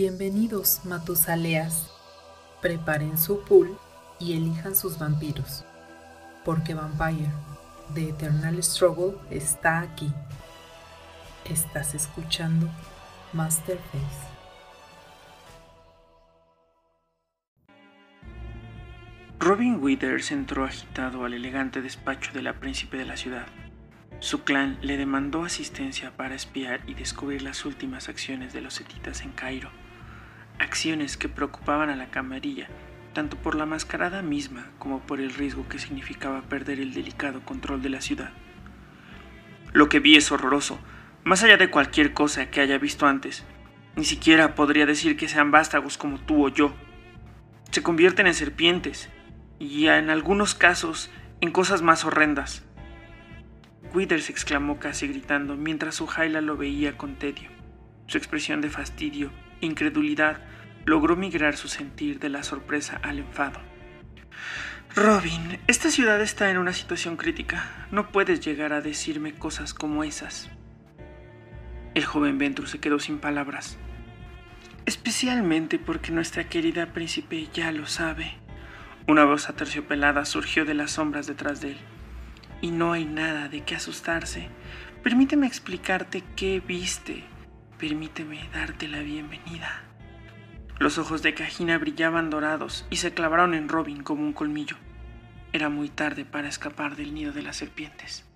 Bienvenidos, Matusaleas. Preparen su pool y elijan sus vampiros, porque Vampire, The Eternal Struggle, está aquí. Estás escuchando Masterface. Robin Withers entró agitado al elegante despacho de la príncipe de la ciudad. Su clan le demandó asistencia para espiar y descubrir las últimas acciones de los etitas en Cairo, acciones que preocupaban a la camarilla, tanto por la mascarada misma como por el riesgo que significaba perder el delicado control de la ciudad. Lo que vi es horroroso, más allá de cualquier cosa que haya visto antes. Ni siquiera podría decir que sean vástagos como tú o yo. Se convierten en serpientes, y en algunos casos en cosas más horrendas. Withers exclamó casi gritando mientras su Jaila lo veía con tedio. Su expresión de fastidio incredulidad logró migrar su sentir de la sorpresa al enfado. Robin, esta ciudad está en una situación crítica. No puedes llegar a decirme cosas como esas. El joven Ventrue se quedó sin palabras. Especialmente porque nuestra querida príncipe ya lo sabe. Una voz aterciopelada surgió de las sombras detrás de él. Y no hay nada de qué asustarse. Permíteme explicarte qué viste. Permíteme darte la bienvenida. Los ojos de Cajina brillaban dorados y se clavaron en Robin como un colmillo. Era muy tarde para escapar del nido de las serpientes.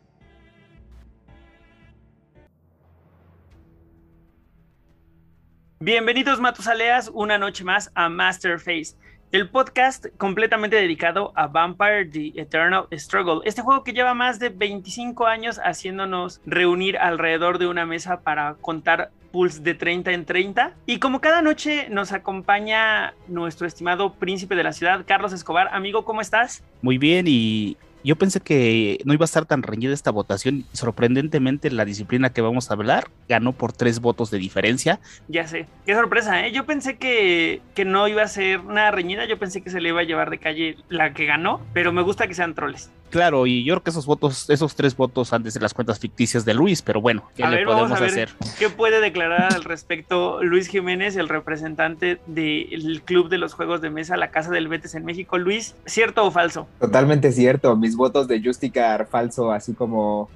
Bienvenidos Matusaleas una noche más a Masterface el podcast completamente dedicado a Vampire The Eternal Struggle, este juego que lleva más de 25 años haciéndonos reunir alrededor de una mesa para contar pools de 30 en 30. Y como cada noche nos acompaña nuestro estimado príncipe de la ciudad, Carlos Escobar. Amigo, ¿cómo estás? Muy bien y yo pensé que no iba a estar tan reñida esta votación. Sorprendentemente, la disciplina que vamos a hablar ganó por tres votos de diferencia. Ya sé, qué sorpresa, ¿eh? Yo pensé que, que no iba a ser nada reñida, yo pensé que se le iba a llevar de calle la que ganó, pero me gusta que sean troles. Claro, y yo creo que esos votos, esos tres votos antes de las cuentas ficticias de Luis, pero bueno, ¿qué le podemos hacer? ¿Qué puede declarar al respecto Luis Jiménez, el representante del Club de los Juegos de Mesa, la Casa del Betes en México? Luis, ¿cierto o falso? Totalmente cierto. Mis votos de Justicar falso, así como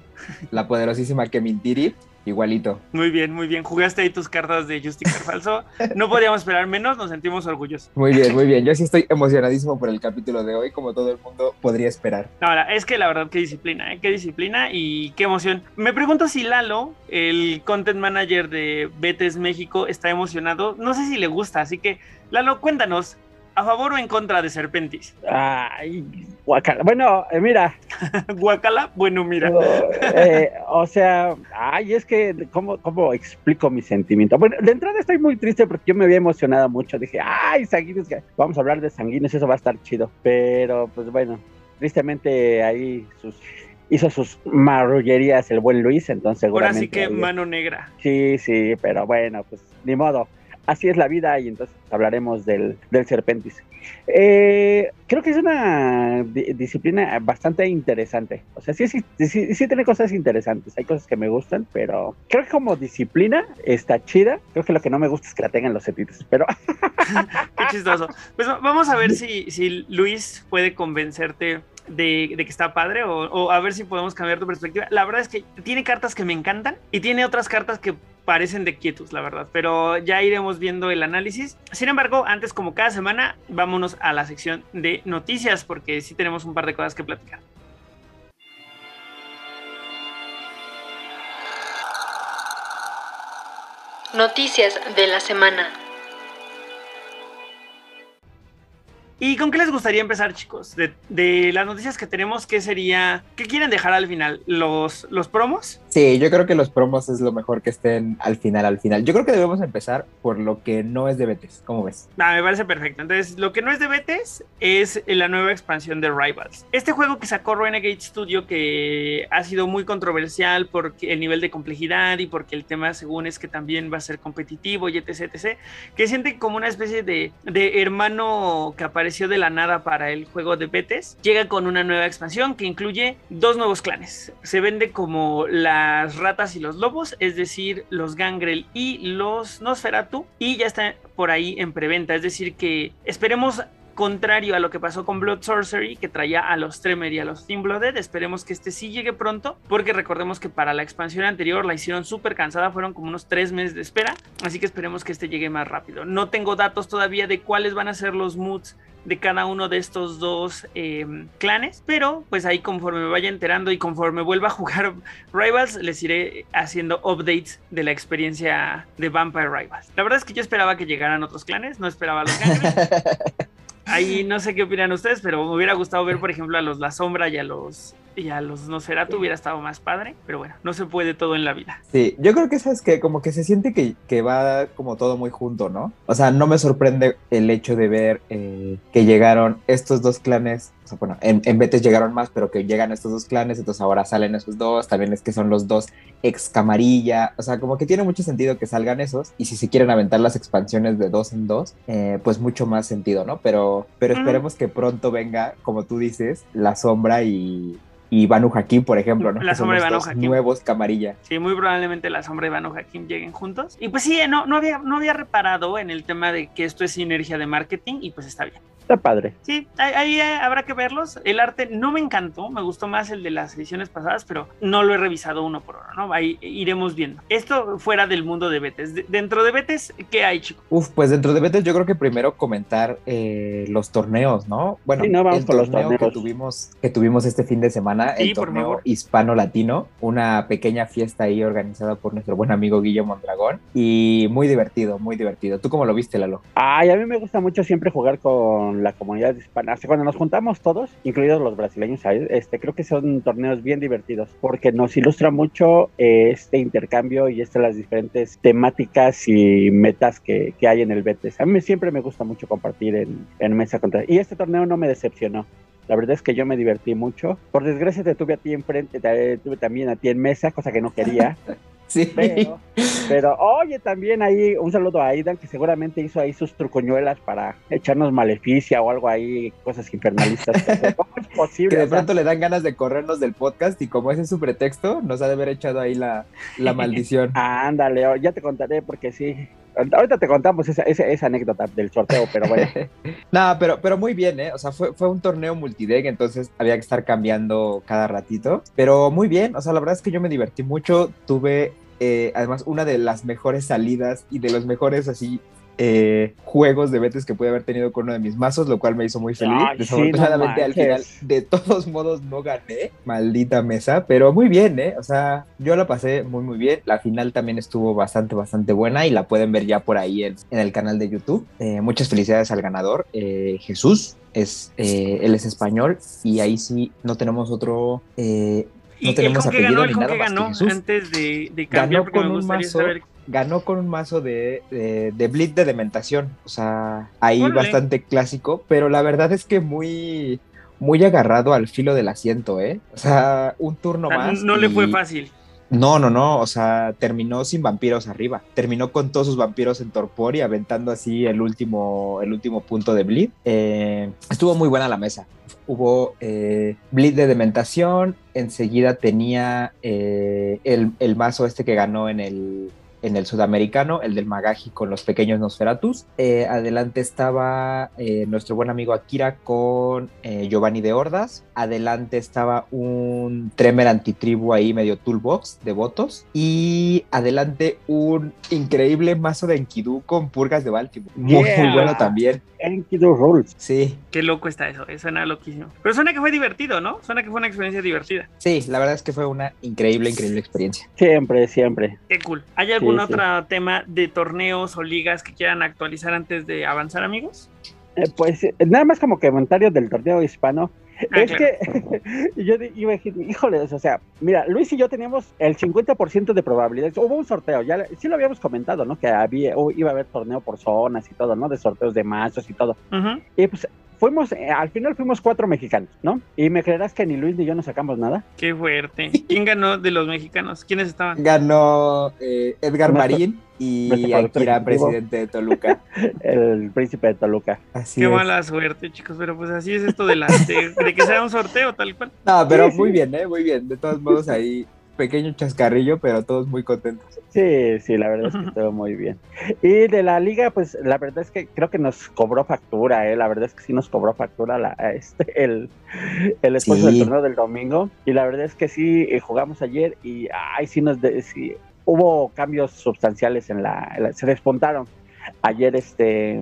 la poderosísima Kemintiri igualito. Muy bien, muy bien. Jugaste ahí tus cartas de Justicar falso. No podíamos esperar menos, nos sentimos orgullosos. Muy bien, muy bien. Yo sí estoy emocionadísimo por el capítulo de hoy, como todo el mundo podría esperar. Ahora, es que la verdad, qué disciplina, ¿eh? qué disciplina y qué emoción. Me pregunto si Lalo, el content manager de Betes México, está emocionado. No sé si le gusta, así que Lalo, cuéntanos, ¿A favor o en contra de Serpentis? Ay, guacala. Bueno, eh, mira. guacala, bueno, mira. Eh, o sea, ay, es que, ¿cómo, ¿cómo explico mi sentimiento? Bueno, de entrada estoy muy triste porque yo me había emocionado mucho. Dije, ay, sanguíneos, vamos a hablar de sanguíneos, eso va a estar chido. Pero, pues bueno, tristemente ahí sus hizo sus marrullerías el buen Luis, entonces seguramente. Ahora sí que mano negra. Sí, sí, pero bueno, pues ni modo así es la vida y entonces hablaremos del, Serpentis. Eh, creo que es una disciplina bastante interesante. O sea, sí, sí, sí, tiene cosas interesantes. Hay cosas que me gustan, pero creo que como disciplina está chida. Creo que lo que no me gusta es que la tengan los setitos, pero... Qué chistoso. Pues vamos a ver si, si Luis puede convencerte de, que está padre o, o, a ver si podemos cambiar tu perspectiva. La verdad es que tiene cartas que me encantan y tiene otras cartas que parecen de quietos, la verdad, pero ya iremos viendo el análisis. Sin embargo, antes como cada semana, vámonos a la sección de noticias porque sí tenemos un par de cosas que platicar. Noticias de la semana. ¿Y con qué les gustaría empezar, chicos? De, las noticias que tenemos, ¿qué sería? ¿Qué quieren dejar al final? ¿Los, ¿Los promos? Sí, yo creo que los promos es lo mejor que estén al final, al final. Yo creo que debemos empezar por lo que no es de Betes. ¿Cómo ves? Ah, me parece perfecto. Entonces, lo que no es de Betes es la nueva expansión de Rivals. Este juego que sacó Renegade Studio, que ha sido muy controversial por el nivel de complejidad y porque el tema, según es que también va a ser competitivo y etc, etc, que siente como una especie de, de hermano que aparece apareció de la nada para el juego de Betes, llega con una nueva expansión que incluye dos nuevos clanes. Se vende como las ratas y los lobos, es decir, los Gangrel y los Nosferatu, y ya está por ahí en preventa, es decir, que esperemos contrario a lo que pasó con Blood Sorcery, que traía a los Tremer y a los Thin Blooded. Esperemos que este sí llegue pronto, porque recordemos que para la expansión anterior la hicieron súper cansada, fueron como unos tres meses de espera, así que esperemos que este llegue más rápido. No tengo datos todavía de cuáles van a ser los moods de cada uno de estos dos em, clanes, pero pues ahí conforme me vaya enterando y conforme vuelva a jugar Rivals, les iré haciendo updates de la experiencia de Vampire Rivals. La verdad es que yo esperaba que llegaran otros clanes, no esperaba los gangrels. Ahí no sé qué opinan ustedes, pero me hubiera gustado ver, por ejemplo, a los La Sombra y a los y a los Nosferatu hubiera estado más padre, pero bueno, no se puede todo en la vida. Sí, yo creo que es que como que se siente que, que, va como todo muy junto, ¿no? O sea, no me sorprende el hecho de ver eh, que llegaron estos dos clanes, o sea, bueno, en, en Betes llegaron más, pero que llegan estos dos clanes, entonces ahora salen esos dos, también es que son los dos ex camarilla, o sea, como que tiene mucho sentido que salgan esos, y si se quieren aventar las expansiones de dos en dos, eh, pues mucho más sentido, ¿no? Pero, pero esperemos que pronto venga, como tú dices, la sombra y, y Banu Hakim, por ejemplo, ¿no? La sombra de Banu Hakim. Nuevos camarilla. Sí, muy probablemente la sombra y Banu Hakim lleguen juntos. Y pues sí, no, no, había, no había reparado en el tema de que esto es sinergia de marketing y pues está bien. Está padre. Sí, ahí, habrá que verlos. El arte no me encantó, me gustó más el de las ediciones pasadas, pero no lo he revisado uno por uno, ¿no? Ahí iremos viendo. Esto fuera del mundo de Betes. dentro de Betes, ¿qué hay, chicos? Uf, pues dentro de Betes yo creo que primero comentar eh, los torneos, ¿no? Bueno, sí, no, vamos el torneo los torneos. que tuvimos, que tuvimos este fin de semana, Sí, el por torneo hispano-latino, una pequeña fiesta ahí organizada por nuestro buen amigo Guillermo Mondragón y muy divertido, muy divertido. ¿Tú cómo lo viste, Lalo? Ay, a mí me gusta mucho siempre jugar con la comunidad hispana. O sea, cuando nos juntamos todos, incluidos los brasileños. Este, creo que son torneos bien divertidos porque nos ilustra mucho eh, este intercambio y estas las diferentes temáticas y metas que, que hay en el Betes. A mí siempre me gusta mucho compartir en, en mesa contra. Y este torneo no me decepcionó. La verdad es que yo me divertí mucho. Por desgracia te tuve a ti enfrente, te tuve también a ti en mesa, cosa que no quería. Sí. Pero, pero, oye, también ahí un saludo a Aidan, que seguramente hizo ahí sus trucoñuelas para echarnos maleficia o algo ahí, cosas infernalistas. ¿Cómo es posible? Que de O sea, pronto le dan ganas de corrernos del podcast y como ese es su pretexto, nos ha de haber echado ahí la, la maldición. ándale, ya te contaré porque sí. Ahorita te contamos esa, anécdota del sorteo, pero bueno. Nada, pero, pero muy bien, ¿eh? O sea, fue, fue un torneo multideck, entonces había que estar cambiando cada ratito. Pero muy bien, o sea, la verdad es que yo me divertí mucho. Tuve, eh, además, una de las mejores salidas y de los mejores, así, eh, juegos de Betes que pude haber tenido con uno de mis mazos, lo cual me hizo muy feliz. Ay, sí, Desafortunadamente, no al final, de todos modos, no gané. Maldita mesa, pero muy bien, ¿eh? O sea, yo la pasé muy, muy bien. La final también estuvo bastante, bastante buena y la pueden ver ya por ahí en, en el canal de YouTube. Eh, muchas felicidades al ganador, eh, Jesús. Es, eh, él es español y ahí sí no tenemos otro. eh, ¿Y no tenemos apellido ganó? ¿Él ni con nada qué más que ganó Jesús. antes de, de Ganó cambiar? Porque con me un mazo saber. Ganó con un mazo de, de, de Blitz de Dementación. O sea, ahí Órale. bastante clásico, pero la verdad es que muy, muy agarrado al filo del asiento, ¿eh? O sea, un turno Ah, más. no le fue fácil. No, no, no, o sea, terminó sin vampiros arriba. Terminó con todos sus vampiros en torpor y aventando así el último, el último punto de bleed. Eh, estuvo muy buena la mesa. Hubo eh, bleed de dementación, enseguida tenía eh, el, el mazo este que ganó en el, en el sudamericano, el del Magaji con los pequeños Nosferatus. Eh, adelante estaba eh, nuestro buen amigo Akira con eh, Giovanni de Hordas. Adelante estaba un Tremer antitribu ahí medio toolbox de votos. Y adelante un increíble mazo de Enkidu con purgas de Baltimore. Muy, Yeah. muy bueno también. Enkidu Rules. Sí, Qué loco está eso. Suena loquísimo. Pero suena que fue divertido, ¿no? Suena que fue una experiencia divertida. sí, la verdad es que fue una increíble, increíble experiencia. Siempre, siempre. Qué cool. ¿Hay algún Sí. otro tema de torneos o ligas que quieran actualizar antes de avanzar, amigos? Eh, pues eh, nada más como comentario del torneo hispano. Ah, es claro. que yo iba a decir, híjoles, o sea, mira, Luis y yo teníamos el 50% de probabilidades. Hubo un sorteo, ya sí lo habíamos comentado, ¿no? Que había, iba a haber torneo por zonas y todo, ¿no? De sorteos de mazos y todo. Y pues fuimos, eh, al final fuimos cuatro mexicanos, ¿no? Y me creerás que ni Luis ni yo nos sacamos nada. Qué fuerte. ¿Quién ganó de los mexicanos? ¿Quiénes estaban? Ganó eh, Edgar Nuestro- Marín y Akira, presidente de Toluca. El príncipe de Toluca. Así Qué es. mala suerte, chicos, pero pues así es esto de, la, de, de que sea un sorteo tal cual. No, pero Sí, sí. muy bien, ¿eh? Muy bien. De todos modos, ahí pequeño chascarrillo, pero todos muy contentos. Sí, sí, la verdad es que estuvo muy bien. Y de la liga, pues la verdad es que creo que nos cobró factura, ¿eh? La verdad es que sí nos cobró factura la, este, el, el esfuerzo Sí. del torneo del domingo. Y la verdad es que sí, eh, jugamos ayer y ay, sí nos de- sí, hubo cambios sustanciales en la, en la- se despuntaron. Ayer este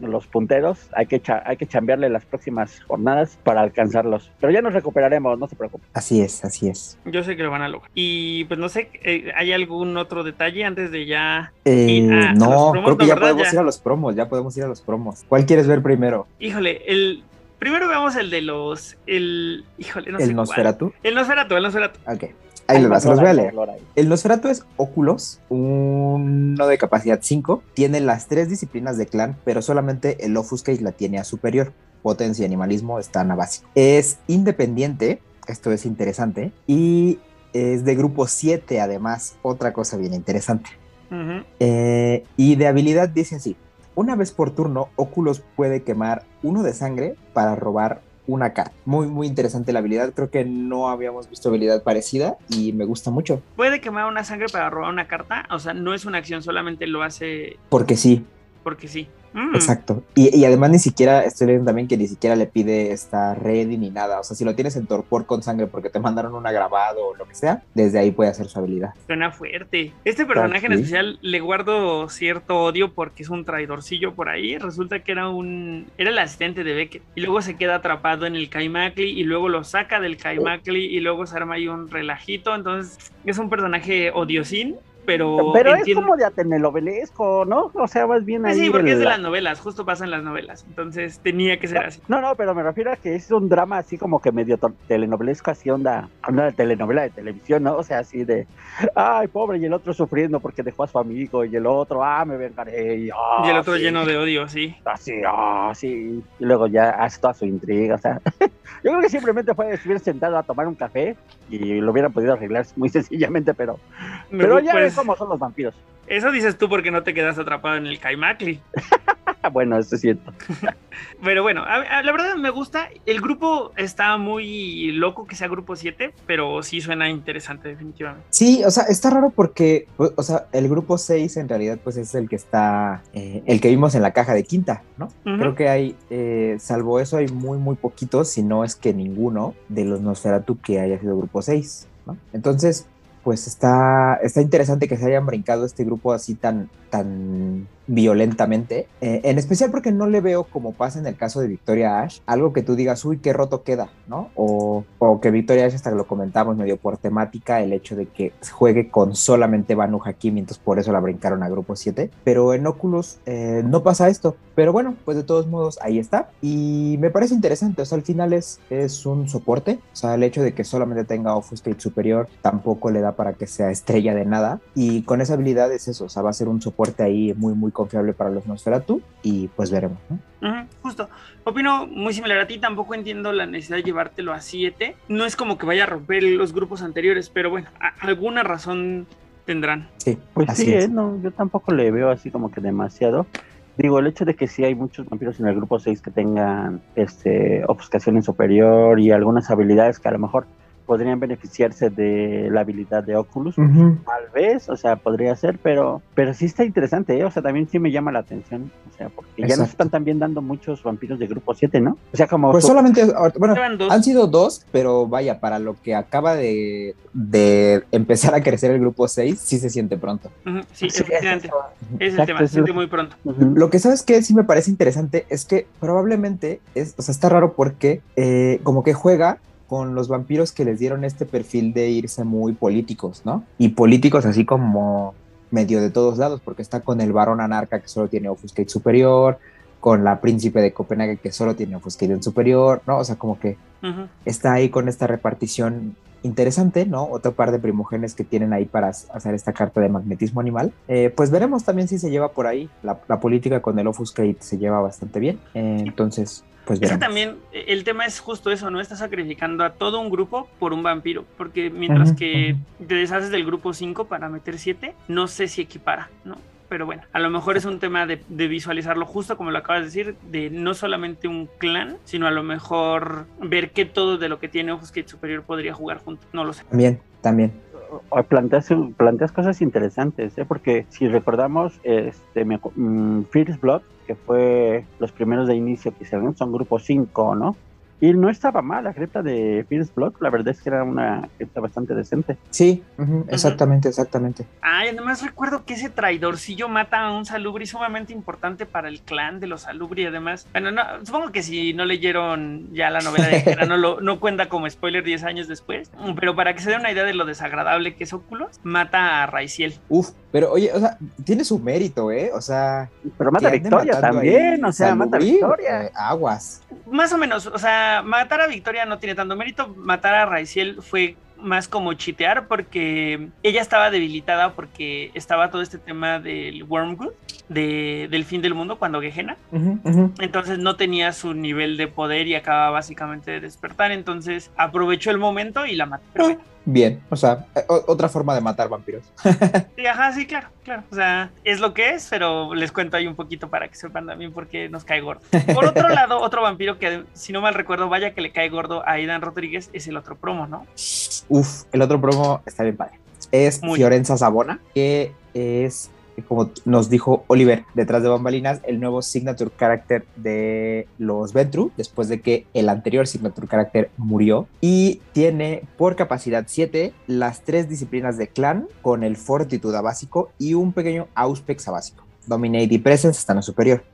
los punteros, hay que cha- hay que chambearle las próximas jornadas para alcanzarlos. Pero ya nos recuperaremos, no se preocupen. Así es, así es. Yo sé que lo van a lograr. Y pues no sé, eh, ¿hay algún otro detalle antes de ya? Eh, los no, promos, creo que no, ya ¿verdad? podemos Ya. ir a los promos, ya podemos ir a los promos. ¿Cuál quieres ver primero? Híjole, el primero veamos el de los el híjole, no sé ¿El cuál. Nosferatu? El Nosferatu, el Nosferatu. Ok, ahí les va, se los voy a leer. El Nosferatu es Oculus, uno de capacidad 5. Tiene las tres disciplinas de clan, pero solamente el Offuscate la tiene a superior. Potencia y animalismo están a básico. Es independiente, esto es interesante, y es de grupo 7 además, otra cosa bien interesante. Eh, y de habilidad dice así: una vez por turno, Oculus puede quemar uno de sangre para robar una carta. Muy, muy interesante la habilidad. Creo que no habíamos visto habilidad parecida y me gusta mucho. Puede quemar una sangre para robar una carta, o sea, no es una acción, solamente lo hace Porque sí, porque sí. Mm. exacto. Y, y además ni siquiera, estoy leyendo también que ni siquiera le pide esta ready ni nada. O sea, si lo tienes en torpor con sangre porque te mandaron una grabado o lo que sea, desde ahí puede hacer su habilidad. Suena fuerte. Este personaje en especial le guardo cierto odio porque es un traidorcillo por ahí. Resulta que era un era el asistente de Beckett y luego se queda atrapado en el Kaimakli y luego lo saca del Kaimakli y luego se arma ahí un relajito. Entonces es un personaje odiosín, pero Pero es como de Atenelobelesco, ¿no? O sea, vas bien Pues ahí. sí, porque es de la- las novelas, justo pasa en las novelas. Entonces tenía que ser así. No, no, pero me refiero a que es un drama así como que medio telenovelesco, así onda, onda de telenovela de televisión, ¿no? O sea, así de, ay, pobre, y el otro sufriendo porque dejó a su amigo, y el otro, ah, me vengaré, y, ah, y el otro sí, lleno de odio, sí. Así, ah, sí, y luego ya hace toda su intriga, o sea, yo creo que simplemente fue estuviera sentado a tomar un café y lo hubieran podido arreglar muy sencillamente, pero, pero ya Pues, cómo son los vampiros. Eso dices tú porque no te quedas atrapado en el Kaimakli. Bueno, eso es cierto. Pero bueno, a- a- la verdad me gusta. El grupo está muy loco que sea grupo 7, pero sí suena interesante definitivamente. Sí, o sea, está raro porque, o sea, el grupo 6 en realidad pues es el que está, eh, el que vimos en la caja de quinta, ¿no? Creo que hay, eh, salvo eso, hay muy, muy poquitos, si no es que ninguno de los Nosferatu que haya sido grupo 6, ¿no? Entonces, pues está, está interesante que se hayan brincado este grupo así tan, tan violentamente, eh, en especial porque no le veo como pasa en el caso de Victoria Ash, algo que tú digas, uy, qué roto queda, ¿no? O, o que Victoria Ash, hasta que lo comentamos medio por temática, el hecho de que juegue con solamente Banu Hakim, entonces por eso la brincaron a grupo 7, pero en Oculus eh, no pasa esto, pero bueno, pues de todos modos ahí está, y me parece interesante, o sea, al final es, es un soporte, o sea, el hecho de que solamente tenga Offuscate superior tampoco le da para que sea estrella de nada, y con esa habilidad es eso, o sea, va a ser un soporte ahí muy, muy confiable para los Nosferatu, y pues veremos, ¿no? Justo. Opino muy similar a ti. Tampoco entiendo la necesidad de llevártelo a 7. No es como que vaya a romper los grupos anteriores, pero bueno, alguna razón tendrán. Sí, Pues así sí, es. ¿eh? no, yo tampoco le veo así como que demasiado. Digo, el hecho de que sí hay muchos vampiros en el grupo 6 que tengan este, ofuscación en superior y algunas habilidades que a lo mejor podrían beneficiarse de la habilidad de Oculus, tal vez, o sea, podría ser, pero pero sí está interesante, ¿eh? o sea, también sí me llama la atención, o sea, porque ya nos Exacto. están también dando muchos vampiros de grupo 7, ¿no? O sea, como Pues solamente, bueno, han sido dos, pero vaya, para lo que acaba de, de empezar a crecer el grupo 6, sí se siente pronto. Sí, Sí, efectivamente. Ese es el Exacto, tema. Se siente es- muy pronto. Lo que sabes que sí me parece interesante es que probablemente, es, o sea, está raro porque eh, como que juega con los vampiros que les dieron este perfil de irse muy políticos, ¿no? Y políticos así como medio de todos lados, porque está con el varón anarca que solo tiene Offuscate superior, con la príncipe de Copenhague que solo tiene Offuscate en superior, ¿no? O sea, como que está ahí con esta repartición interesante, ¿no? Otro par de primogenes que tienen ahí para hacer esta carta de magnetismo animal. Eh, pues veremos también si se lleva por ahí. La, política con el Offuscate se lleva bastante bien. Eh, entonces, pues veremos. también el tema es justo eso, ¿no? Estás sacrificando a todo un grupo por un vampiro, porque mientras que te deshaces del grupo 5 para meter 7, no sé si equipara, ¿no? pero bueno, a lo mejor es un tema de, visualizarlo justo como lo acabas de decir, de no solamente un clan, sino a lo mejor ver que todo de lo que tiene Ojos Kate Superior podría jugar junto, no lo sé. También, también. Planteas, planteas cosas interesantes, ¿eh? porque si recordamos, este, mm, First Blood, que fue los primeros de inicio que hicieron, son grupo 5, ¿no? Y no estaba mal la cripta de First Blood, la verdad es que era una cripta bastante decente. Sí, exactamente, exactamente. Ay, además recuerdo que ese traidorcillo mata a un salubri sumamente importante para el clan de los salubri, además. Bueno, no, supongo que si no leyeron ya la novela de Jera, no, lo, no cuenta como spoiler 10 años después, pero para que se dé una idea de lo desagradable que es Oculus, mata a Raiciel. Uf, pero oye, o sea, tiene su mérito, ¿eh? O sea... Pero mata a Victoria también, o sea, mata a Victoria. Eh, aguas. Más o menos, o sea, matar a Victoria no tiene tanto mérito. Matar a Raiciel fue más como chitear porque ella estaba debilitada porque estaba todo este tema del Wormwood, de, del fin del mundo cuando Gehenna. Entonces no tenía su nivel de poder y acaba básicamente de despertar. Entonces aprovechó el momento y la mató. Ah bien. O sea, eh, otra forma de matar vampiros. sí, ajá, sí, claro, claro. O sea, es lo que es, pero les cuento ahí un poquito para que sepan también por qué nos cae gordo. Por otro lado, otro vampiro que, si no mal recuerdo, vaya que le cae gordo a Aidan Rodríguez es el otro promo, ¿no? Uf, el otro promo está bien padre. Es Fiorenza Sabona, que es como nos dijo Oliver detrás de bambalinas, el nuevo signature character de los Ventru, después de que el anterior signature character murió. Y tiene por capacidad 7 las tres disciplinas de clan con el fortitude básico y un pequeño auspex a básico. Dominate y Presence están a superior.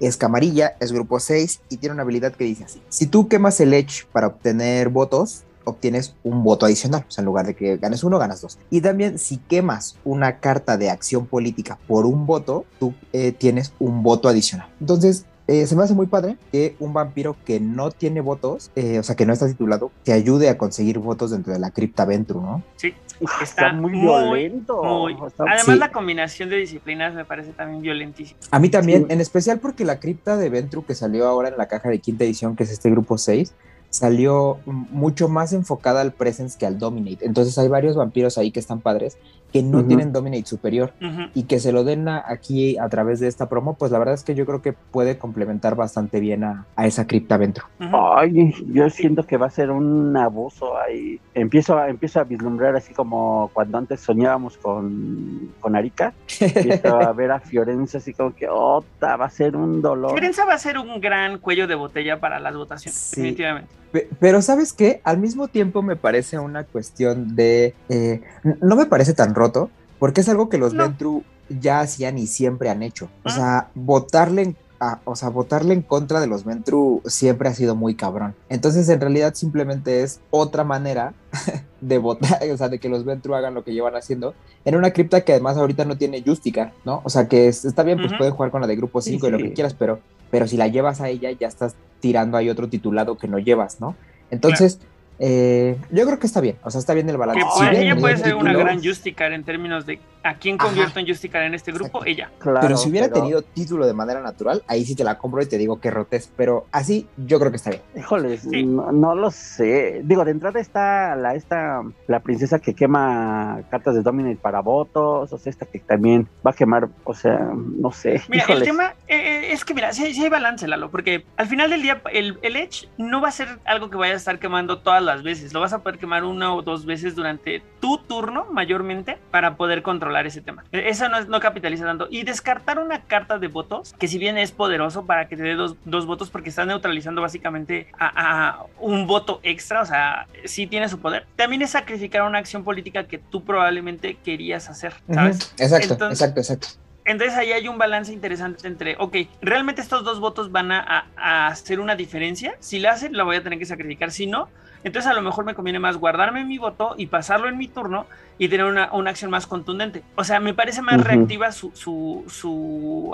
Es camarilla, es grupo 6 y tiene una habilidad que dice así. Si tú quemas el Edge para obtener votos, obtienes un voto adicional. O sea, en lugar de que ganes uno, ganas dos. Y también si quemas una carta de acción política por un voto, tú eh, tienes un voto adicional. Entonces, eh, se me hace muy padre que un vampiro que no tiene votos, eh, o sea, que no está titulado, te ayude a conseguir votos dentro de la cripta Ventru, ¿no? Sí, está, muy, violento. Además, la combinación de disciplinas me parece también violentísima. A mí también, en especial porque la cripta de Ventru que salió ahora en la caja de quinta edición, que es este grupo 6, salió mucho más enfocada al presence que al dominate. Entonces hay varios vampiros ahí que están padres que no tienen dominate superior y que se lo den aquí a través de esta promo, pues la verdad es que yo creo que puede complementar bastante bien a, esa cripta dentro. Ay, yo siento que va a ser un abuso ahí. Empiezo a, empiezo a vislumbrar así como cuando antes soñábamos con, con Arica. Empiezo a ver a Fiorenza así como que, ota, va a ser un dolor. Fiorenza va a ser un gran cuello de botella para las votaciones, definitivamente. Pero sabes qué, al mismo tiempo me parece una cuestión de... Eh, no me parece tan roto, porque es algo que los Ventru ya hacían y siempre han hecho. O ah. sea, votarle en, o sea, votarle en contra de los Ventru siempre ha sido muy cabrón. Entonces, en realidad, simplemente es otra manera de votar, o sea, de que los Ventru hagan lo que llevan haciendo en una cripta que además ahorita no tiene Justica, ¿no? O sea, que está bien, pues pueden jugar con la de grupo 5 y lo que quieras, pero pero si la llevas a ella ya estás tirando ahí otro titulado que no llevas, ¿no? Entonces, eh, yo creo que está bien, o sea, está bien el balance. ella puede ser una gran Justicar en términos de a quién convierto en Justicar en este grupo, ella. pero si hubiera tenido título de manera natural, ahí sí te la compro y te digo que rotes, pero así yo creo que está bien. Híjoles, no, lo sé. Digo, de entrada está la, esta, la princesa que quema cartas de Dominate para votos, o sea, esta que también va a quemar, o sea, no sé. Mira, el tema eh, eh, es que, mira, sí, hay balance, Lalo, porque al final del día el, el Edge no va a ser algo que vaya a estar quemando todas las veces, lo vas a poder quemar una o dos veces durante tu turno mayormente para poder controlar ese tema. E, eso no, no capitaliza tanto. Y descartar una carta de votos, que si bien es poderoso para que te dé dos, dos votos porque está neutralizando básicamente a, un voto extra, o sea, sí tiene su poder, también es sacrificar una acción política que tú probablemente querías hacer, ¿sabes? Exacto, exacto, exacto. Entonces ahí hay un balance interesante entre, ok, ¿realmente estos dos votos van a, a, hacer una diferencia? Si la hacen, la voy a tener que sacrificar. Si no, entonces a lo mejor me conviene más guardarme mi voto y pasarlo en mi turno y tener una, una acción más contundente. O sea, me parece más reactiva su, su, su,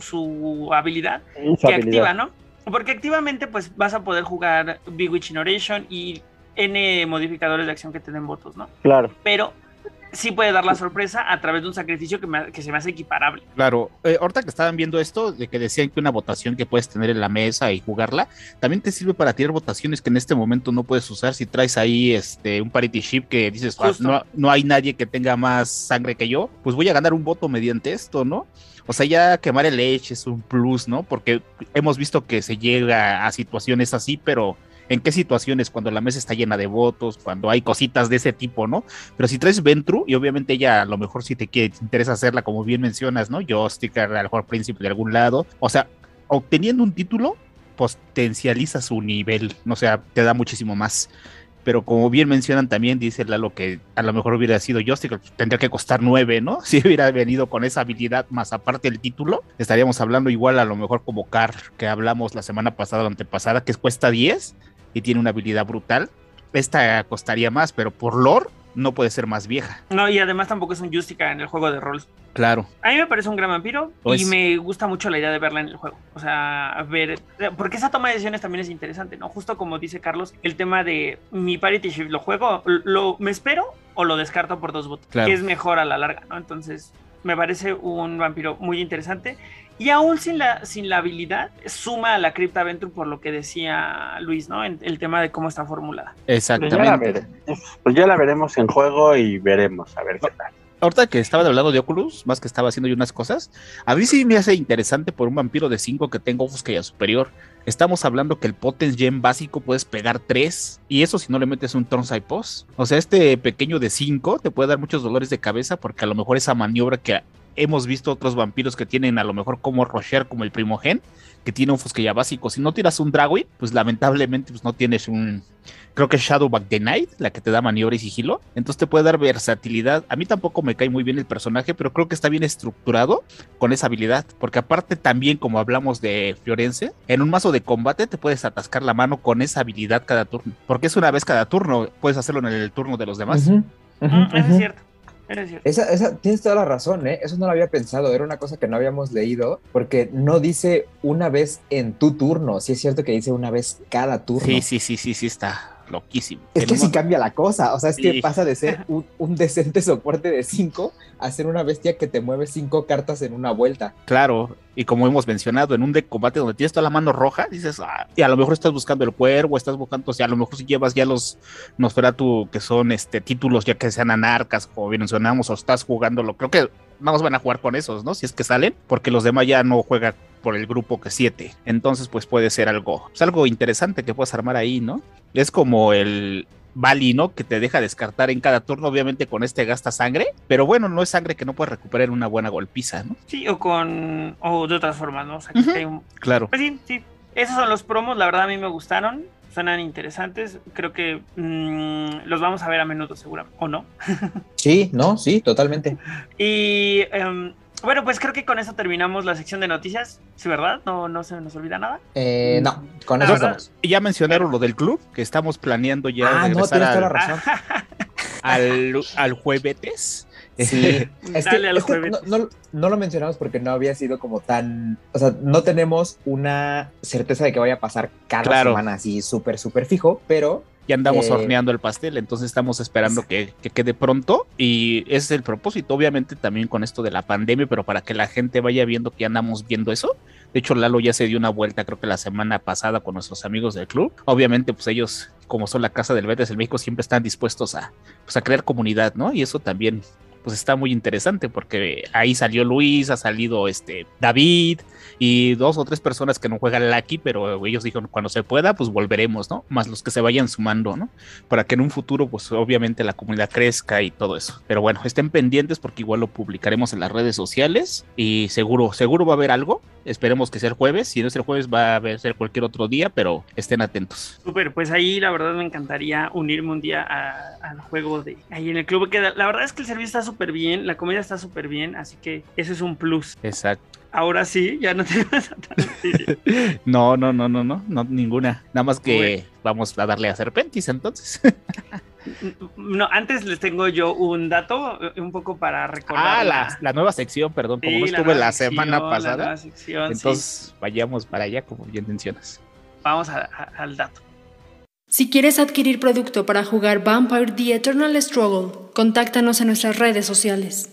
su, habilidad que activa, ¿no? Porque activamente pues vas a poder jugar Big Witch Oration y N modificadores de acción que te den votos, ¿no? Claro. Pero sí puede dar la sorpresa a través de un sacrificio que, me- que se me hace equiparable. Claro, eh, ahorita que estaban viendo esto, de que decían que una votación que puedes tener en la mesa y jugarla, también te sirve para tirar votaciones que en este momento no puedes usar si traes ahí este un parity ship que dices, "Ah, no, no hay nadie que tenga más sangre que yo, pues voy a ganar un voto mediante esto, ¿no? O sea, ya quemar el edge es un plus, ¿no? Porque hemos visto que se llega a situaciones así, pero ¿en qué situaciones? Cuando la mesa está llena de votos, cuando hay cositas de ese tipo, ¿no? Pero si traes Ventru, y obviamente ella a lo mejor si te, quiere, te interesa hacerla, como bien mencionas, ¿no? Joystick, a lo mejor príncipe de algún lado. O sea, obteniendo un título, potencializa su nivel, o sea, te da muchísimo más. Pero como bien mencionan también, dice Lalo que a lo mejor hubiera sido Joystick, tendría que costar 9, ¿no? Si hubiera venido con esa habilidad más aparte del título, estaríamos hablando igual a lo mejor como Car, que hablamos la semana pasada o antepasada, que cuesta 10 y tiene una habilidad brutal. Esta costaría más, pero por lore no puede ser más vieja. No, y además tampoco es un Justica en el juego de rol. Claro. A mí me parece un gran vampiro Pues- y me gusta mucho la idea de verla en el juego. O sea, ver. Porque esa toma de decisiones también es interesante, ¿no? Justo como dice Carlos, el tema de mi parity shift, ¿lo juego? ¿Lo, ¿Me espero o lo descarto por dos votos? Claro. Que es mejor a la larga, ¿no? Entonces, me parece un vampiro muy interesante. Y aún sin la, sin la habilidad, suma a la Crypta Venture por lo que decía Luis, ¿no? En el tema de cómo está formulada. Pues ya, Exactamente. Pues ya la veremos en juego y veremos a ver qué tal. Ahorita que estaba hablando de Oculus, más que estaba haciendo yo unas cosas, a mí sí me hace interesante por un vampiro de 5 que tenga Ofusca ya superior. Estamos hablando que el Potence Gem básico puedes pegar 3, y eso si no le metes un Tonsai Post. O sea, este pequeño de 5 te puede dar muchos dolores de cabeza porque a lo mejor esa maniobra que hemos visto otros vampiros que tienen a lo mejor como Rocher, como el Primogen, que tiene un Fusquilla básico. Si no tiras un Dragoid, pues lamentablemente pues no tienes un... Creo que es Shadowback the Night, la que te da maniobra y sigilo. Entonces te puede dar versatilidad. A mí tampoco me cae muy bien el personaje, pero creo que está bien estructurado con esa habilidad. Porque aparte también, como hablamos de Fiorense, en un mazo de combate te puedes atascar la mano con esa habilidad cada turno. Porque es una vez cada turno. Puedes hacerlo en el turno de los demás. Mm, eso. Eso es cierto. Esa, esa, tienes toda la razón, ¿eh? Eso no lo había pensado, era una cosa que no habíamos leído, porque no dice una vez en tu turno, sí es cierto que dice una vez cada turno. Sí, sí, sí, sí, sí, está loquísimo. Es que ma- cambia la cosa, o sea, es que pasa de ser un, un decente soporte de 5 a ser una bestia que te mueve cinco cartas en una vuelta. Claro, y como hemos mencionado, en un deck combate donde tienes toda la mano roja, dices, ah, y a lo mejor estás buscando el cuervo, estás buscando, o sea, a lo mejor si llevas ya los Nosferatu, que son este títulos ya que sean anarcas, como bien mencionamos, o estás jugándolo, creo que vamos van a jugar con esos, ¿no? Si es que salen, porque los demás ya no juegan por el grupo que siete. Entonces, pues puede ser algo, pues algo interesante que puedas armar ahí, ¿no? Es como el Bali, ¿no? Que te deja descartar en cada turno, obviamente con este gasta sangre, pero bueno, no es sangre que no puedes recuperar en una buena golpiza, ¿no? Sí, o con. O de otras formas, ¿no? O sea, que hay un- Claro. Pues sí, sí. Esos son los promos, la verdad a mí me gustaron. Suenan interesantes. Creo que mm, los vamos a ver a menudo, seguramente. ¿O no? Sí, no, sí, totalmente. Y em, bueno, pues creo que con eso terminamos la sección de noticias. Sí, ¿verdad? No, no se nos olvida nada. Eh, no, con eso estamos. Y ya mencionaron lo del club, que estamos planeando ya Ah, no, regresar tienes toda la al, razón. al, al jueves. Sí, es que, Dale al es que jueves. no, no- no lo mencionamos porque no había sido como tan, o sea, no tenemos una certeza de que vaya a pasar cada Claro. semana así súper, súper fijo, pero Ya andamos Eh, horneando el pastel, entonces estamos esperando que, que quede pronto. Y ese es el propósito, obviamente también con esto de la pandemia, pero para que la gente vaya viendo que andamos viendo eso. De hecho, Lalo ya se dio una vuelta, creo que la semana pasada con nuestros amigos del club. Obviamente, pues ellos, como son la casa del Betis en México, siempre están dispuestos a, pues, a crear comunidad, ¿no? Y eso también, pues está muy interesante porque ahí salió Luis, ha salido este David y dos o tres personas que no juegan Lucky, pero ellos dijeron cuando se pueda, pues volveremos, ¿no? Más los que se vayan sumando, ¿no? Para que en un futuro, pues obviamente la comunidad crezca y todo eso. Pero bueno, estén pendientes porque igual lo publicaremos en las redes sociales y seguro, seguro va a haber algo. Esperemos que sea el jueves. Si no es el jueves, va a ser cualquier otro día, pero estén atentos. Súper, pues ahí la verdad me encantaría unirme un día a- al juego de ahí en el club. Que la verdad es que el servicio está súper bien, la comida está súper bien, así que eso es un plus. Exacto. Ahora sí, ya no tenemos a noticia. No, no, no, no, no, no, ninguna. Nada más que Bueno. vamos a darle a Serpentis entonces. No, antes les tengo yo un dato, eh, un poco para recordar. ah, la, la nueva sección, perdón, como Sí, no la estuve la sección, semana la pasada. nueva sección, sí. Entonces vayamos para allá, como bien mencionas. Vamos a- a- al dato. Si quieres adquirir producto para jugar Vampire The Eternal Struggle, contáctanos en nuestras redes sociales.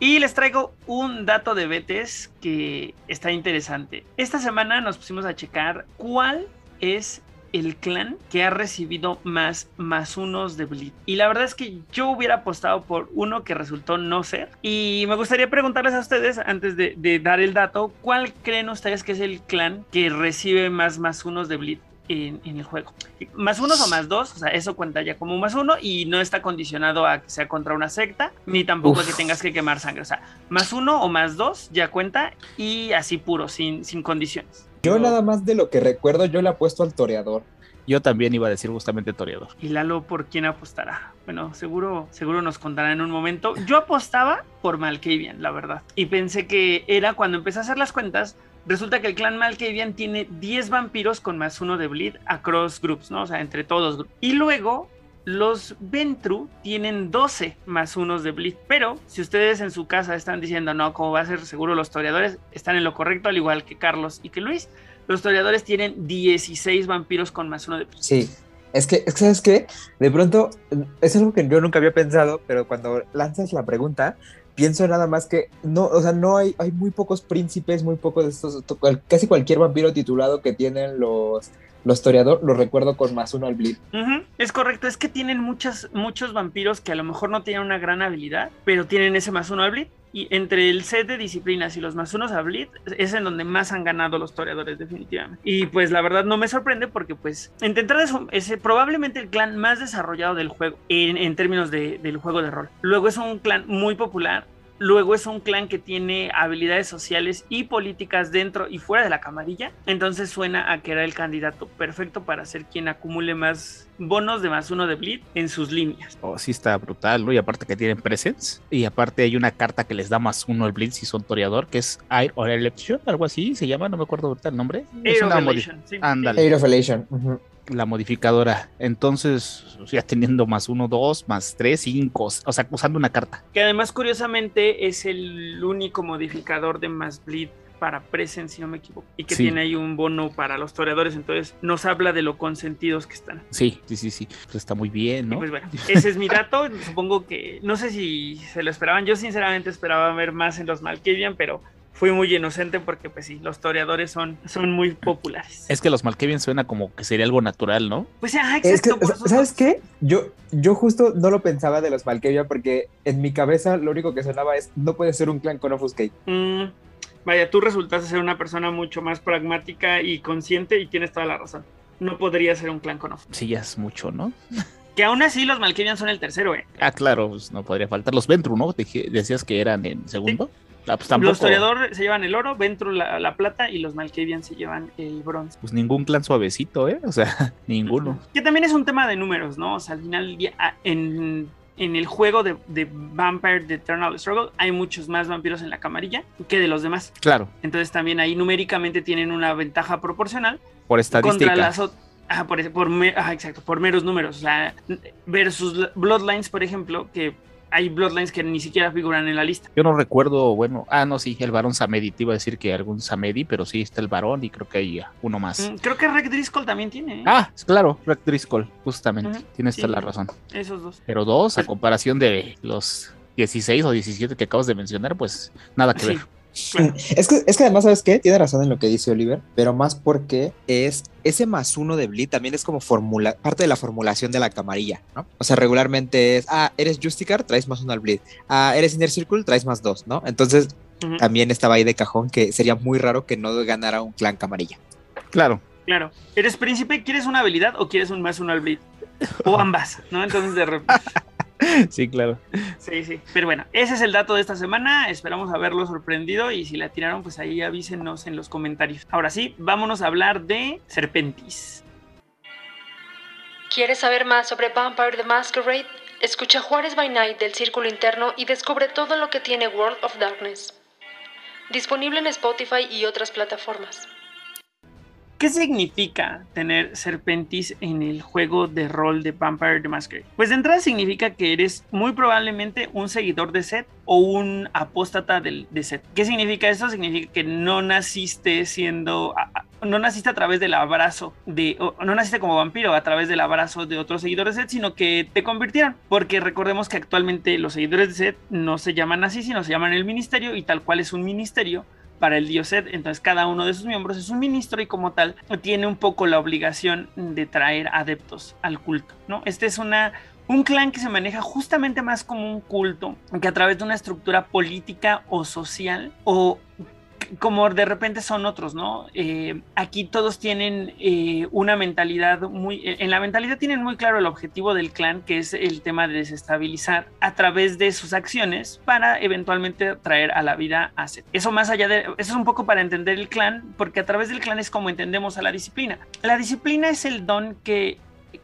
Y les traigo un dato de Betes que está interesante. Esta semana nos pusimos a checar cuál es el clan que ha recibido más más unos de Bleed. Y la verdad es que yo hubiera apostado por uno que resultó no ser. Y me gustaría preguntarles a ustedes, antes de, de dar el dato, ¿cuál creen ustedes que es el clan que recibe más más unos de Bleed? En, en, el juego. Más unos o más dos, o sea, eso cuenta ya como más uno y no está condicionado a que sea contra una secta, ni tampoco Uf. a que tengas que quemar sangre. O sea, más uno o más dos ya cuenta y así puro, sin, sin condiciones. Yo nada más de lo que recuerdo, yo le apuesto al toreador. Yo también iba a decir justamente toreador. ¿Y Lalo por quién apostará? Bueno, seguro, seguro nos contará en un momento. Yo apostaba por Malkavian, la verdad. Y pensé que era cuando empecé a hacer las cuentas, resulta que el clan Malkavian tiene 10 vampiros con más uno de bleed across groups, ¿no? O sea, entre todos. Y luego los Ventru tienen 12 más unos de bleed. Pero si ustedes en su casa están diciendo, no, ¿cómo va a ser seguro los toreadores? Están en lo correcto, al igual que Carlos y que Luis. Los toreadores tienen 16 vampiros con más uno de. Sí. Es que, es que, ¿sabes qué? De pronto, es algo que yo nunca había pensado, pero cuando lanzas la pregunta, pienso nada más que no, o sea, no hay, hay muy pocos príncipes, muy pocos de estos, casi cualquier vampiro titulado que tienen los, los toreador, lo recuerdo con más uno al bleed. Uh -huh, es correcto, es que tienen muchas, muchos vampiros que a lo mejor no tienen una gran habilidad, pero tienen ese más uno al bleed. Y entre el set de disciplinas y los más unos a Bleed es en donde más han ganado los toreadores definitivamente. Y pues la verdad no me sorprende porque pues entre entradas es probablemente el clan más desarrollado del juego en, en términos de, del juego de rol. Luego es un clan muy popular. Luego es un clan que tiene habilidades sociales y políticas dentro y fuera de la camarilla. Entonces suena a que era el candidato perfecto para ser quien acumule más bonos de más uno de bleed en sus líneas. Oh, sí está brutal, ¿no? Y aparte que tienen presence. Y aparte hay una carta que les da más uno al bleed si son toreador, que es Air or Election, algo así se llama, no me acuerdo ahorita el nombre. Air es of Elation, sí. Ándale. Air of Elation. Uh -huh la modificadora. Entonces, ya teniendo más uno, dos, más tres, cinco, o sea, usando una carta. Que además, curiosamente, es el único modificador de más bleed para Presence, si no me equivoco, y que Sí. tiene ahí un bono para los toreadores, entonces nos habla de lo consentidos que están. Sí, sí, sí, sí. Pues está muy bien, Y ¿no? pues bueno, ese es mi dato. Supongo que no sé si se lo esperaban. Yo sinceramente esperaba ver más en los Malkavian, pero fui muy inocente porque pues sí, los toreadores son, son muy populares. Es que los Malkavian suena como que sería algo natural, ¿no? Pues ah, Es que, exacto. ¿sabes qué? Yo, yo justo no lo pensaba de los Malkavian porque en mi cabeza lo único que sonaba es no puede ser un clan con Offuscate. Mm, vaya, tú resultaste ser una persona mucho más pragmática y consciente y tienes toda la razón. No podría ser un clan con off. Sí, ya es mucho, ¿no? Que aún así los Malkavian son el tercero, ¿eh? Ah, claro, pues no podría faltar. Los Ventru, ¿no? Decías que eran en segundo. Ah, pues. Los toreadores se llevan el oro, Ventru la, la plata y los Malkavian se llevan el bronce. Pues ningún clan suavecito, ¿eh? O sea, ninguno. Que también es un tema de números, ¿no? O sea, al final, ah, en, en el juego de, de Vampire The Eternal Struggle hay muchos más vampiros en la camarilla que de los demás. Claro, Entonces también ahí numéricamente tienen una ventaja proporcional por contra estadística. las ot- Ajá, por, por ajá, exacto, por meros números. O sea, versus Bloodlines, por ejemplo, que hay Bloodlines que ni siquiera figuran en la lista. Yo no recuerdo, bueno, ah, no, sí, el varón Samedi. Te iba a decir que algún Samedi, pero sí está el varón y creo que hay uno más. Mm, Creo que Rick Driscoll también tiene ¿eh? Ah, claro, Rick Driscoll, justamente. Ujú, Tienes sí. toda la razón. esos dos. Pero dos, a Pues- comparación de los 16 o 17 que acabas de mencionar, pues nada que Sí, ver. Claro. Es que, es que además, ¿sabes qué? Tiene razón en lo que dice Oliver, pero más porque es ese más uno de Bleed también es como formula, parte de la formulación de la camarilla, ¿no? O sea, regularmente es, ah, eres Justicar, traes más uno al Bleed. Ah, eres Inner Circle, traes más dos, ¿no? Entonces también estaba ahí de cajón que sería muy raro que no ganara un clan camarilla. Claro, Claro. ¿Eres príncipe? ¿Quieres una habilidad o quieres un más uno al bleed? O ambas, ¿no? Entonces de repente. sí, claro. Sí, sí. Pero bueno, ese es el dato de esta semana. Esperamos haberlo sorprendido y si la tiraron, pues ahí avísenos en los comentarios. Ahora sí, vámonos a hablar de Serpentis. ¿Quieres saber más sobre Vampire the Masquerade? Escucha Juárez by Night del Círculo Interno y descubre todo lo que tiene World of Darkness. Disponible en Spotify y otras plataformas. ¿Qué significa tener Serpentis en el juego de rol de Vampire the Masquerade? Pues de entrada significa que eres muy probablemente un seguidor de Set o un apóstata del, de Set. ¿Qué significa eso? Significa que no naciste siendo no naciste a través del abrazo de, no naciste como vampiro a través del abrazo de otros seguidores de Seth, sino que te convirtieron, porque recordemos que actualmente los seguidores de Seth no se llaman así, sino se llaman el ministerio y tal cual es un ministerio para el dios Seth, entonces cada uno de sus miembros es un ministro y como tal tiene un poco la obligación de traer adeptos al culto, ¿no? Este es una un clan que se maneja justamente más como un culto, que a través de una estructura política o social o como de repente son otros, ¿no? Eh, aquí todos tienen eh, una mentalidad muy, en la mentalidad tienen muy claro el objetivo del clan, que es el tema de desestabilizar a través de sus acciones para eventualmente traer a la vida a Seth. Eso más allá de, eso es un poco para entender el clan, porque a través del clan es como entendemos a la disciplina. La disciplina es el don que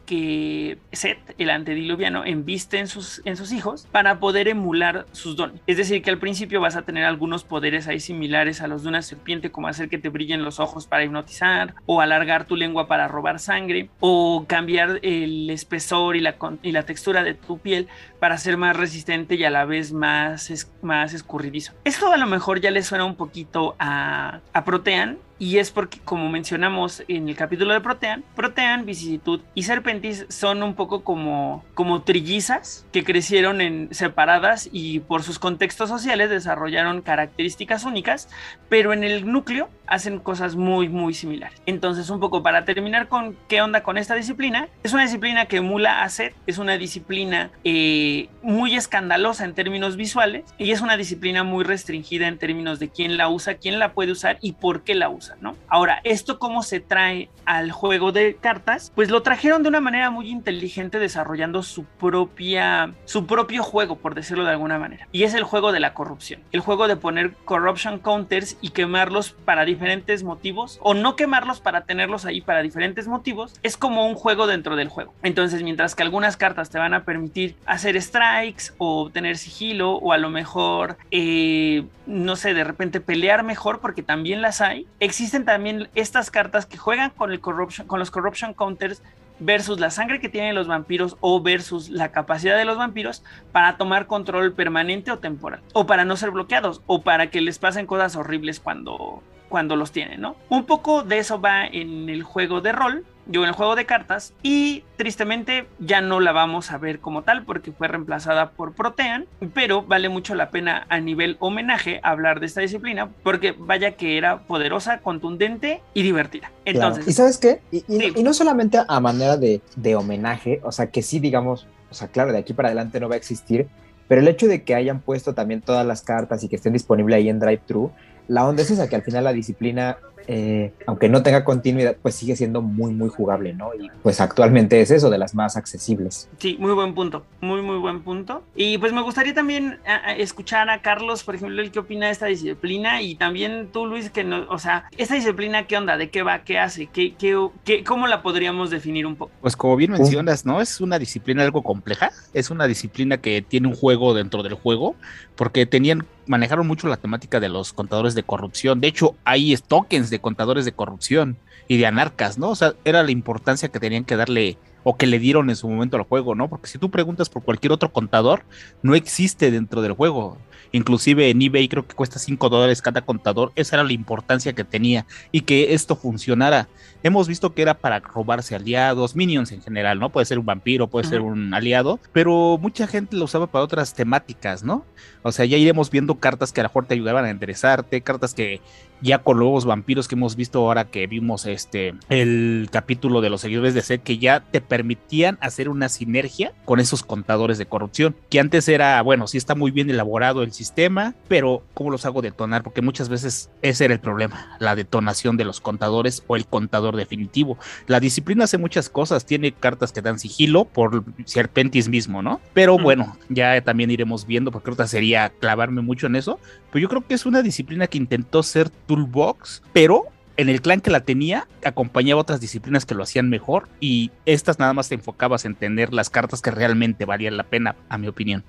que Seth, el antediluviano, enviste en sus, en sus hijos para poder emular sus dones. Es decir, que al principio vas a tener algunos poderes ahí similares a los de una serpiente, como hacer que te brillen los ojos para hipnotizar, o alargar tu lengua para robar sangre, o cambiar el espesor y la, y la textura de tu piel para ser más resistente y a la vez más, más escurridizo. Esto a lo mejor ya le suena un poquito a, a Protean, y es porque, como mencionamos en el capítulo de Protean, Protean, Vicisitud y Serpentis son un poco como, como trillizas que crecieron en separadas y por sus contextos sociales desarrollaron características únicas, pero en el núcleo hacen cosas muy, muy similares. Entonces, un poco para terminar con qué onda con esta disciplina, es una disciplina que emula a Seth, es una disciplina eh, muy escandalosa en términos visuales y es una disciplina muy restringida en términos de quién la usa, quién la puede usar y por qué la usa, ¿no? Ahora, ¿esto cómo se trae al juego de cartas? Pues lo trajeron de una manera muy inteligente desarrollando su propia, su propio juego, por decirlo de alguna manera. Y es el juego de la corrupción, el juego de poner corruption counters y quemarlos para diferentes motivos o no quemarlos para tenerlos ahí para diferentes motivos, es como un juego dentro del juego. Entonces, mientras que algunas cartas te van a permitir hacer strikes o obtener sigilo o a lo mejor, eh, no sé, de repente pelear mejor porque también las hay, existen también estas cartas que juegan con, el corruption, con los corruption counters versus la sangre que tienen los vampiros o versus la capacidad de los vampiros para tomar control permanente o temporal, o para no ser bloqueados, o para que les pasen cosas horribles cuando, cuando los tienen, ¿no? Un poco de eso va en el juego de rol, yo en el juego de cartas y tristemente ya no la vamos a ver como tal porque fue reemplazada por Protean, pero vale mucho la pena a nivel homenaje hablar de esta disciplina porque vaya que era poderosa, contundente y divertida. Entonces, ¿y sabes qué? Y, no solamente a manera de, de homenaje, o sea, que sí digamos, o sea, claro, de aquí para adelante no va a existir, pero el hecho de que hayan puesto también todas las cartas y que estén disponibles ahí en Drive-Thru, la onda es esa, que al final la disciplina, eh, aunque no tenga continuidad, pues sigue siendo muy, muy jugable, ¿no? Y pues actualmente es eso, de las más accesibles. Sí, muy buen punto, muy, muy buen punto. Y pues me gustaría también escuchar a Carlos, por ejemplo, el qué opina de esta disciplina y también tú, Luis, que no, o sea, esta disciplina, ¿qué onda? ¿De qué va? ¿Qué hace? ¿Qué, qué, qué, cómo la podríamos definir un poco? Pues como bien mencionas, ¿no? Es una disciplina algo compleja, es una disciplina que tiene un juego dentro del juego, porque tenían manejaron mucho la temática de los contadores de corrupción. De hecho, hay tokens de contadores de corrupción y de anarcas, ¿no? O sea, era la importancia que tenían que darle o que le dieron en su momento al juego, ¿no? Porque si tú preguntas por cualquier otro contador, no existe dentro del juego. Inclusive en eBay creo que cuesta 5 dólares cada contador. Esa era la importancia que tenía y que esto funcionara. Hemos visto que era para robarse aliados, minions en general, ¿no? Puede ser un vampiro, puede ser un aliado, pero mucha gente lo usaba para otras temáticas, ¿no? O sea, ya iremos viendo cartas que a lo mejor te ayudaban a interesarte, cartas que ya con los vampiros que hemos visto ahora que vimos este el capítulo de los seguidores de Seth que ya te permitían hacer una sinergia con esos contadores de corrupción que antes era bueno sí está muy bien elaborado el sistema pero cómo los hago detonar porque muchas veces ese era el problema la detonación de los contadores o el contador definitivo. La disciplina hace muchas cosas tiene cartas que dan sigilo por Serpentis mismo no pero bueno ya también iremos viendo porque ahorita sería clavarme mucho en eso. Pero yo creo que es una disciplina que intentó ser toolbox, pero en el clan que la tenía acompañaba otras disciplinas que lo hacían mejor y estas nada más te enfocabas en tener las cartas que realmente valían la pena, a mi opinión.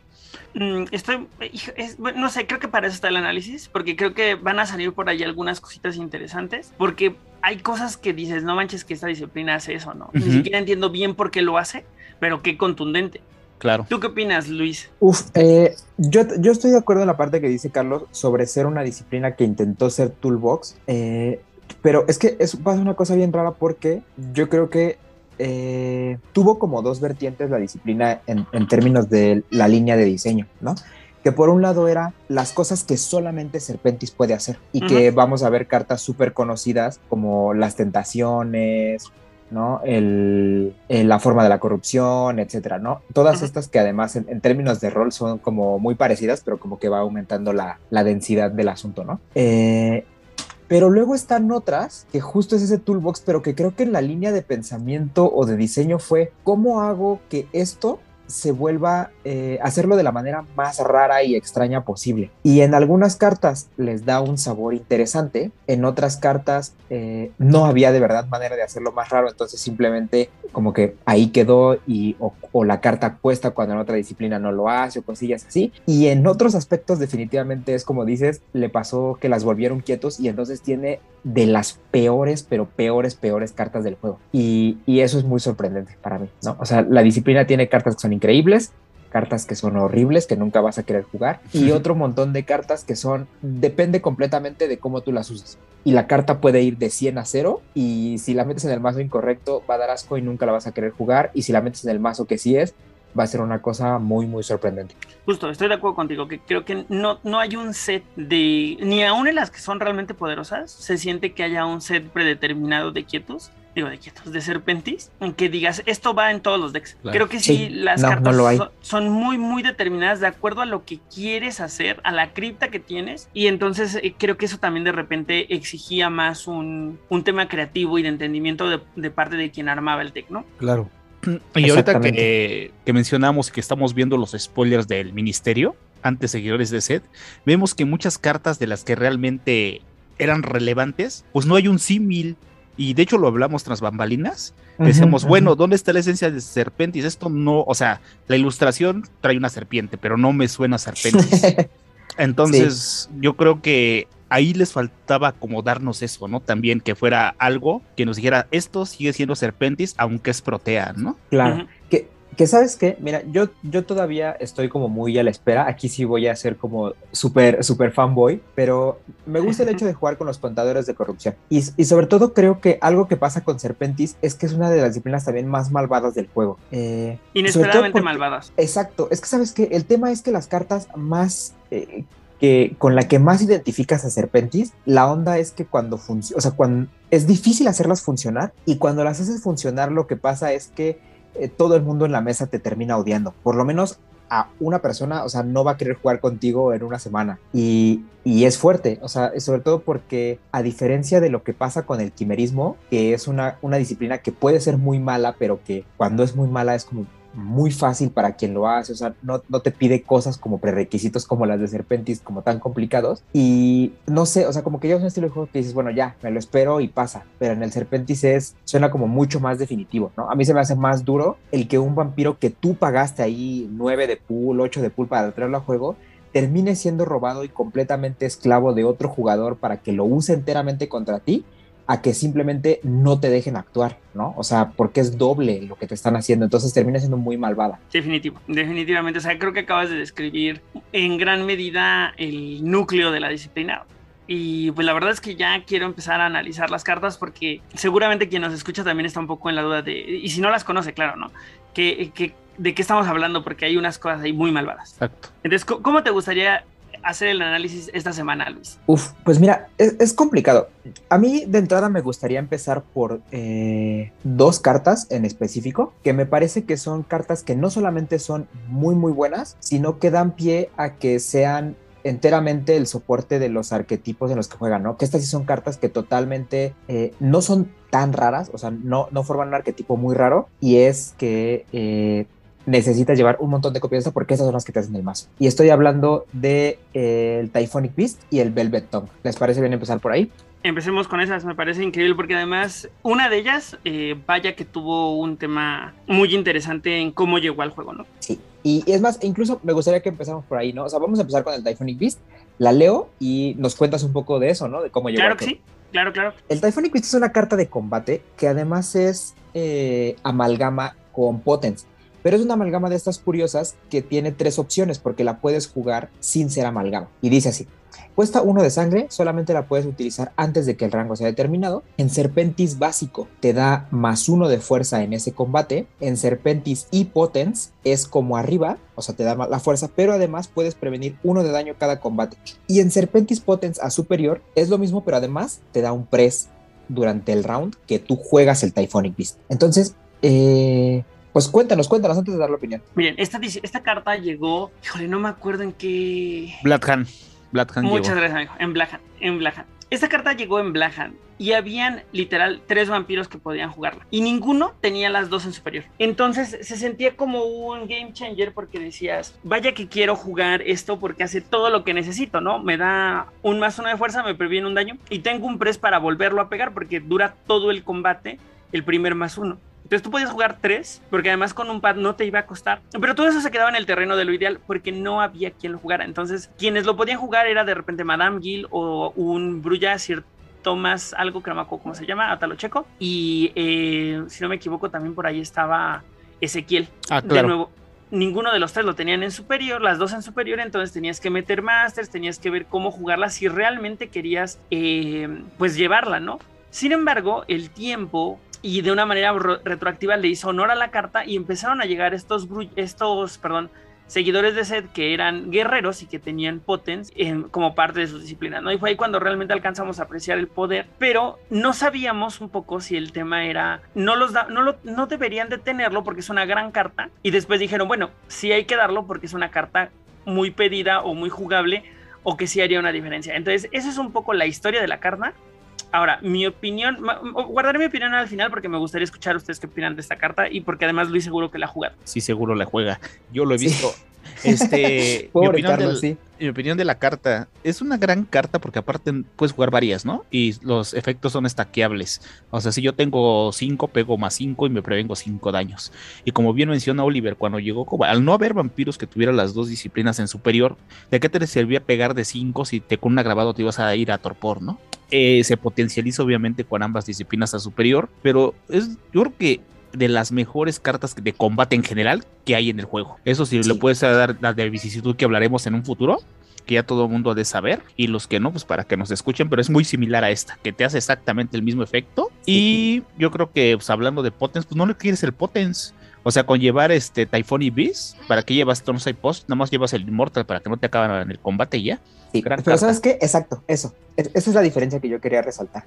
Mm, estoy, no sé, creo que para eso está el análisis, porque creo que van a salir por ahí algunas cositas interesantes, porque hay cosas que dices, no manches que esta disciplina hace eso, ¿no? Ni siquiera entiendo bien por qué lo hace, pero qué contundente. Claro. ¿Tú qué opinas, Luis? Uf, eh, yo, yo, estoy de acuerdo en la parte que dice Carlos sobre ser una disciplina que intentó ser toolbox. Eh, pero es que es, pasa una cosa bien rara porque yo creo que eh, tuvo como dos vertientes la disciplina en, en, términos de la línea de diseño, ¿no? Que por un lado era las cosas que solamente Serpentis puede hacer y uh -huh. que vamos a ver cartas súper conocidas como las tentaciones, ¿no? El, el, la forma de la corrupción, etcétera, ¿no? Todas uh -huh. estas que además en, en, términos de rol son como muy parecidas, pero como que va aumentando la, la densidad del asunto, ¿no? Eh, pero luego están otras que justo es ese toolbox, pero que creo que en la línea de pensamiento o de diseño fue cómo hago que esto se vuelva eh, hacerlo de la manera más rara y extraña posible. Y en algunas cartas les da un sabor interesante, en otras cartas eh, no había de verdad manera de hacerlo más raro, entonces simplemente como que ahí quedó y o, la carta cuesta cuando en otra disciplina no lo hace o cosillas así. Y en otros aspectos definitivamente es como dices, le pasó que las volvieron quietos y entonces tiene de las peores, pero peores, peores cartas del juego. Y, y eso es muy sorprendente para mí, ¿no? O sea, la disciplina tiene cartas que son increíbles, cartas que son horribles, que nunca vas a querer jugar, y otro montón de cartas que son, depende completamente de cómo tú las uses. Y la carta puede ir de 100 a 0, y si la metes en el mazo incorrecto, va a dar asco y nunca la vas a querer jugar, y si la metes en el mazo que sí es, va a ser una cosa muy, muy sorprendente. Justo, estoy de acuerdo contigo, que creo que no, no hay un set de, ni aún en las que son realmente poderosas, se siente que haya un set predeterminado de quietos, digo de quietos, de serpentis, en que digas, esto va en todos los decks. Claro. Creo que sí, sí las no, cartas no son, son, muy, muy determinadas de acuerdo a lo que quieres hacer, a la cripta que tienes, y entonces eh, creo que eso también de repente exigía más un, un tema creativo y de entendimiento de, de parte de quien armaba el deck, ¿no? Claro. Y ahorita que, que, mencionamos que estamos viendo los spoilers del ministerio, antes seguidores de set, vemos que muchas cartas de las que realmente eran relevantes, pues no hay un símil. Y de hecho lo hablamos tras bambalinas. Decíamos, uh -huh. bueno, ¿dónde está la esencia de Serpentis? Esto no, o sea, la ilustración trae una serpiente, pero no me suena a Serpentis. Entonces, sí. yo creo que ahí les faltaba como darnos eso, ¿no? También que fuera algo que nos dijera, esto sigue siendo Serpentis, aunque es Protea, ¿no? Claro. Uh -huh. que, que, sabes qué, mira, yo, yo todavía estoy como muy a la espera, aquí sí voy a ser como súper, súper fanboy, pero me gusta el hecho de jugar con los contadores de corrupción. Y, y, sobre todo creo que algo que pasa con Serpentis es que es una de las disciplinas también más malvadas del juego. Eh, Inesperadamente porque, malvadas. Exacto, es que sabes que el tema es que las cartas más... Eh, que con la que más identificas a Serpentis, la onda es que cuando funciona, o sea, cuando es difícil hacerlas funcionar y cuando las haces funcionar lo que pasa es que eh, todo el mundo en la mesa te termina odiando, por lo menos a una persona, o sea, no va a querer jugar contigo en una semana. Y, y, es fuerte, o sea, sobre todo porque a diferencia de lo que pasa con el quimerismo, que es una, una disciplina que puede ser muy mala, pero que cuando es muy mala es como muy fácil para quien lo hace, o sea, no, no, te pide cosas como prerequisitos como las de Serpentis, como tan complicados. Y no sé, o sea, como que ya es un estilo de juego que dices, bueno, ya, me lo espero y pasa. Pero en el Serpentis es, suena como mucho más definitivo, ¿no? A mí se me hace más duro el que un vampiro que tú pagaste ahí 9 de pool, 8 de pool para traerlo a juego, termine siendo robado y completamente esclavo de otro jugador para que lo use enteramente contra ti a que simplemente no te dejen actuar, ¿no? O sea, porque es doble lo que te están haciendo, entonces termina siendo muy malvada. Definitivo, definitivamente. O sea, creo que acabas de describir en gran medida el núcleo de la disciplina. Y pues la verdad es que ya quiero empezar a analizar las cartas porque seguramente quien nos escucha también está un poco en la duda de, y si no las conoce, claro, ¿no? Que, que, ¿De qué estamos hablando? Porque hay unas cosas ahí muy malvadas. Exacto. Entonces, ¿cómo te gustaría hacer el análisis esta semana, Luis? Uf, pues mira, es, complicado. A mí de entrada me gustaría empezar por eh, dos cartas en específico, que me parece que son cartas que no solamente son muy, muy buenas, sino que dan pie a que sean enteramente el soporte de los arquetipos en los que juegan, ¿no? Que estas sí son cartas que totalmente eh, no son tan raras, o sea, no, no forman un arquetipo muy raro, y es que eh, necesitas llevar un montón de copias porque esas son las que te hacen el mazo. Y estoy hablando de eh, el Typhonic Beast y el Velvet Tongue. ¿Les parece bien empezar por ahí? Empecemos con esas, me parece increíble porque además una de ellas, eh, vaya que tuvo un tema muy interesante en cómo llegó al juego, ¿no? Sí, y es más, incluso me gustaría que empezáramos por ahí, ¿no? O sea, vamos a empezar con el Typhonic Beast, la leo y nos cuentas un poco de eso, ¿no? De cómo llegó Claro que sí, claro, claro. El Typhonic Beast es una carta de combate que además es eh, amalgama con Potence pero es una amalgama de estas curiosas que tiene tres opciones porque la puedes jugar sin ser amalgama. Y dice así, Cuesta uno de sangre, solamente la puedes utilizar antes de que el rango sea determinado. En Serpentis básico te da más uno de fuerza en ese combate. En Serpentis y Potens es como arriba, o sea, te da la fuerza, pero además puedes prevenir uno de daño cada combate. Y en Serpentis Potens a superior es lo mismo, pero además te da un press durante el round que tú juegas el Typhonic Beast. Entonces, eh, pues cuéntanos, cuéntanos antes de dar la opinión. Miren, esta, esta carta llegó, híjole, no me acuerdo en qué. Bloodhand. Muchas gracias, amigo. En Black En Black Esta carta llegó en Black y habían literal tres vampiros que podían jugarla y ninguno tenía las dos en superior. Entonces se sentía como un game changer porque decías, vaya que quiero jugar esto porque hace todo lo que necesito, ¿no? Me da un más uno de fuerza, me previene un daño y tengo un press para volverlo a pegar porque dura todo el combate el primer más uno. Entonces tú podías jugar tres, porque además con un pad no te iba a costar. Pero todo eso se quedaba en el terreno de lo ideal, porque no había quien lo jugara. Entonces, quienes lo podían jugar era de repente Madame Gill o un Brulla cierto Tomás, algo que no me acuerdo cómo se llama, Atalocheco. Y eh, si no me equivoco, también por ahí estaba Ezequiel. Ah, claro. De nuevo, ninguno de los tres lo tenían en superior, las dos en superior, entonces tenías que meter masters, tenías que ver cómo jugarla si realmente querías, eh, pues llevarla, ¿no? Sin embargo, el tiempo y de una manera retroactiva le hizo honor a la carta y empezaron a llegar estos, estos perdón, seguidores de Seth que eran guerreros y que tenían potens como parte de su disciplina, ¿no? Y fue ahí cuando realmente alcanzamos a apreciar el poder, pero no sabíamos un poco si el tema era, no los da, no, no deberían de tenerlo porque es una gran carta, y después dijeron, bueno, sí hay que darlo porque es una carta muy pedida o muy jugable, o que sí haría una diferencia. Entonces, esa es un poco la historia de la carta. Ahora, mi opinión, guardaré mi opinión al final porque me gustaría escuchar ustedes qué opinan de esta carta y porque además Luis seguro que la ha jugado. Sí, seguro la juega. Yo lo he visto. Este, mi, opinión de la carta es una gran carta porque aparte puedes jugar varias, ¿no? Y los efectos son estaqueables. O sea, si yo tengo 5, pego más 5 y me prevengo 5 daños. Y como bien menciona Oliver, cuando llegó, al no haber vampiros que tuvieran las dos disciplinas en superior, ¿de qué te servía pegar de 5 si te con un agravado te ibas a ir a torpor, ¿no? Eh, se potencializa obviamente con ambas disciplinas a superior, pero es, yo creo que de las mejores cartas de combate en general que hay en el juego. Eso sí, le puedes dar la de vicisitud que hablaremos en un futuro, que ya todo el mundo ha de saber, y los que no, pues para que nos escuchen, pero es muy similar a esta, que te hace exactamente el mismo efecto. Y yo creo que, pues hablando de Potence, pues no le quieres el Potence. O sea, con llevar este Typhon y Beast, ¿para qué llevas Tonsai Post? Nada más llevas el Immortal para que no te acaben en el combate y ya. pero ¿sabes qué? Exacto, eso. Esa es la diferencia que yo quería resaltar.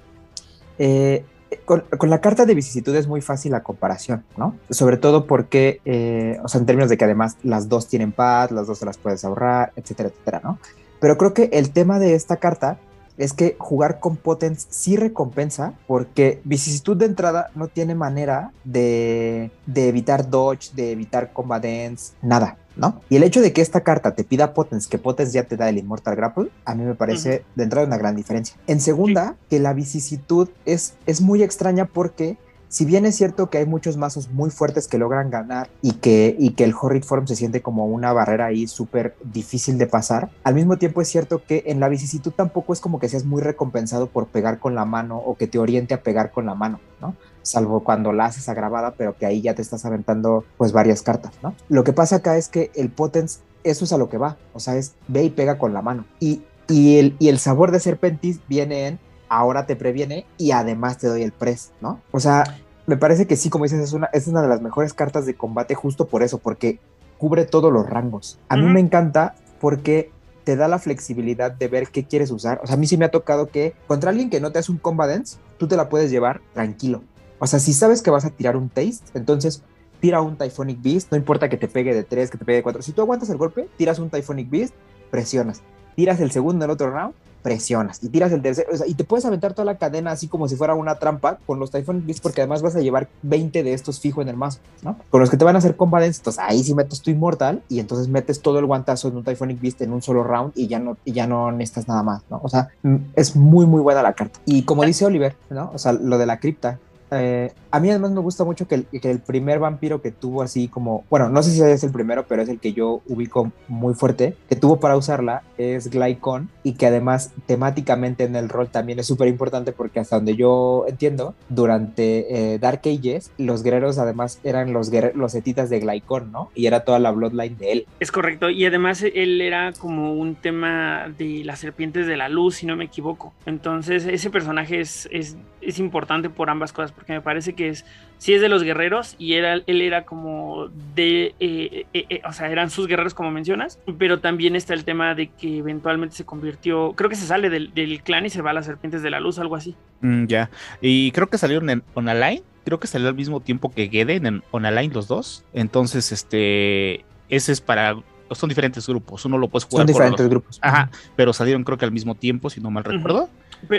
Eh, con, la carta de vicisitud es muy fácil la comparación, ¿no? Sobre todo porque, eh, o sea, en términos de que además las dos tienen paz, las dos se las puedes ahorrar, etcétera, etcétera, ¿no? Pero creo que el tema de esta carta es que jugar con Potence sí recompensa porque vicisitud de entrada no tiene manera de, de evitar dodge, de evitar combat dance, nada. ¿no? Y el hecho de que esta carta te pida Potence, que Potence ya te da el Immortal Grapple, a mí me parece de entrada una gran diferencia. En segunda, que la vicisitud es, es muy extraña porque si bien es cierto que hay muchos mazos muy fuertes que logran ganar y que, el Horrid Form se siente como una barrera ahí súper difícil de pasar, al mismo tiempo es cierto que en la vicisitud tampoco es como que seas muy recompensado por pegar con la mano o que te oriente a pegar con la mano, ¿no? Salvo cuando la haces agravada, pero que ahí ya te estás aventando pues varias cartas, ¿no? Lo que pasa acá es que el Potence, eso es a lo que va, o sea, es ve y pega con la mano. Y el sabor de Serpentis viene en ahora te previene y además te doy el press, ¿no? O sea, me parece que sí, como dices, es una, es una de las mejores cartas de combate justo por eso, porque cubre todos los rangos. A mí me encanta porque te da la flexibilidad de ver qué quieres usar. O sea, a mí sí me ha tocado que contra alguien que no te hace un combat dance, tú te la puedes llevar tranquilo. O sea, si sabes que vas a tirar un taste, entonces tira un Typhonic Beast, no importa que te pegue de 3, que te pegue de 4. Si tú aguantas el golpe, tiras un Typhonic Beast, presionas. Tiras el segundo en el otro round, presionas y tiras el tercero, y te puedes aventar toda la cadena así como si fuera una trampa con los Typhon Beast porque además vas a llevar 20 de estos fijo en el mazo, ¿no? Con los que te van a hacer combatants, entonces ahí sí metes tu inmortal y entonces metes todo el guantazo en un Typhonic Beast en un solo round y ya no, y ya no necesitas nada más, ¿no? O sea, es muy, muy buena la carta. Y como dice Oliver, ¿no? O sea, lo de la cripta, eh, a mí además me gusta mucho que el, primer vampiro que tuvo así como, bueno, no sé si es el primero, pero es el que yo ubico muy fuerte, que tuvo para usarla, es Glycon y que además temáticamente en el rol también es súper importante porque hasta donde yo entiendo, durante eh, Dark Ages, los guerreros además eran los, los etitas de Glycon, ¿no? Y era toda la bloodline de él. Es correcto, y además él era como un tema de las serpientes de la luz, si no me equivoco. Entonces ese personaje es, es, es importante por ambas cosas, porque me parece que es, sí es de los guerreros y era, él era como de, eh, eh, eh, o sea, eran sus guerreros como mencionas, pero también está el tema de que eventualmente se convirtió, creo que se sale del, del clan y se va a las serpientes de la luz, algo así. Mm, ya, y creo que salieron en Online, creo que salió al mismo tiempo que Geden en Online los dos, entonces este, ese es para son diferentes grupos, uno lo puedes jugar. Son diferentes grupos. Ajá, pero salieron creo que al mismo tiempo, si no mal recuerdo.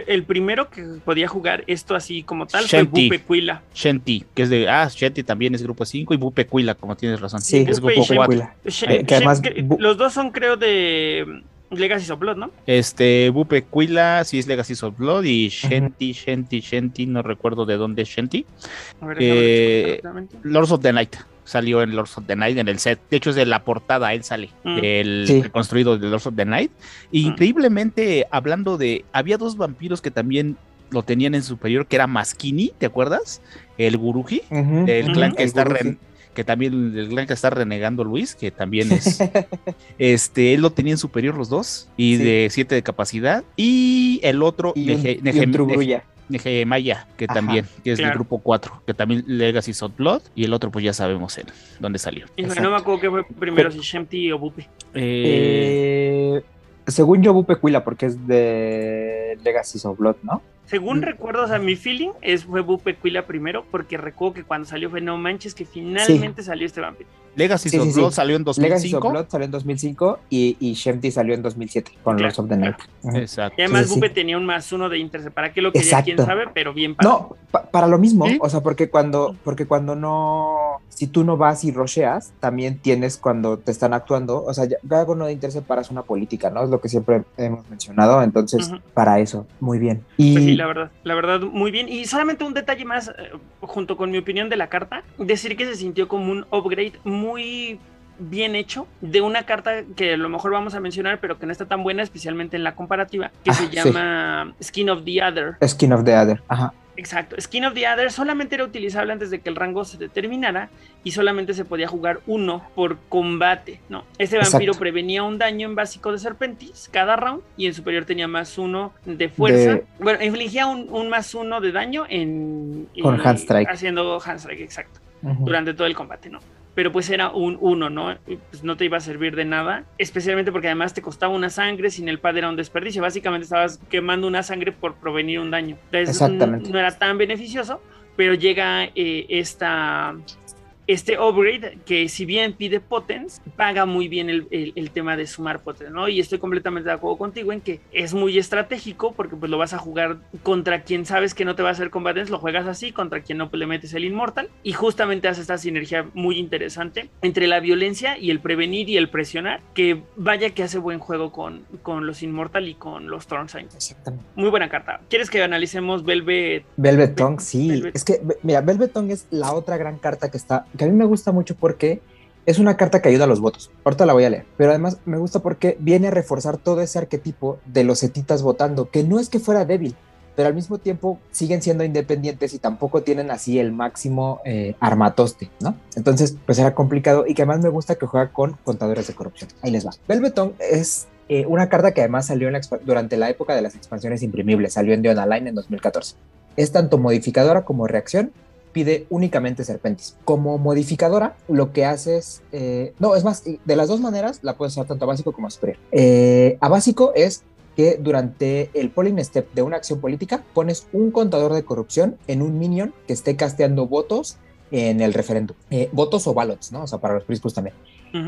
El primero que podía jugar esto así como tal Shanti, fue. Shanti, que es de. Ah, Shanti también es grupo 5 y Bupequila, como tienes razón. Sí, es grupo 4. Eh, además, los dos son, creo, de. Legacy of Blood, ¿no? Este, Bupequila sí es Legacy of Blood y Shanti, Shanti, Shanti, no recuerdo de dónde es Shanti. A ver, eh, Lords of the Night salió en Lords of the Night en el set. De hecho, es de la portada, él sale, mm. el construido de Lords of the Night. Mm. increíblemente, hablando de. Había dos vampiros que también lo tenían en superior, que era Maskini, ¿te acuerdas? El Guruji, el clan que está que también el clan que está renegando Luis, que también es este, él lo tenía en superior los dos, y de 7 de capacidad, y el otro, y Maya, que también, que es del grupo 4, que también Legacy of Blood, y el otro pues ya sabemos él, dónde salió. Y no me acuerdo qué fue primero, si Shemti o Bupe. Eh, según yo, Bupe Cuila, porque es de Legacy of Blood, ¿no? Según mm. recuerdo, o sea, mi feeling es fue Bupe Cuila primero, porque recuerdo que cuando salió fue No Manches, que finalmente salió este vampiro. Legacy of Blood salió en 2005. Legacy of Blood salió en 2005 y, y Shemty salió en 2007 con Lords of the Night. Exacto. Y además Bupe tenía un más uno de Intercept. ¿Para qué lo quería? ¿Quién sabe? Pero bien para. No, para lo mismo. O sea, porque cuando, porque cuando no. Si tú no vas y rocheas, también tienes cuando te están actuando. O sea, ya, con uno de Intercept para una política, ¿no? Es lo que siempre hemos mencionado. Entonces, para eso, muy bien. Y... Pues sí, la verdad, la verdad, muy bien. Y solamente un detalle más, eh, junto con mi opinión de la carta, decir que se sintió como un upgrade muy bien hecho de una carta que a lo mejor vamos a mencionar, pero que no está tan buena, especialmente en la comparativa, que ah, se llama Skin of the Other. Skin of the Other, ajá. Exacto, Skin of the Other solamente era utilizable antes de que el rango se determinara y solamente se podía jugar uno por combate, ¿no? Ese vampiro prevenía un daño en básico de Serpentis cada round y en superior tenía más uno de fuerza. Bueno, infligía un, más uno de daño en... Con Handstrike. Haciendo Handstrike, exacto. Durante todo el combate, ¿no? Pero pues era un uno, ¿no? Pues no te iba a servir de nada, especialmente porque además te costaba una sangre, sin el pad era un desperdicio, básicamente estabas quemando una sangre por provenir un daño. Entonces, Exactamente. No, era tan beneficioso, pero llega eh, esta este upgrade que si bien pide potence, paga muy bien el, tema de sumar potence, ¿no? Y estoy completamente de acuerdo contigo en que es muy estratégico porque pues lo vas a jugar contra quien sabes que no te va a hacer combatants, lo juegas así, contra quien no pues, le metes el inmortal y justamente hace esta sinergia muy interesante entre la violencia y el prevenir y el presionar, que vaya que hace buen juego con, con los inmortal y con los Thornsign. Exactamente. Muy buena carta. ¿Quieres que analicemos Velvet? Velvet Tongue, sí. Es que, mira, Velvet Tongue es la otra gran carta que está a mí me gusta mucho porque es una carta que ayuda a los votos. Ahorita la voy a leer. Pero además me gusta porque viene a reforzar todo ese arquetipo de los etitas votando, que no es que fuera débil, pero al mismo tiempo siguen siendo independientes y tampoco tienen así el máximo eh, armatoste, ¿no? Entonces, pues era complicado y que además me gusta que juega con contadores de corrupción. Ahí les va. Velvetón es eh, una carta que además salió durante la época de las expansiones imprimibles, salió en The Online en 2014. Es tanto modificadora como reacción pide únicamente Serpentis. Como modificadora, lo que hace es, eh, no, es más, de las dos maneras la puedes usar tanto a básico como a superior. Eh, a básico es que durante el polling step de una acción política pones un contador de corrupción en un minion que esté casteando votos en el referéndum. Eh, votos o ballots, ¿no? O sea, para los priscos también.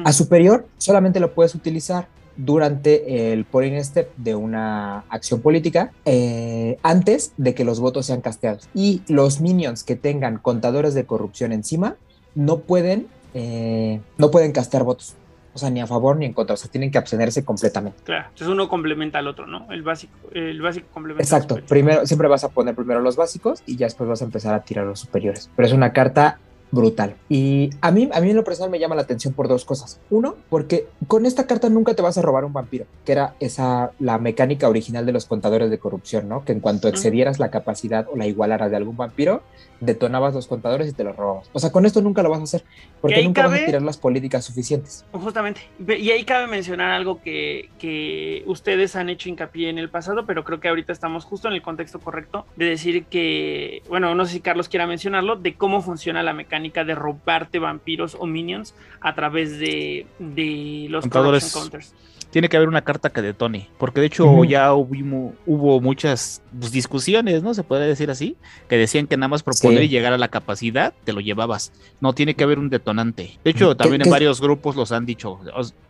A superior solamente lo puedes utilizar durante el polling step de una acción política eh, antes de que los votos sean casteados. Y los minions que tengan contadores de corrupción encima no pueden, eh, no pueden castear votos. O sea, ni a favor ni en contra. O sea, tienen que abstenerse completamente. Claro, entonces uno complementa al otro, ¿no? El básico, el básico complementa. Exacto. Primero, siempre vas a poner primero los básicos y ya después vas a empezar a tirar los superiores. Pero es una carta brutal. Y a mí, a mí en lo personal me llama la atención por dos cosas. Uno, porque con esta carta nunca te vas a robar un vampiro, que era esa, la mecánica original de los contadores de corrupción, ¿no? Que en cuanto excedieras la capacidad o la igualaras de algún vampiro, detonabas los contadores y te los robabas. O sea, con esto nunca lo vas a hacer, porque nunca vas cabe- a tirar las políticas suficientes. Justamente. Y ahí cabe mencionar algo que, que ustedes han hecho hincapié en el pasado, pero creo que ahorita estamos justo en el contexto correcto de decir que, bueno, no sé si Carlos quiera mencionarlo, de cómo funciona la mecánica de robarte vampiros o minions a través de, de los Contadores. counters. Tiene que haber una carta que detone, porque de hecho ya hubo, hubo muchas pues, discusiones, ¿no? Se podría decir así, que decían que nada más proponer Sí. y llegar a la capacidad te lo llevabas. No tiene que haber un detonante. De hecho, ¿Qué- también en qué- varios grupos los han dicho.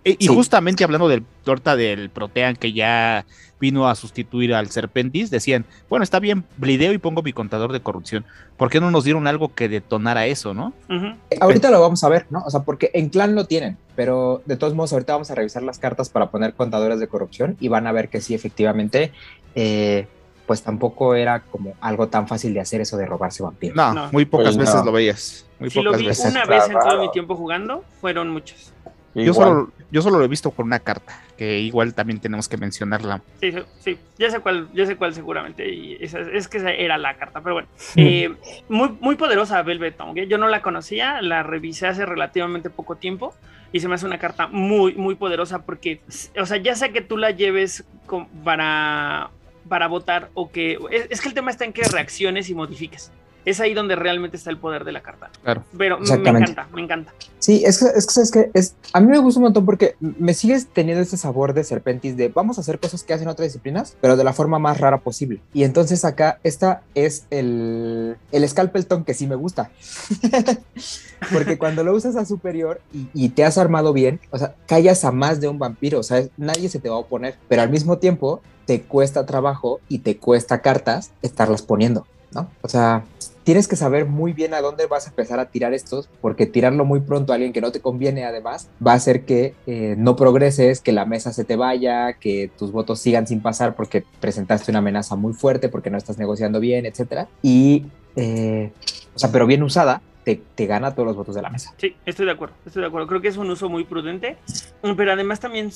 Y, y Sí. justamente hablando del torta del Protean que ya vino a sustituir al Serpentis, decían, bueno, está bien, blideo y pongo mi contador de corrupción. ¿Por qué no nos dieron algo que detonara eso, no? Eh, Ahorita lo vamos a ver, ¿no? O sea, porque en clan lo tienen, pero de todos modos ahorita vamos a revisar las cartas para poner contadores de corrupción y van a ver que sí, efectivamente, eh, pues tampoco era como algo tan fácil de hacer eso de robarse vampiros. No, No. muy pocas Pues veces no. lo veías. Muy Si lo pocas vi veces. una vez en todo mi tiempo jugando, fueron Yo solo, yo solo lo he visto con una carta, que igual también tenemos que mencionarla. Sí, sí, sí, ya sé cuál, ya sé cuál seguramente. Y esa- es que esa era la carta, pero bueno. Eh, muy, muy poderosa Velvet Tongue. ¿eh? Yo no la conocía, la revisé hace relativamente poco tiempo y se me hace una carta muy, muy poderosa porque, o sea, ya sea que tú la lleves con- para, para votar o que... Es, es que el tema está en que reacciones y modifiques. Es ahí donde realmente está el poder de la carta. Claro. Pero me encanta, me encanta. Sí, es que, es que, ¿sabes qué? Es, a mí me gusta un montón porque me sigues teniendo ese sabor de Serpentis de vamos a hacer cosas que hacen otras disciplinas, pero de la forma más rara posible. Y entonces acá, esta es el, el Scalpelton que sí me gusta. porque cuando lo usas a superior y, y te has armado bien, o sea, callas a más de un vampiro, o sea, es- nadie se te va a oponer, pero al mismo tiempo te cuesta trabajo y te cuesta cartas estarlas poniendo, ¿no? O sea, tienes que saber muy bien a dónde vas a empezar a tirar estos, porque tirarlo muy pronto a alguien que no te conviene, además, va a hacer que eh, no progreses, que la mesa se te vaya, que tus votos sigan sin pasar porque presentaste una amenaza muy fuerte, porque no estás negociando bien, etcétera. Y, eh, o sea, pero bien usada, te, te gana todos los votos de la mesa. Sí, estoy de acuerdo, estoy de acuerdo. Creo que es un uso muy prudente, pero además también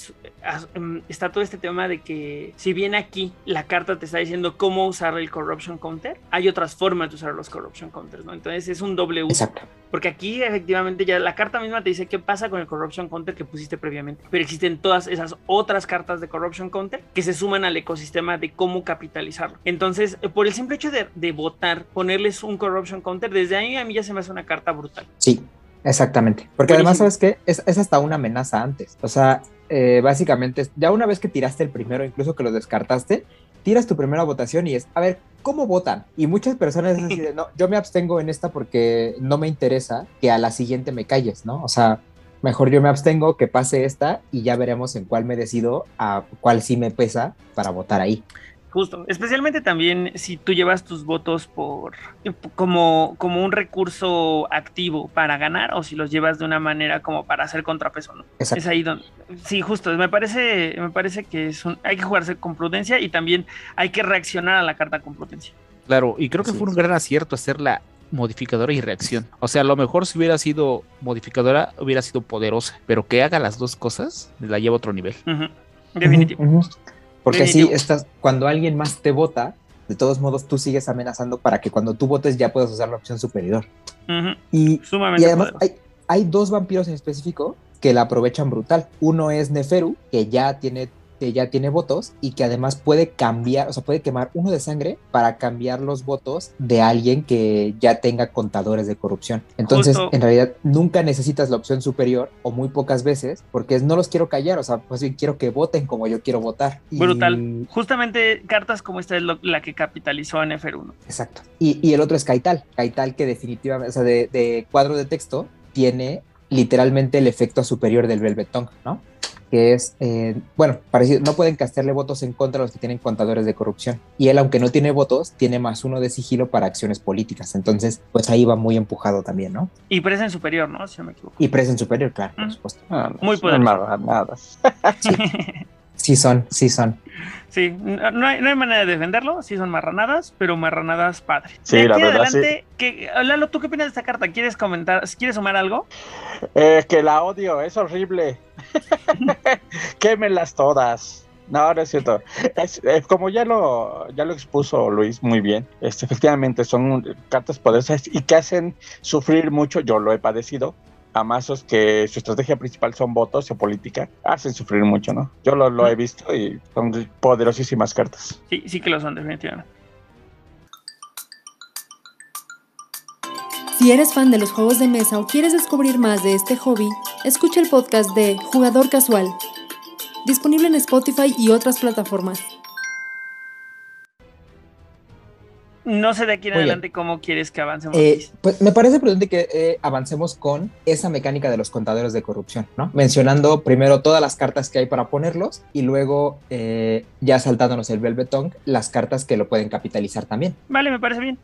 em, está todo este tema de que si bien aquí la carta te está diciendo cómo usar el corruption counter, hay otras formas de usar los corruption counters, ¿no? Entonces es un doble uso. Exacto. Porque aquí efectivamente ya la carta misma te dice qué pasa con el corruption counter que pusiste previamente. Pero existen todas esas otras cartas de corruption counter que se suman al ecosistema de cómo capitalizarlo. Entonces, por el simple hecho de, de votar, ponerles un corruption counter, desde ahí a mí ya se me hace una carta brutal. Sí, exactamente. Porque además. ¿sabes qué? Es, es hasta una amenaza antes. O sea, eh, básicamente, ya una vez que tiraste el primero, incluso que lo descartaste, tiras tu primera votación y es, a ver, ¿cómo votan? Y muchas personas es así de, no, yo me abstengo en esta porque no me interesa que a la siguiente me calles, ¿no? O sea, mejor yo me abstengo, que pase esta y ya veremos en cuál me decido, a cuál sí me pesa para votar ahí. Justo, especialmente también si tú llevas tus votos por como, como un recurso activo para ganar o si los llevas de una manera como para hacer contrapeso, ¿no? Exacto. Es ahí donde sí, justo, me parece me parece que es un hay que jugarse con prudencia y también hay que reaccionar a la carta con prudencia. Claro, y creo que fue un gran acierto hacerla modificadora y reacción. O sea, a lo mejor si hubiera sido modificadora, hubiera sido poderosa, pero que haga las dos cosas, la lleva a otro nivel. Definitivo. Porque así estás, cuando alguien más te vota, de todos modos tú sigues amenazando para que cuando tú votes ya puedas usar la opción superior. Y, Sumamente y además hay, hay dos vampiros en específico que la aprovechan brutal. Uno es Neferu, que ya tiene que ya tiene votos y que además puede cambiar, o sea, puede quemar uno de sangre para cambiar los votos de alguien que ya tenga contadores de corrupción. Entonces, Justo. en realidad, nunca necesitas la opción superior o muy pocas veces, porque es, no los quiero callar, o sea, pues quiero que voten como yo quiero votar. Y- Brutal. Justamente cartas como esta es lo- la que capitalizó en F1. Exacto. Y, y el otro es Kaital. Kaital que definitivamente, o sea, de, de cuadro de texto, tiene literalmente el efecto superior del Velvet Tongue, ¿no? Que es, eh, bueno, parecido, no pueden castearle votos en contra a los que tienen contadores de corrupción. Y él, aunque no tiene votos, tiene más uno de sigilo para acciones políticas. Entonces, pues ahí va muy empujado también, ¿no? Y presen superior, ¿no? Si no me equivoco. Y presen superior, claro, por Mm. supuesto. Ah, no, Muy son poderoso. marranadas. Sí son, sí son. Sí, no no hay, no hay manera de defenderlo, sí son marranadas, pero marranadas padres. Sí, de aquí la verdad, adelante, que, Lalo, ¿tú qué opinas de esta carta? ¿Quieres comentar, quieres sumar algo? Eh, que la odio, es horrible. Quémelas todas. No, no es cierto. Es, eh, como ya lo, ya lo expuso Luis muy bien, este, efectivamente son cartas poderosas y que hacen sufrir mucho, yo lo he padecido, a mazos que su estrategia principal son votos o política, hacen sufrir mucho, ¿no? Yo lo, lo he visto y son poderosísimas cartas. Sí, sí que lo son, definitivamente. Si eres fan de los juegos de mesa o quieres descubrir más de este hobby, escucha el podcast de Jugador Casual, disponible en Spotify y otras plataformas. No sé de aquí en Muy bien. adelante cómo quieres que avancemos. Eh, pues me parece prudente que eh, avancemos con esa mecánica de los contadores de corrupción, ¿no? Mencionando primero todas las cartas que hay para ponerlos y luego eh, ya saltándonos el Velvetong, las cartas que lo pueden capitalizar también. Vale, me parece bien.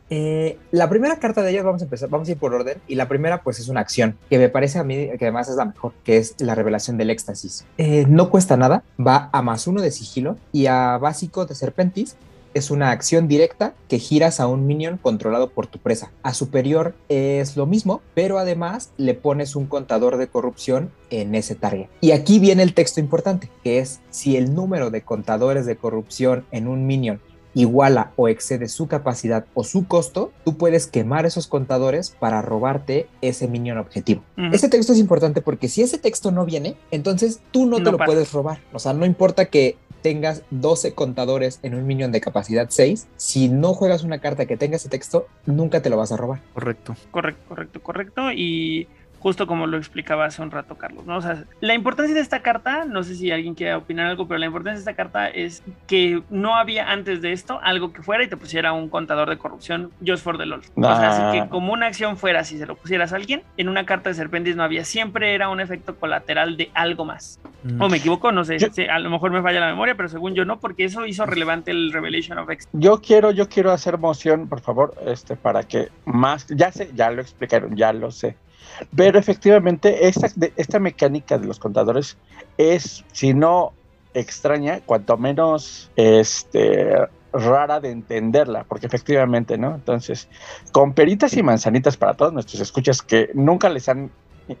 La primera carta de ellas vamos a empezar, vamos a ir por orden y la primera pues es una acción que me parece a mí que además es la mejor, que es la revelación del éxtasis. No cuesta nada, va a más uno de sigilo y a básico de serpentis. Es una acción directa que giras a un minion controlado por tu presa. A superior es lo mismo, pero además le pones un contador de corrupción en ese target. Y aquí viene el texto importante, que es si el número de contadores de corrupción en un minion iguala o excede su capacidad o su costo, tú puedes quemar esos contadores para robarte ese minion objetivo. Ese texto es importante porque si ese texto no viene, entonces tú no te lo pasa. puedes robar. O sea, no importa que tengas 12 contadores en un minion de capacidad 6, si no juegas una carta que tenga ese texto, nunca te lo vas a robar. Correcto. Correcto, correcto, correcto. Y justo como lo explicaba hace un rato Carlos, ¿no? O sea, la importancia de esta carta, no sé si alguien quiere opinar algo, pero la importancia de esta carta es que no había antes de esto algo que fuera y te pusiera un contador de corrupción just for the LOL. O sea, así que como una acción fuera, si se lo pusieras a alguien, en una carta de Serpentis no había, siempre era un efecto colateral de algo más. O me equivoco, no sé, Yo- sí, a lo mejor me falla la memoria, pero según yo no, porque eso hizo relevante el Revelation of X. Yo quiero, yo quiero hacer moción, por favor, este, para que más, ya sé, ya lo explicaron, ya lo sé. Pero efectivamente, esta, esta mecánica de los contadores es, si no extraña, cuanto menos este, rara de entenderla, porque efectivamente, ¿no? Entonces, con peritas y manzanitas para todos nuestros escuchas que nunca les han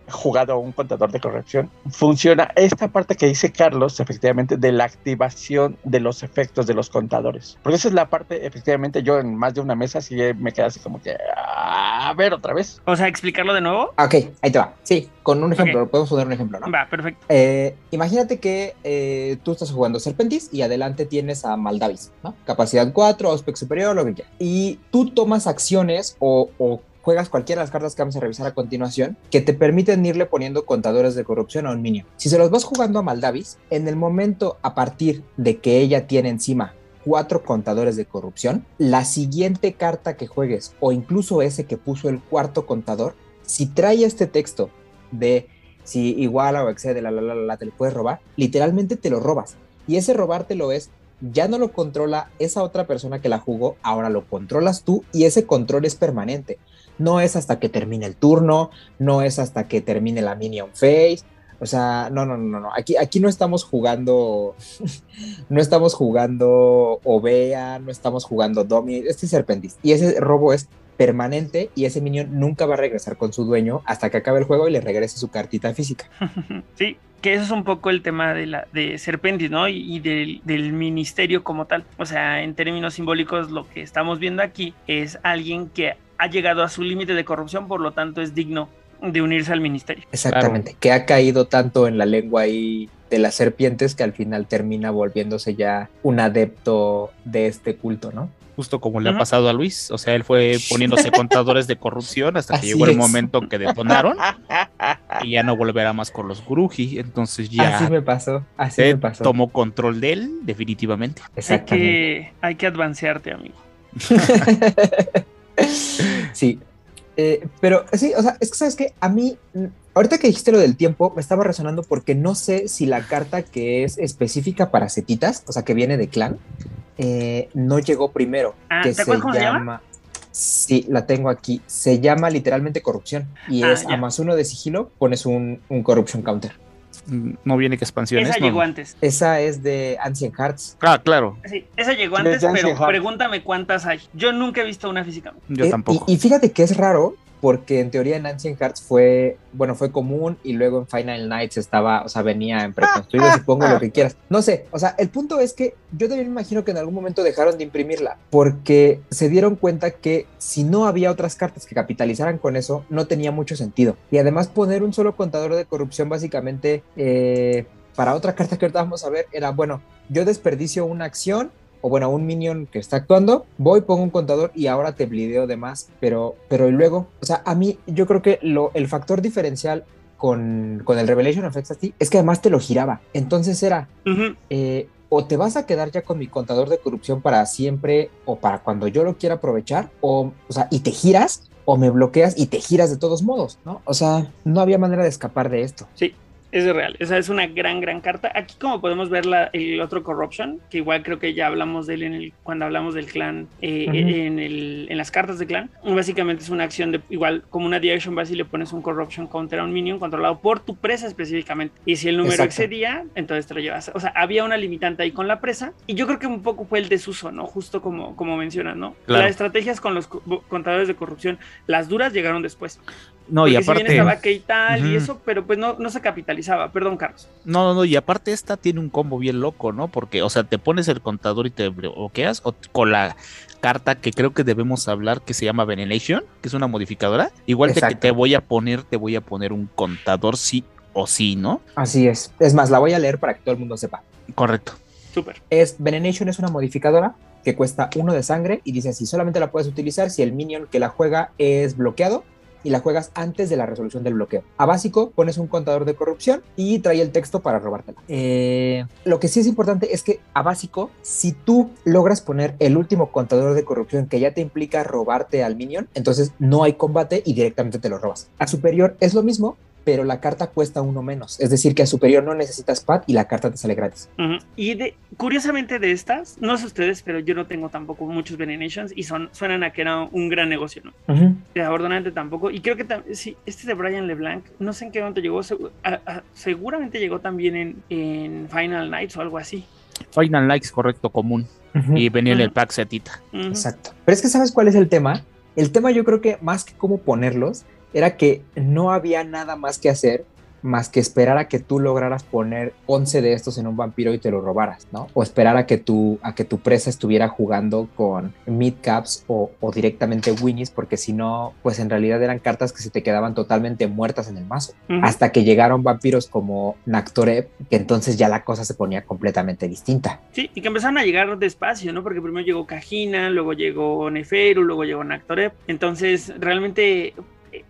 jugado a un contador de corrección, funciona esta parte que dice Carlos, efectivamente, de la activación de los efectos de los contadores. Porque esa es la parte, efectivamente, yo en más de una mesa sí me quedé así como que, a ver otra vez. O sea, explicarlo de nuevo. Ah, Ok, ahí te va. Sí, con un ejemplo, Ok. podemos poner un ejemplo, ¿no? Va, perfecto. Eh, imagínate que eh, tú estás jugando Serpentis y adelante tienes a Maldavis, ¿no? Capacidad 4, Auspex superior, lo que quieras. Y tú tomas acciones o, o juegas cualquiera de las cartas que vamos a revisar a continuación que te permiten irle poniendo contadores de corrupción a un minion. Si se los vas jugando a Maldavis, en el momento a partir de que ella tiene encima cuatro contadores de corrupción, la siguiente carta que juegues o incluso ese que puso el cuarto contador, si trae este texto de si iguala o excede, la, la, la, la, te lo puedes robar, literalmente te lo robas. Y ese robártelo es, ya no lo controla esa otra persona que la jugó, ahora lo controlas tú y ese control es permanente. No es hasta que termine el turno, no es hasta que termine la minion phase. O sea, no, no, no, no. Aquí, aquí no estamos jugando, no estamos jugando Ovea, no estamos jugando Domi, este es Serpentis. Y ese robo es permanente y ese minion nunca va a regresar con su dueño hasta que acabe el juego y le regrese su cartita física. Sí, que eso es un poco el tema de, la, de Serpentis, ¿no? Y, y del, del, ministerio como tal. O sea, en términos simbólicos, lo que estamos viendo aquí es alguien que ha llegado a su límite de corrupción, por lo tanto es digno de unirse al ministerio. Exactamente, claro. que ha caído tanto en la lengua ahí de las serpientes que al final termina volviéndose ya un adepto de este culto, ¿no? Justo como le uh -huh. ha pasado a Luis, o sea, él fue poniéndose contadores de corrupción hasta que Así llegó el es. momento que detonaron y ya no volverá más con los Gruji, entonces ya así me pasó, así me pasó. tomó control de él definitivamente. Hay que, hay que advancearte, amigo. sí, eh, pero sí, o sea, es que sabes que a mí ahorita que dijiste lo del tiempo, me estaba resonando porque no sé si la carta que es específica para setitas, o sea, que viene de clan, eh, no llegó primero. Ah, que ¿te acuerdas cómo se llama? Sí, la tengo aquí. Se llama literalmente corrupción. Y Ah, es ya. a más uno de sigilo, pones un, un corruption counter. No viene que expansiones. Esa no. llegó antes. Esa es de Ancient Hearts. Ah, claro. Sí, esa llegó antes, pero Heart. pregúntame cuántas hay. Yo nunca he visto una físicamente. Yo Eh, tampoco. Y, y fíjate que es raro porque en teoría en Ancient Hearts fue, bueno, fue común y luego en Final Nights estaba, o sea, venía en preconstruido, supongo lo que quieras. No sé, o sea, el punto es que yo también me imagino que en algún momento dejaron de imprimirla porque se dieron cuenta que si no había otras cartas que capitalizaran con eso, no tenía mucho sentido. Y además poner un solo contador de corrupción básicamente eh, para otra carta que ahorita vamos a ver era, bueno, yo desperdicio una acción o bueno, un minion que está actuando, voy, pongo un contador y ahora te blideo de más, pero, pero y luego, o sea, a mí yo creo que lo, el factor diferencial con, con el Revelation of Ecstasy es que además te lo giraba, entonces era, eh, o te vas a quedar ya con mi contador de corrupción para siempre o para cuando yo lo quiera aprovechar, o, o sea, y te giras. O me bloqueas y te giras de todos modos, ¿no? O sea, no había manera de escapar de esto. Sí, es real. Esa es una gran, gran carta. Aquí, como podemos ver, la, el otro Corruption, que igual creo que ya hablamos de él en el, cuando hablamos del clan, eh, Ujú. en, el, en las cartas de clan. Básicamente es una acción de igual como una Direction Base y le pones un Corruption counter a un minion controlado por tu presa específicamente. Y si el número Exacto. excedía, entonces te lo llevas. O sea, había una limitante ahí con la presa. Y yo creo que un poco fue el desuso, ¿no? Justo como, como mencionas, ¿no? Claro. Las estrategias con los co- contadores de corrupción, las duras llegaron después. No, y Porque si bien aparte. estaba Keital y eso, pero pues no, no se capitalizaba. Perdón, Carlos. No, no, no, y aparte esta tiene un combo bien loco, ¿no? Porque, o sea, te pones el contador y te bloqueas, o con la carta que creo que debemos hablar, que se llama Venenation, que es una modificadora. Igual que te voy a poner, te voy a poner un contador sí o sí, ¿no? Así es. Es más, la voy a leer para que todo el mundo sepa. Correcto. Súper. Es Venenation es una modificadora que cuesta uno de sangre y dice así, solamente la puedes utilizar si el minion que la juega es bloqueado y la juegas antes de la resolución del bloqueo. A básico pones un contador de corrupción y trae el texto para robártela. Eh, lo que sí es importante es que a básico, si tú logras poner el último contador de corrupción que ya te implica robarte al minion, entonces no hay combate y directamente te lo robas. A superior es lo mismo, pero la carta cuesta uno menos. Es decir, que a superior no necesitas pad y la carta te sale gratis. Ujú. Y de, curiosamente de estas, no sé ustedes, pero yo no tengo tampoco muchos Venenations y son, suenan a que era un gran negocio, ¿no? Desafortunadamente tampoco. Y creo que sí, este de Brian LeBlanc, no sé en qué momento llegó, segu- a- a- seguramente llegó también en, en Final Nights o algo así. Final Likes, correcto, común. Y venía en el pack setita. Exacto. Pero es que ¿sabes cuál es el tema? El tema yo creo que más que cómo ponerlos, era que no había nada más que hacer más que esperar a que tú lograras poner 11 de estos en un vampiro y te lo robaras, ¿no? O esperar a que tu, a que tu presa estuviera jugando con mid-caps o, o directamente winnies, porque si no, pues en realidad eran cartas que se te quedaban totalmente muertas en el mazo. Hasta que llegaron vampiros como Nactoreb, que entonces ya la cosa se ponía completamente distinta. Sí, y que empezaron a llegar despacio, ¿no? Porque primero llegó Kajina, luego llegó Neferu, luego llegó Nactorep. Entonces, realmente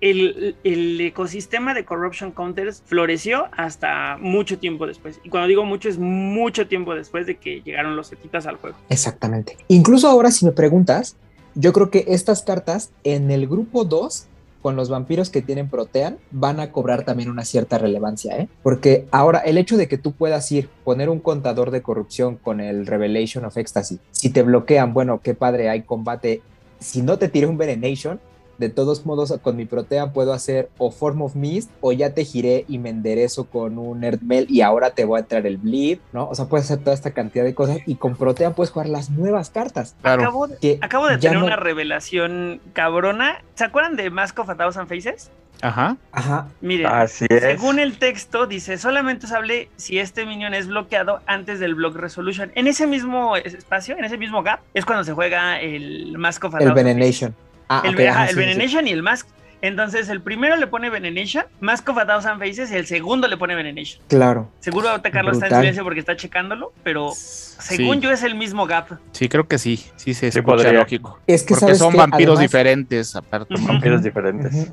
el, el ecosistema de Corruption Counters floreció hasta mucho tiempo después. Y cuando digo mucho, es mucho tiempo después de que llegaron los setitas al juego. Exactamente. Incluso ahora, si me preguntas, yo creo que estas cartas en el grupo 2, con los vampiros que tienen Protean, van a cobrar también una cierta relevancia, ¿eh? Porque ahora el hecho de que tú puedas ir, poner un contador de corrupción con el Revelation of Ecstasy, si te bloquean, bueno, qué padre, hay combate. Si no te tiré un Venenation, de todos modos, con mi Protean puedo hacer o Form of Mist o ya te giré y me enderezo con un Earthmel y ahora te voy a entrar el Bleed, ¿no? O sea, puedes hacer toda esta cantidad de cosas y con Protean puedes jugar las nuevas cartas. Claro. Acabo de, Que acabo de tener no- una revelación cabrona. ¿Se acuerdan de Mask of a Thousand Faces? Ajá. Ajá, Miren, Así es. según el texto, dice solamente usable si este minion es bloqueado antes del block resolution. En ese mismo espacio, en ese mismo gap, es cuando se juega el Mask of a el Thousand Faces. Ah, El, ok, ve- ajá, el sí, sí. Y el Mask. Entonces, el primero le pone Venenation, Mask of a Thousand Faces, y el segundo le pone Venenation. Claro. Seguro ahorita Carlos está en silencio porque está checándolo, pero según Sí. yo es el mismo gap. Sí, creo que sí. Sí se Sí, escucha podría. lógico. Es que Porque son vampiros Además- diferentes, aparte. Ujú. Vampiros diferentes.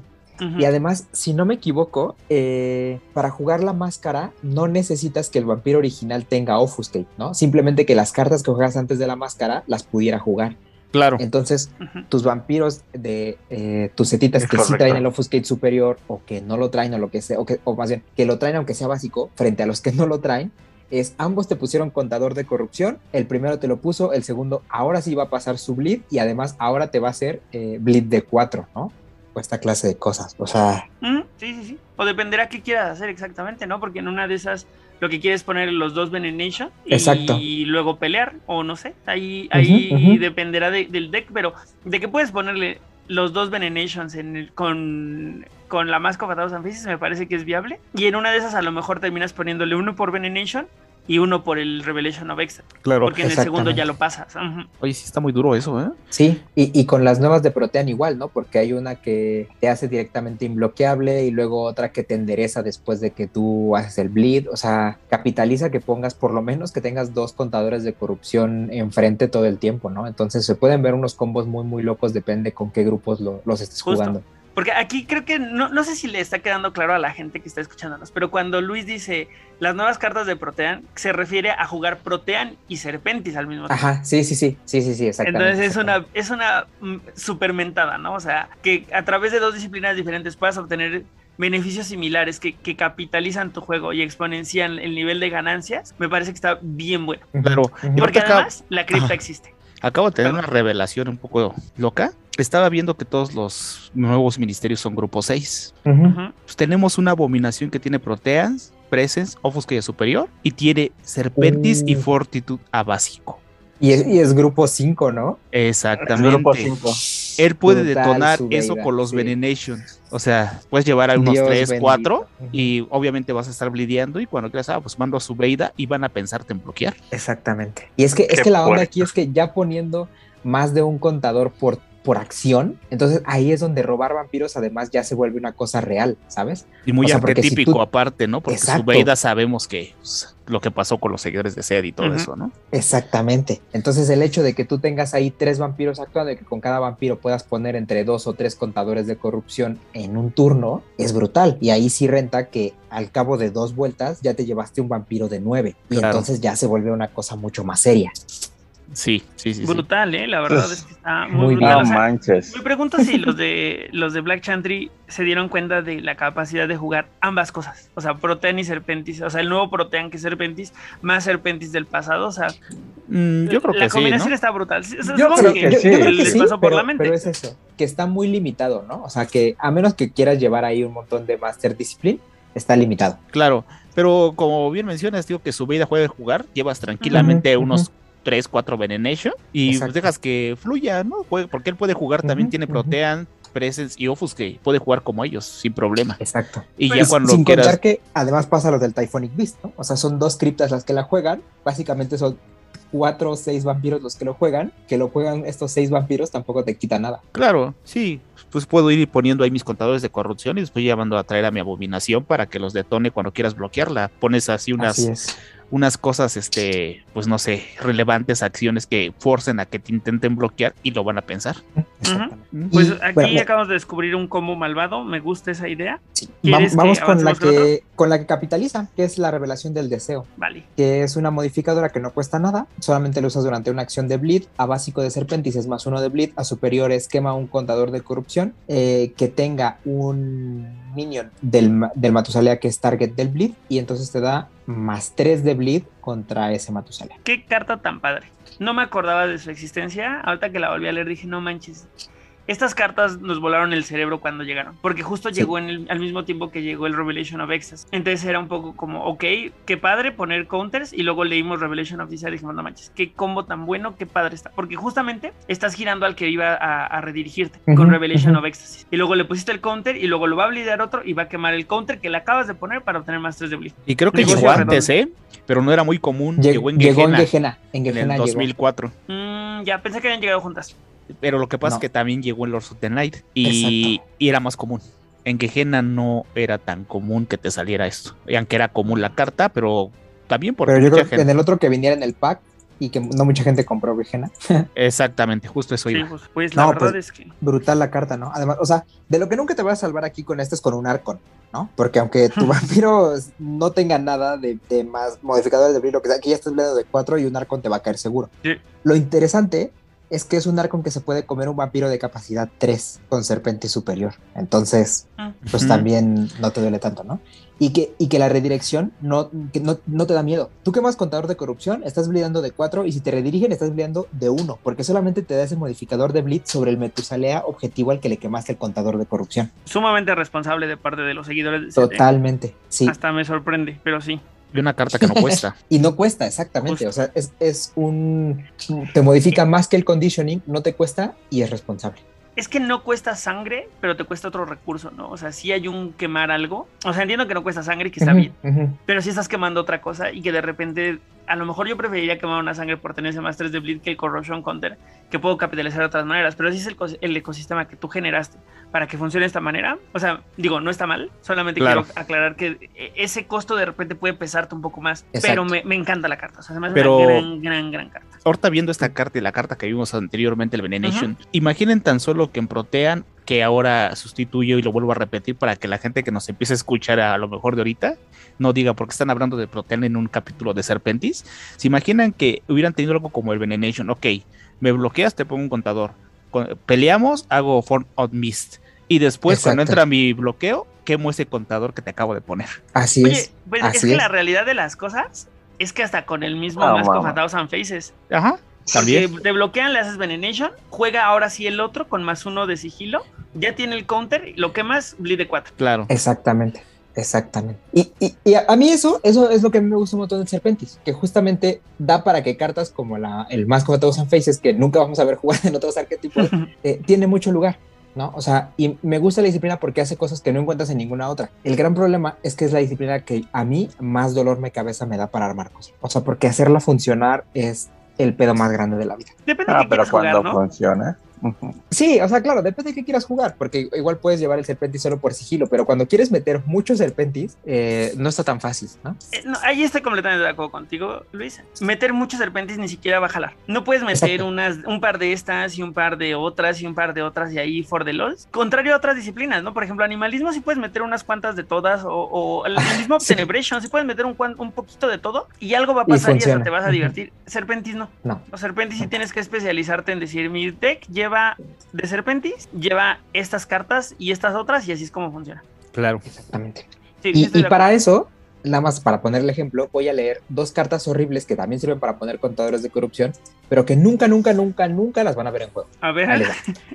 Y además, si no me equivoco, eh, para jugar la máscara no necesitas que el vampiro original tenga Offuscate, ¿no? Simplemente que las cartas que juegas antes de la máscara las pudiera jugar. Claro. Entonces, tus vampiros de eh, tus setitas Es que sí traen el Offuscate superior o que no lo traen o lo que sea, o, que, o más bien que lo traen aunque sea básico, frente a los que no lo traen, es ambos te pusieron contador de corrupción, el primero te lo puso, el segundo ahora sí va a pasar su bleed y además ahora te va a hacer eh, bleed de 4, ¿no? O esta clase de cosas, o sea, Sí, sí, sí. O dependerá qué quieras hacer exactamente, ¿no? Porque en una de esas lo que quieres es poner los dos Venenation y Exacto. luego pelear, o no sé. Ahí, ahí dependerá de- del deck, pero de que puedes ponerle los dos Venenations en el- con, con la Mask of a Thousand Faces me parece que es viable. Y en una de esas a lo mejor terminas poniéndole uno por Venenation y uno por el Revelation of Extra. Claro. Porque en el segundo ya lo pasas. Ujú. Oye, sí está muy duro eso, ¿eh? Sí, y, y con las nuevas de Protean igual, ¿no? Porque hay una que te hace directamente imbloqueable y luego otra que te endereza después de que tú haces el bleed. O sea, capitaliza que pongas por lo menos que tengas dos contadores de corrupción enfrente todo el tiempo, ¿no? Entonces se pueden ver unos combos muy, muy locos, depende con qué grupos lo- los estés Justo. jugando. Porque aquí creo que no, no sé si le está quedando claro a la gente que está escuchándonos, pero cuando Luis dice las nuevas cartas de Protean, se refiere a jugar Protean y Serpentis al mismo tiempo. Ajá, sí, sí, sí, sí, sí, sí, exactamente. Entonces es una, es una mm, supermentada, ¿no? O sea, que a través de dos disciplinas diferentes puedas obtener beneficios similares que, que capitalizan tu juego y exponencian el nivel de ganancias, me parece que está bien bueno. Claro. Porque además la cripta Ajá. existe. Acabo de tener una revelación un poco loca. Estaba viendo que todos los nuevos ministerios son grupo 6. Ujú. Ujú. Pues tenemos una abominación que tiene Proteans, Presence, Offuscate superior y tiene Serpentis y Uh. Fortitude a básico. Y es, y es grupo 5, ¿no? Exactamente. Grupo 5. Él puede Brutal detonar eso con los sí. Venenations. O sea, puedes llevar a unos Dios 3, bendito. 4 Ujú. y obviamente vas a estar blideando y cuando quieras, ah, pues mando a su Veida y van a pensarte en bloquear. Exactamente. Y es que, es que la onda aquí es que ya poniendo más de un contador por, por acción, entonces ahí es donde robar vampiros además ya se vuelve una cosa real, ¿sabes? Y muy O sea, porque si arquetípico tú- aparte, ¿no? Porque Exacto. su Veida sabemos que pues, lo que pasó con los seguidores de Sed y todo eso, ¿no? Exactamente. Entonces el hecho de que tú tengas ahí tres vampiros actuando y que con cada vampiro puedas poner entre dos o tres contadores de corrupción en un turno es brutal. Y ahí sí renta que al cabo de dos vueltas ya te llevaste un vampiro de nueve. Y Claro. entonces ya se vuelve una cosa mucho más seria. Sí, sí, sí. sí. Brutal, ¿eh? La verdad es que está muy, Muy brutal. No O sea, manches. Me pregunto si los de los de Black Chantry se dieron cuenta de la capacidad de jugar ambas cosas. O sea, Protean y Serpentis. O sea, el nuevo Protean que es Serpentis, más Serpentis del pasado. O sea, Mm, yo creo la que sí, combinación ¿no? está brutal. Sí, o sea, Yo supongo creo, que yo- yo sí. creo que les sí, pasó por pero, la mente. pero es eso, que está muy limitado, ¿no? O sea, que a menos que quieras llevar ahí un montón de Master Discipline, está limitado. Claro, pero como bien mencionas, digo que su vida juega jugar, llevas tranquilamente unos. 3, 4 Venenation y pues dejas que fluya, ¿no? Porque él puede jugar, también tiene. Protean, Presence y Offus que puede jugar como ellos, sin problema. Exacto. Y ya cuando Sin quieras... contar que además pasa lo del Typhonic Beast, ¿no? O sea, son dos criptas las que la juegan. Básicamente son cuatro o seis vampiros los que lo juegan. Que lo juegan estos seis vampiros tampoco te quita nada. Claro, sí, pues puedo ir poniendo ahí mis contadores de corrupción y después llevando a traer a mi abominación para que los detone cuando quieras bloquearla. Pones así unas, Así. Unas cosas, este, pues no sé, relevantes acciones que forcen a que te intenten bloquear y lo van a pensar. Pues aquí bueno, acabamos de descubrir un combo malvado. Me gusta esa idea. sí, va- ¿quieres que vamos con la que, con la que capitaliza, que es la revelación del deseo. Vale. que es una modificadora que no cuesta nada, solamente lo usas durante una acción de bleed, a básico de serpentis es más uno de bleed, a superior es quema un contador de corrupción, eh, que tenga un minion del, del Matusalea que es target del bleed, y entonces te da más 3 de bleed contra ese Matusalea. Qué carta tan padre. No me acordaba de su existencia. Ahorita que la volví a leer dije, no manches. Estas cartas nos volaron el cerebro cuando llegaron, porque justo Sí. llegó en el- al mismo tiempo que llegó el Revelation of Excess. Entonces era un poco como, ok, qué padre poner counters y luego leímos Revelation of Desire y dijimos, no manches, qué combo tan bueno, qué padre está. Porque justamente estás girando al que iba a, a redirigirte con Revelation of Ecstasy. Y luego le pusiste el counter y luego lo va a blidear otro y va a quemar el counter que le acabas de poner para obtener más 3 de bleed. Y creo que Negocio llegó redondo. antes, ¿eh? Pero no era muy común. Lleg- llegó en llegó en Gehenna, Gehenna, en en el llegó. 2004. Mm, ya pensé que habían llegado juntas. Pero lo que pasa No. es que también llegó en Lords of the Night y, y era más común. En Gehenna no era tan común que te saliera esto. Y aunque era común la carta, pero también porque Pero yo mucha creo que gente- en el otro que viniera en el pack y que no mucha gente compró Gehenna, Exactamente, justo eso Sí, iba. pues, pues la No, verdad pues- es que... brutal la carta, ¿no? Además, o sea, de lo que nunca te vas a salvar aquí con este es con un Arcon, ¿no? Porque aunque tu vampiro no tenga nada de, de más modificadores de brillo, lo que sea, aquí ya estás hablando de cuatro y un Arcon te va a caer seguro. Sí. Lo interesante es que es un arco en que se puede comer un vampiro de capacidad 3 con serpente superior. Entonces, Ah. pues también no te duele tanto, ¿no? Y que, y que la redirección no, que no, no te da miedo. Tú quemas contador de corrupción, estás bleedando de 4 y si te redirigen estás bleedando de 1, porque solamente te da ese modificador de bleed sobre el Metusalea objetivo al que le quemaste el contador de corrupción. Sumamente responsable de parte de los seguidores de. Totalmente, sí. Hasta me sorprende, pero sí. Y una carta que no cuesta. Y no cuesta, exactamente. Justo. O sea, es, es un... Te modifica más que el conditioning, no te cuesta y es responsable. Es que no cuesta sangre, pero te cuesta otro recurso, ¿no? O sea, si hay un quemar algo. O sea, entiendo que no cuesta sangre y que está bien. Pero si estás quemando otra cosa y que de repente, a lo mejor yo preferiría quemar una sangre por tener ese más 3 de bleed que el corrosion counter, que puedo capitalizar de otras maneras. Pero si es el, cos- el ecosistema que tú generaste para que funcione de esta manera, o sea, digo, no está mal. Solamente Claro. quiero aclarar que e- ese costo de repente puede pesarte un poco más. Exacto. Pero me, me encanta la carta. O sea, se me hace Pero- una gran, gran, gran carta. Ahorita viendo esta carta y la carta que vimos anteriormente, el Venenation, imaginen tan solo que en Protean, que ahora sustituyo y lo vuelvo a repetir para que la gente que nos empiece a escuchar a, lo mejor de ahorita no diga por qué están hablando de Protean en un capítulo de Serpentis. Se imaginan que hubieran tenido algo como el Venenation, ok, me bloqueas, te pongo un contador. Con- peleamos, hago Form of Mist. Y después, cuando entra mi bloqueo, quemo ese contador que te acabo de poner. Así Oye, es. pues es que es. la realidad de las cosas es que hasta con el mismo Ah, Mask of mamá. a Thousand Faces. Ajá, también. Te bloquean, le haces Venenation, juega ahora sí el otro con más uno de sigilo, ya tiene el counter, lo que más bleed de 4. Claro. Exactamente, exactamente. Y, y- y a, mí eso, eso es lo que a mí me gusta un montón del Serpentis, que justamente da para que cartas como la, el Mask of a Thousand Faces, que nunca vamos a ver jugar en otros arquetipos, eh, tiene mucho lugar. ¿No? O sea, y me gusta la disciplina porque hace cosas que no encuentras en ninguna otra. El gran problema es que es la disciplina que a mí más dolor me cabeza me da para armar cosas. O sea, porque hacerla funcionar es el pedo más grande de la vida. Depende Ah, de pero jugar, cuando ¿no? funciona. Sí, o sea, claro, depende de qué quieras jugar, porque igual puedes llevar el serpentis solo por sigilo, pero cuando quieres meter muchos serpentis, eh, no está tan fácil, ¿no? Eh, no, ahí estoy completamente de acuerdo contigo, Luis. Meter muchos serpentes ni siquiera va a jalar. No puedes meter Exacto. unas, un par de estas y un par de otras y un par de otras y ahí for the lols. Contrario a otras disciplinas, ¿no? Por ejemplo, animalismo sí puedes meter unas cuantas de todas o, o el mismo Sí. Tenebration sí puedes meter un, un poquito de todo y algo va a Y pasar y, hasta funciona. te vas a divertir. Serpentis no. No. Los Serpentis sí tienes que especializarte en decir, mi deck lleva de Serpentis, lleva estas cartas y estas otras y así es como funciona. Claro. Exactamente. Sí, Y, y para eso, nada más para poner el ejemplo, voy a leer dos cartas horribles que también sirven para poner contadores de corrupción, pero que nunca, nunca, nunca, nunca las van a ver en juego. A ver, Ahí les va.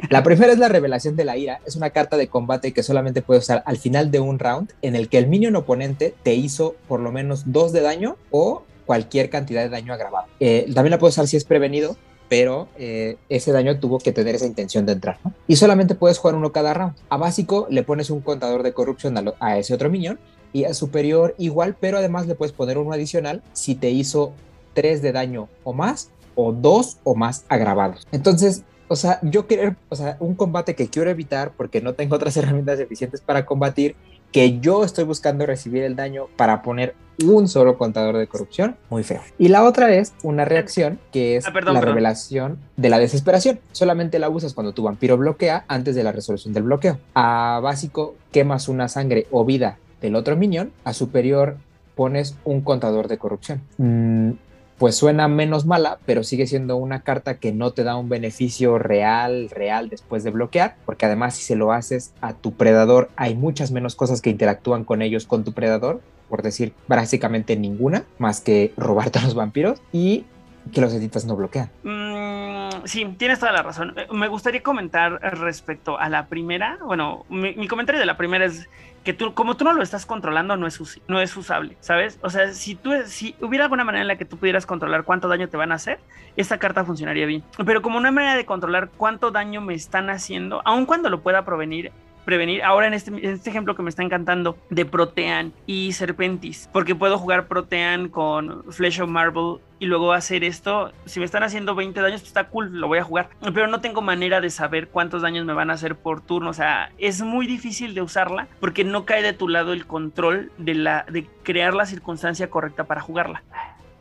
La primera es la revelación de la ira. Es una carta de combate que solamente puedes usar al final de un round en el que el minion oponente te hizo por lo menos dos de daño o cualquier cantidad de daño agravado. Eh, también la puedes usar si es prevenido, pero eh, ese daño tuvo que tener esa intención de entrar. ¿no? Y solamente puedes jugar uno cada round. A básico le pones un contador de corrupción a, ese otro minion y a superior igual, pero además le puedes poner uno adicional si te hizo 3 de daño o más o 2 o más agravados. Entonces, o sea, yo quiero, o sea, un combate que quiero evitar porque no tengo otras herramientas eficientes para combatir, que yo estoy buscando recibir el daño para poner un solo contador de corrupción, muy feo. Y la otra es una reacción que es Ah, perdón, la perdón. revelación de la desesperación. Solamente la usas cuando tu vampiro bloquea antes de la resolución del bloqueo. A básico quemas una sangre o vida del otro minion, a superior pones un contador de corrupción. Mm, pues suena menos mala, pero sigue siendo una carta que no te da un beneficio real, real después de bloquear, porque además si se lo haces a tu predador, hay muchas menos cosas que interactúan con ellos con tu predador, por decir básicamente ninguna, más que robarte a los vampiros y que los editas no bloquean. Mm, sí, tienes toda la razón. Eh, Me gustaría comentar respecto a la primera. Bueno, mi, comentario de la primera es que tú, como tú no lo estás controlando, no es, no es usable, ¿sabes? O sea, si tú, si hubiera alguna manera en la que tú pudieras controlar cuánto daño te van a hacer, esta carta funcionaría bien. Pero como no hay manera de controlar cuánto daño me están haciendo, aun cuando lo pueda provenir, prevenir. Ahora en este, en este ejemplo que me está encantando de Protean y Serpentis, porque puedo jugar Protean con Flesh of Marble y luego hacer esto. Si me están haciendo 20 daños, pues está cool, lo voy a jugar. Pero no tengo manera de saber cuántos daños me van a hacer por turno. O sea, es muy difícil de usarla porque no cae de tu lado el control de, la, de crear la circunstancia correcta para jugarla.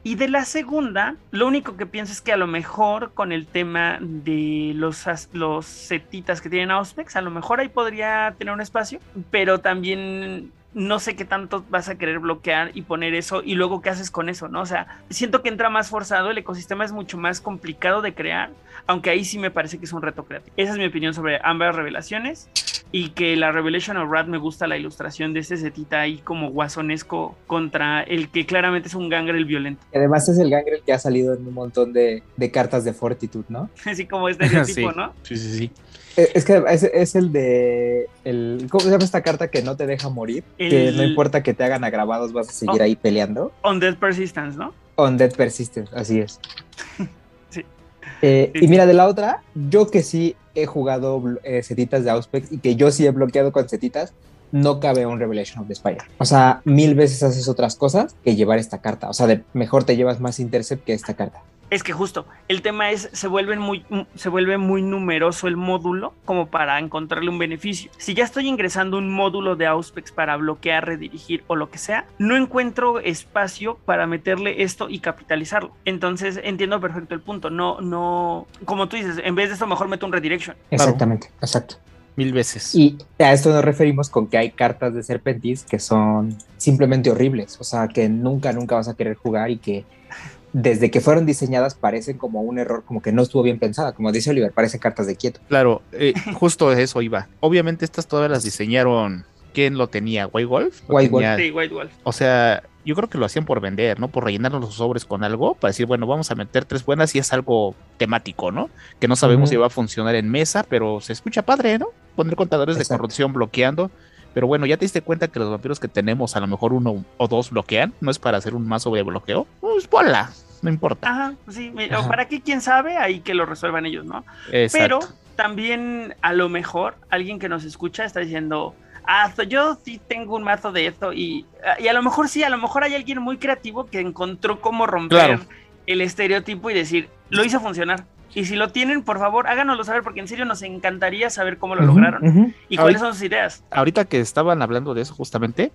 Y de la segunda, lo único que pienso es que a lo mejor con el tema de los, los setitas que tienen Auspex, a lo mejor ahí podría tener un espacio, pero también no sé qué tanto vas a querer bloquear y poner eso y luego qué haces con eso, ¿no? O sea, siento que entra más forzado, el ecosistema es mucho más complicado de crear, aunque ahí sí me parece que es un reto creativo. Esa es mi opinión sobre ambas revelaciones y que la Revelation of Rat me gusta la ilustración de este setita ahí como guasonesco contra el que claramente es un Gangrel violento. Además es el Gangrel que ha salido en un montón de, de cartas de Fortitude, ¿no? Así como este tipo, sí. ¿no? Sí, sí, sí. Eh, Es que es, es el de. El, ¿Cómo se llama esta carta que no te deja morir? Que no importa que te hagan agravados, vas a seguir Oh. ahí peleando. Undead Persistence, ¿no? Undead Persistence, así es. Sí. Eh, Sí, y mira, de la otra, yo que sí he jugado eh, setitas de Auspex y que yo sí he bloqueado con setitas, no cabe un Revelation of the Spire. O sea, mil veces haces otras cosas que llevar esta carta. O sea, de, mejor te llevas más Intercept que esta carta. Es que justo, el tema es, se, vuelven muy, se vuelve muy numeroso el módulo como para encontrarle un beneficio. Si ya estoy ingresando un módulo de Auspex para bloquear, redirigir o lo que sea, no encuentro espacio para meterle esto y capitalizarlo. Entonces entiendo perfecto el punto. No, no, como tú dices, en vez de esto mejor meto un redirection. Exactamente, exacto. Mil veces. Y a esto nos referimos con que hay cartas de Serpentis que son simplemente horribles. O sea, que nunca, nunca vas a querer jugar y que desde que fueron diseñadas parecen como un error, como que no estuvo bien pensada. Como dice Oliver, parecen cartas de quieto. Claro, eh, justo de eso iba. Obviamente estas todas las diseñaron. ¿Quién lo tenía? ¿White Wolf? White Wolf. Sí, White Wolf. O sea, yo creo que lo hacían por vender, ¿no? Por rellenar los sobres con algo, para decir, bueno, vamos a meter tres buenas y es algo temático, ¿no? Que no sabemos si va a funcionar en mesa, pero se escucha padre, ¿no? Poner contadores Exacto. de corrupción bloqueando. Pero bueno, ya te diste cuenta que los vampiros que tenemos, a lo mejor uno o dos bloquean, no es para hacer un mazo de bloqueo. Pues bola, no importa. Ajá, sí, Ajá. ¿para qué? ¿Quién sabe? Ahí que lo resuelvan ellos, ¿no? Exacto. Pero también a lo mejor alguien que nos escucha está diciendo, ah, yo sí tengo un mazo de esto y, y a lo mejor sí, a lo mejor hay alguien muy creativo que encontró cómo romper Claro. el estereotipo y decir, lo hizo funcionar. Y si lo tienen, por favor, háganoslo saber porque en serio nos encantaría saber cómo lo lograron y cuáles Ahorita- son sus ideas. ahorita que estaban hablando de eso justamente,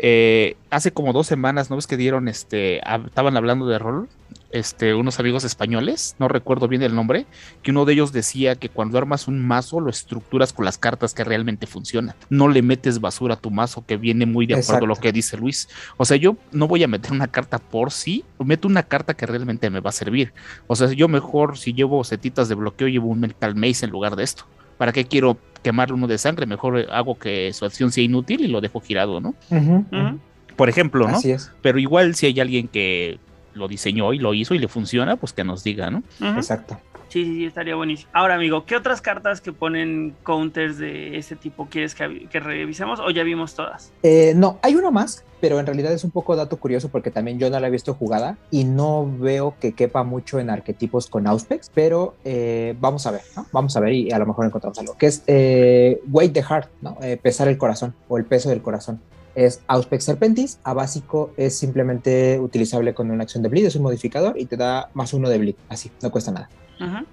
eh, hace como dos semanas, ¿no ves que dieron, este, estaban hablando de rol, este, unos amigos españoles, no recuerdo bien el nombre, que uno de ellos decía que cuando armas un mazo lo estructuras con las cartas que realmente funcionan, no le metes basura a tu mazo que viene muy de acuerdo a lo que dice Luis. O sea, yo no voy a meter una carta por sí, meto una carta que realmente me va a servir. O sea, yo mejor si llevo setitas de bloqueo llevo un mental maze en lugar de esto. ¿Para qué quiero quemar uno de sangre? Mejor hago que su acción sea inútil y lo dejo girado, ¿no? Por ejemplo, ¿no? Así es, Pero igual si hay alguien que lo diseñó y lo hizo y le funciona, pues que nos diga, ¿no? Exacto. Sí, sí, sí, estaría buenísimo. Ahora, amigo, ¿qué otras cartas que ponen counters de este tipo quieres que, revisemos o ya vimos todas? Eh, no, hay uno más, pero en realidad es un poco dato curioso porque también yo no la he visto jugada y no veo que quepa mucho en arquetipos con Auspex, pero eh, vamos a ver, ¿no? Vamos a ver y a lo mejor encontramos algo, que es eh, Weight the Heart, ¿no? Pesar el corazón o el peso del corazón. Es Auspex Serpentis, a básico es simplemente utilizable con una acción de bleed, es un modificador y te da más uno de bleed, así, no cuesta nada.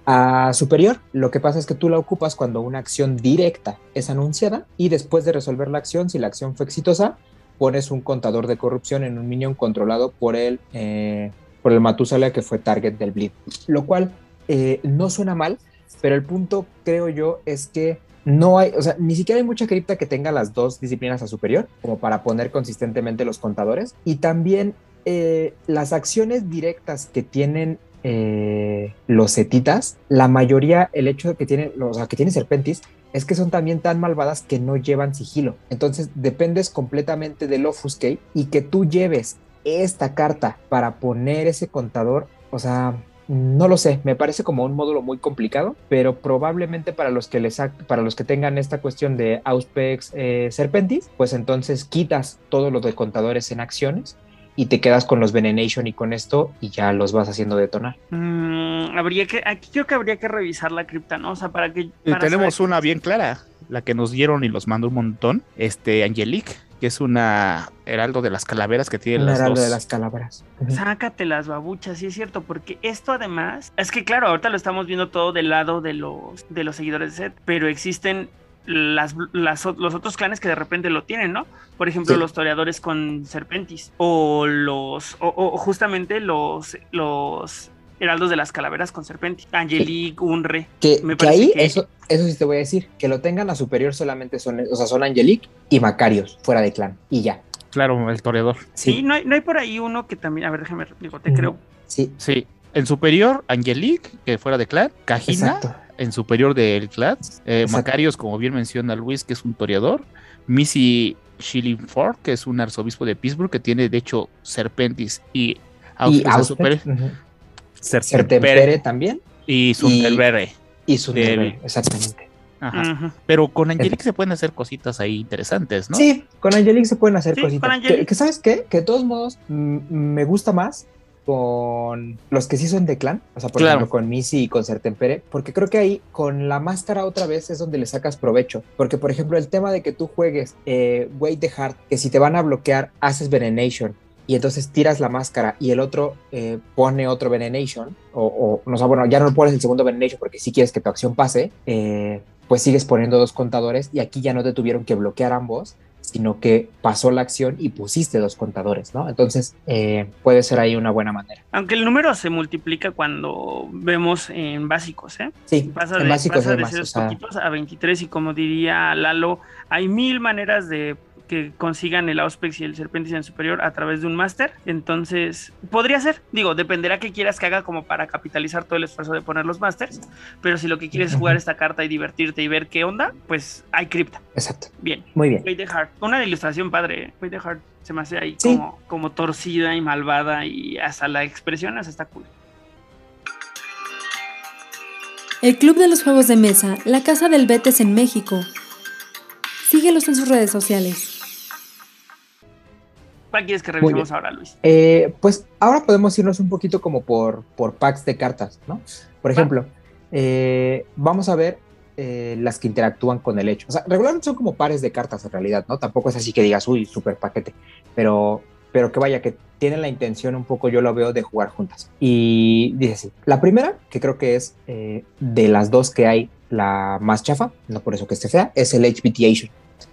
A superior, lo que pasa es que tú la ocupas cuando una acción directa es anunciada y después de resolver la acción, si la acción fue exitosa, pones un contador de corrupción en un minion controlado por el, eh, por el Matusala que fue target del bleed. Lo cual eh, no suena mal, pero el punto creo yo es que no hay, o sea, ni siquiera hay mucha cripta que tenga las dos disciplinas a superior, como para poner consistentemente los contadores. Y también eh, las acciones directas que tienen eh, los setitas, la mayoría, el hecho de que tienen, o sea, que tienen serpentis, es que son también tan malvadas que no llevan sigilo. Entonces dependes completamente del Offuscate y que tú lleves esta carta para poner ese contador, o sea, no lo sé, me parece como un módulo muy complicado, pero probablemente para los que les para los que tengan esta cuestión de Auspex eh, Serpentis, pues entonces quitas todo lo de contadores en acciones y te quedas con los Venenation y con esto y ya los vas haciendo detonar. Mm, habría que, aquí creo que habría que revisar la cripta, ¿no? O sea, para que... Para tenemos una bien clara, la que nos dieron y los mandó un montón, este Angelique, que es una heraldo de las calaveras que tiene Un las heraldo dos. de las calabras. Ujú. Sácate las babuchas, sí es cierto, porque esto además, es que claro, ahorita lo estamos viendo todo del lado de los, de los seguidores de Set, pero existen las, las los otros clanes que de repente lo tienen, ¿no? Por ejemplo, Sí. los toreadores con Serpentis, o los, o, o justamente los, los Heraldos de las Calaveras con Serpenti, Angelique, Unre. Que, Me que parece ahí, que- Eso, eso sí te voy a decir, que lo tengan a superior solamente son, o sea, son Angelique y Macarios, fuera de clan, y ya. Claro, el toreador. Sí, Sí, no, hay, no hay por ahí uno que también, a ver, déjame, digo, te creo. sí, Sí. En superior, Angelique, que fuera de clan. Cajina, exacto. En superior del clan. Eh, Exacto. Macarios, como bien menciona Luis, que es un toreador. Missy Shillingford, que es un arzobispo de Pittsburgh, que tiene de hecho Serpentis y Y ujú. Sertempere Sertempere también, y Sunterbere. y Sunderbere, Del- exactamente. Ajá. Pero con Angelique se pueden hacer cositas ahí interesantes, ¿no? Sí, con Angelique se pueden hacer Sí, cositas. Que, que ¿Sabes qué? Que de todos modos me gusta más con los que sí son de clan, o sea, por Claro. ejemplo, con Missy y con Sertempere, porque creo que ahí con la máscara otra vez es donde le sacas provecho. Porque, por ejemplo, el tema de que tú juegues eh, Wait the Heart, que si te van a bloquear, haces Venenation. Y entonces tiras la máscara y el otro eh, pone otro Venenation, o, o no sé, bueno, ya no pones el segundo Venenation porque si quieres que tu acción pase, eh, pues sigues poniendo dos contadores y aquí ya no te tuvieron que bloquear ambos, sino que pasó la acción y pusiste dos contadores, ¿no? Entonces eh, puede ser ahí una buena manera. Aunque el número se multiplica cuando vemos en básicos, ¿eh? Sí, Pasa en de, básicos pasa de además, o sea, poquitos a 23 y como diría Lalo, hay mil maneras de que consigan el Auspex y el Serpentis en superior a través de un máster. Entonces, podría ser, digo, dependerá qué quieras que haga como para capitalizar todo el esfuerzo de poner los masters. Pero si lo que quieres es jugar esta carta y divertirte y ver qué onda, pues hay cripta. exacto, Bien. muy bien. Wait the Heart. Una ilustración padre. ¿eh? Wait the Heart se me hace ahí Sí. como, como torcida y malvada y hasta la expresión hasta está cool. El Club de los Juegos de Mesa, la Casa del Betes en México. Síguelos en sus redes sociales. ¿Cuál quieres que revisemos ahora, Luis? Eh, pues ahora podemos irnos un poquito como por, por packs de cartas, ¿no? Por ejemplo, eh, vamos a ver eh, las que interactúan con el hecho. O sea, regularmente son como pares de cartas en realidad, ¿no? Tampoco es así que digas, uy, super paquete, pero, pero que vaya, que tienen la intención un poco, yo lo veo, de jugar juntas. Y dice así, la primera, que creo que es eh, de las dos que hay la más chafa, no por eso que esté fea, es el HBTation.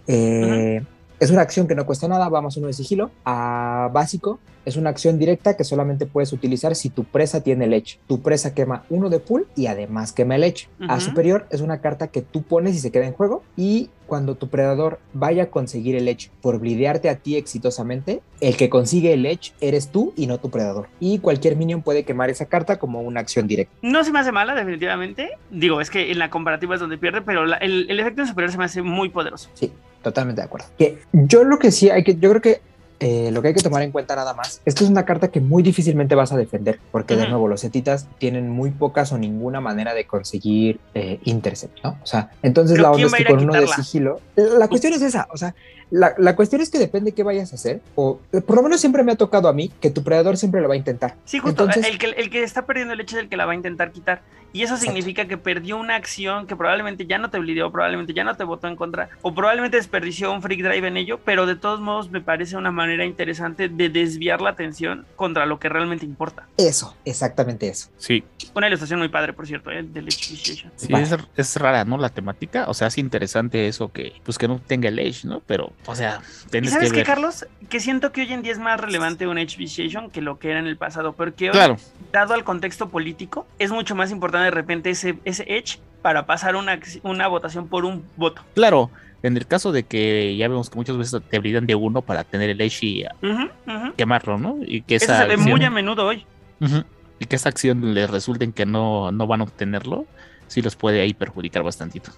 Eh, Es una acción que no cuesta nada, vamos uno de sigilo. A básico, es una acción directa que solamente puedes utilizar si tu presa tiene leche. Tu presa quema uno de pool y además quema leche. A superior es una carta que tú pones y se queda en juego. Y cuando tu predador vaya a conseguir el edge por blidearte a ti exitosamente, el que consigue el edge eres tú y no tu predador. Y cualquier minion puede quemar esa carta como una acción directa. No se me hace mala, definitivamente. Digo, es que en la comparativa es donde pierde, pero la- el, el efecto en superior se me hace muy poderoso. Sí, totalmente de acuerdo. Que yo lo que sí hay que, yo creo que eh, lo que hay que tomar en cuenta nada más es que es una carta que muy difícilmente vas a defender, porque de nuevo los setitas tienen muy pocas o ninguna manera de conseguir eh, intercept, ¿no? O sea, entonces Pero la onda ¿quién es que con uno de sigilo, la cuestión es esa, o sea, la, la cuestión es que depende qué vayas a hacer, o eh, por lo menos siempre me ha tocado a mí que tu predador siempre lo va a intentar. Sí, justo. Entonces- el, que, el que está perdiendo el hecho es el que la va a intentar quitar. Y eso Exacto. significa que perdió una acción que probablemente ya no te blideó, probablemente ya no te votó en contra, o probablemente desperdició un freak drive en ello, pero de todos modos me parece una manera interesante de desviar la atención contra lo que realmente importa. Eso, exactamente eso. Sí, Una ilustración muy padre, por cierto, ¿eh? del Appreciation. sí es, es rara, ¿no? La temática. O sea, es interesante eso que, pues que no tenga el Edge, ¿no? Pero, o sea, ¿Y tienes sabes que qué, ver. Carlos? Que siento que hoy en día es más relevante un HBCation que lo que era en el pasado, porque hoy, Claro, dado al contexto político, es mucho más importante de repente ese, ese Edge para pasar una, una votación por un voto. claro. En el caso de que ya vemos que muchas veces te brindan de uno para tener el Edge y quemarlo, ¿no? Y que Eso esa se ve acción- muy a menudo hoy. Y que esa acción les resulte en que no, no van a obtenerlo, sí los puede ahí perjudicar bastantito.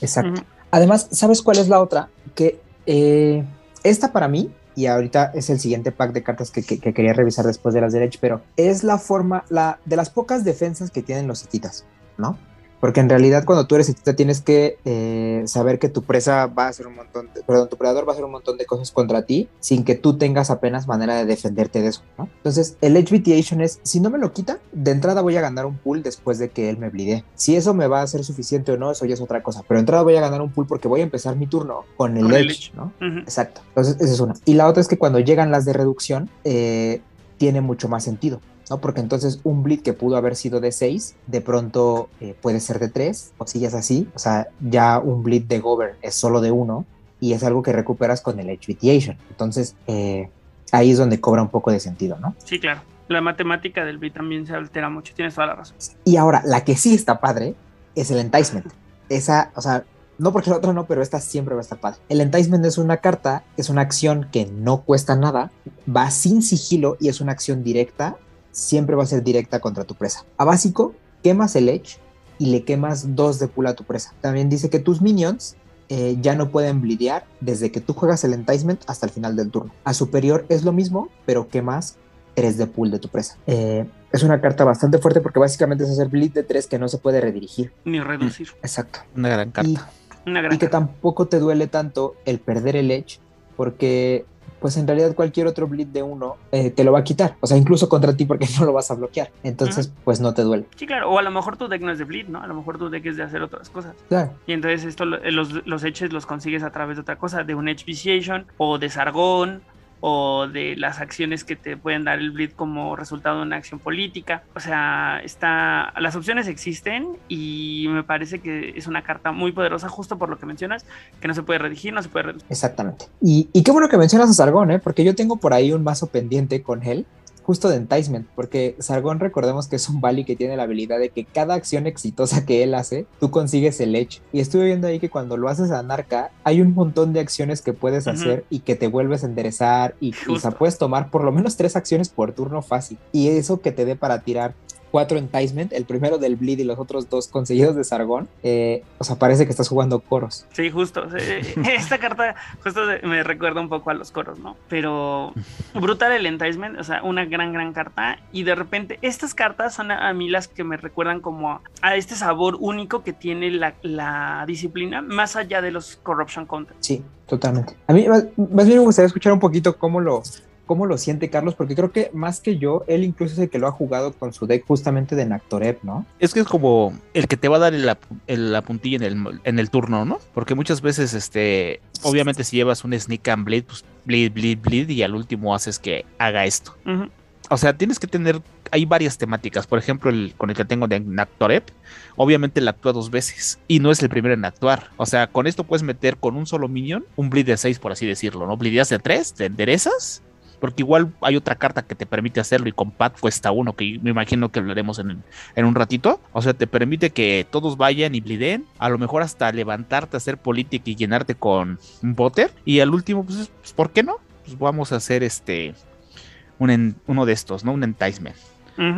Exacto. Además, ¿sabes cuál es la otra? Que eh, esta para mí, y ahorita es el siguiente pack de cartas que, que- que quería revisar después de las de pero es la forma, la de las pocas defensas que tienen los setitas, ¿no? Porque en realidad cuando tú eres setita tienes que eh, saber que tu presa va a hacer un montón, de, perdón, tu predador va a hacer un montón de cosas contra ti sin que tú tengas apenas manera de defenderte de eso, ¿no? Entonces el HBTation es, si no me lo quita, de entrada voy a ganar un pool después de que él me blide. Si eso me va a ser suficiente o no, eso ya es otra cosa, pero de entrada voy a ganar un pool porque voy a empezar mi turno con el Con el edge. ¿no? Exacto. Entonces, esa es una. Y la otra es que cuando llegan las de reducción, eh, tiene mucho más sentido, ¿no? Porque entonces un bleed que pudo haber sido de 6, de pronto eh, puede ser de 3, o si es así. O sea, ya un bleed de Govern es solo de 1 y es algo que recuperas con el HBTation. Entonces, eh, ahí es donde cobra un poco de sentido, ¿no? Sí, claro. La matemática del bleed también se altera mucho, tienes toda la razón. Y ahora, la que sí está padre es el enticement. Esa, o sea, no porque la otra no, pero esta siempre va a estar padre. El enticement es una carta, es una acción que no cuesta nada, va sin sigilo y es una acción directa, siempre va a ser directa contra tu presa. A básico, quemas el edge y le quemas dos de pool a tu presa. También dice que tus minions eh, ya no pueden blidear desde que tú juegas el enticement hasta el final del turno. A superior es lo mismo, pero quemas 3 de pool de tu presa. Eh, es una carta bastante fuerte porque básicamente es hacer bleed de 3 que no se puede redirigir. Ni reducir. Exacto. Una gran carta. Y, Una gran y que tampoco te duele tanto el perder el edge porque pues en realidad cualquier otro bleed de uno eh, te lo va a quitar. O sea, incluso contra ti porque no lo vas a bloquear. Entonces, pues no te duele. Sí, claro. O a lo mejor tu deck no es de bleed, ¿no? A lo mejor tu deck es de hacer otras cosas. Claro. Y entonces esto, eh, los, los edges los consigues a través de otra cosa, de un Edge Vitiation o de Sargón o de las acciones que te pueden dar el bleed como resultado de una acción política. O sea, está, las opciones existen y me parece que es una carta muy poderosa justo por lo que mencionas, que no se puede redigir, no se puede reducir. Exactamente. Y, y qué bueno que mencionas a Sargón, ¿eh? porque yo tengo por ahí un mazo pendiente con él, justo de Enticement, porque Sargón recordemos que es un Bali que tiene la habilidad de que cada acción exitosa que él hace, tú consigues el Edge. Y estuve viendo ahí que cuando lo haces a Narca, hay un montón de acciones que puedes hacer y que te vuelves a enderezar y, y, o sea, puedes tomar por lo menos tres acciones por turno fácil. Y eso que te dé para tirar cuatro enticement, el primero del bleed y los otros dos conseguidos de Sargón, eh, o sea, parece que estás jugando coros. Sí, justo. Esta carta justo me recuerda un poco a los coros, ¿no? Pero brutal el enticement, o sea, una gran, gran carta. Y de repente, estas cartas son a, a mí las que me recuerdan como a, a este sabor único que tiene la, la disciplina, más allá de los corruption counters. Sí, totalmente. A mí más, más bien me gustaría escuchar un poquito cómo lo, cómo lo siente Carlos, porque creo que más que yo, él incluso es el que lo ha jugado con su deck justamente de Nactorep, ¿no? Es que es como el que te va a dar el ap- el- la puntilla en el, en el turno, ¿no? Porque muchas veces, este, obviamente si llevas un sneak and bleed, pues bleed, bleed, bleed y al último haces que haga esto. O sea, tienes que tener, hay varias temáticas. Por ejemplo, el con el que tengo de Nactorep, obviamente él actúa dos veces y no es el primero en actuar. O sea, con esto puedes meter con un solo minion un bleed de 6, por así decirlo, ¿no? Bleedeas de 3, te enderezas. Porque igual hay otra carta que te permite hacerlo y con Pat cuesta uno, que me imagino que hablaremos en, en un ratito. O sea, te permite que todos vayan y bliden. A lo mejor hasta levantarte, hacer política y llenarte con un botter. Y al último, pues, pues, ¿por qué no? Pues vamos a hacer este un uno de estos, ¿no? Un enticement.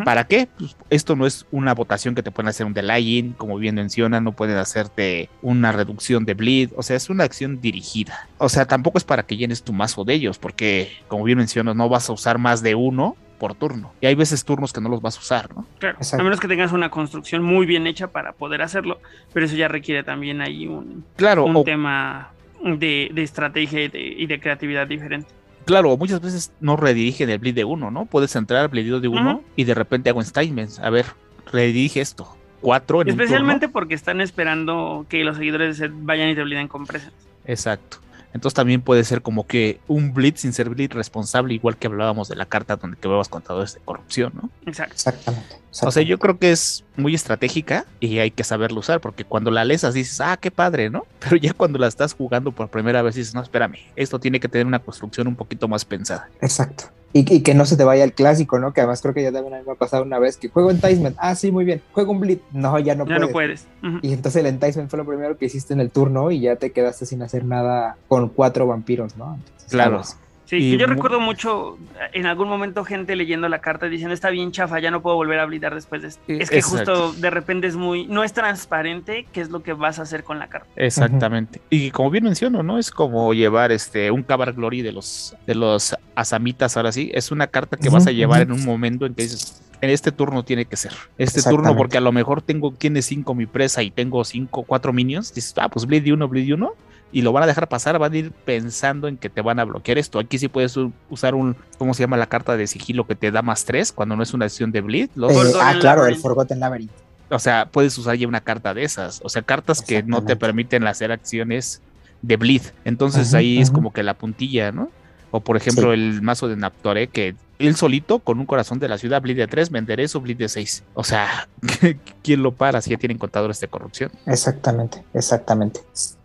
¿Para qué? Pues esto no es una votación que te pueden hacer un delaying, como bien mencionan, no pueden hacerte una reducción de bleed, o sea, es una acción dirigida. O sea, tampoco es para que llenes tu mazo de ellos, porque como bien mencionas, no vas a usar más de uno por turno. Y hay veces turnos que no los vas a usar, ¿no? Claro, Exacto. a menos que tengas una construcción muy bien hecha para poder hacerlo, pero eso ya requiere también ahí un, Claro, un o, tema de, de estrategia y de, y de creatividad diferente. Claro, muchas veces no redirigen el bleed de uno, ¿no? Puedes entrar al bleed de uno y de repente hago enticements. A ver, redirige esto. Cuatro en un turno. Especialmente porque están esperando que los seguidores de set vayan y te olviden con presence. Exacto. Entonces también puede ser como que un bleed sin ser bleed responsable, igual que hablábamos de la carta donde que vemos contadores de corrupción, ¿no? Exacto. Exactamente. O sea, yo creo que es muy estratégica y hay que saberlo usar, porque cuando la lees así dices, ah, qué padre, ¿no? Pero ya cuando la estás jugando por primera vez dices, no, espérame, esto tiene que tener una construcción un poquito más pensada. Exacto. Y, y que no se te vaya el clásico, ¿no? Que además creo que ya también a mí me ha pasado una vez que juego Enticement. Ah, sí, muy bien. Juego un Bleed. No, ya no ya puedes. no puedes. Y entonces el Enticement fue lo primero que hiciste en el turno y ya te quedaste sin hacer nada con cuatro vampiros, ¿no? Entonces, Claro. Sí, Y que yo recuerdo mucho en algún momento gente leyendo la carta diciendo está bien chafa, ya no puedo volver a blindar después de esto. Eh, Es que exacto. justo de repente es muy, no es transparente qué es lo que vas a hacer con la carta. Exactamente. Y como bien menciono, ¿no? Es como llevar este un Cabar Glory de los de los asamitas, ahora sí. Es una carta que vas a llevar en un momento en que dices, en este turno tiene que ser. Este turno, porque a lo mejor tengo, tiene cinco mi presa y tengo cinco, cuatro minions. Dices, ah, pues bleed de uno, bleed de uno. Y lo van a dejar pasar, van a ir pensando en que te van a bloquear esto. Aquí sí puedes usar un, ¿cómo se llama la carta de sigilo que te da más tres cuando no es una acción de bleed? Los- Eh, ah, claro, el. Forgotten Labyrinth. o sea, puedes usar ya una carta de esas. O sea, cartas que no te permiten hacer acciones de bleed. Entonces ahí es como que la puntilla, ¿no? O por ejemplo Sí. el mazo de Naptore que él solito con un corazón de la ciudad bleed de 3, me enderezo bleed de 6. O sea, ¿quién lo para si ya tienen contadores de corrupción? Exactamente, exactamente.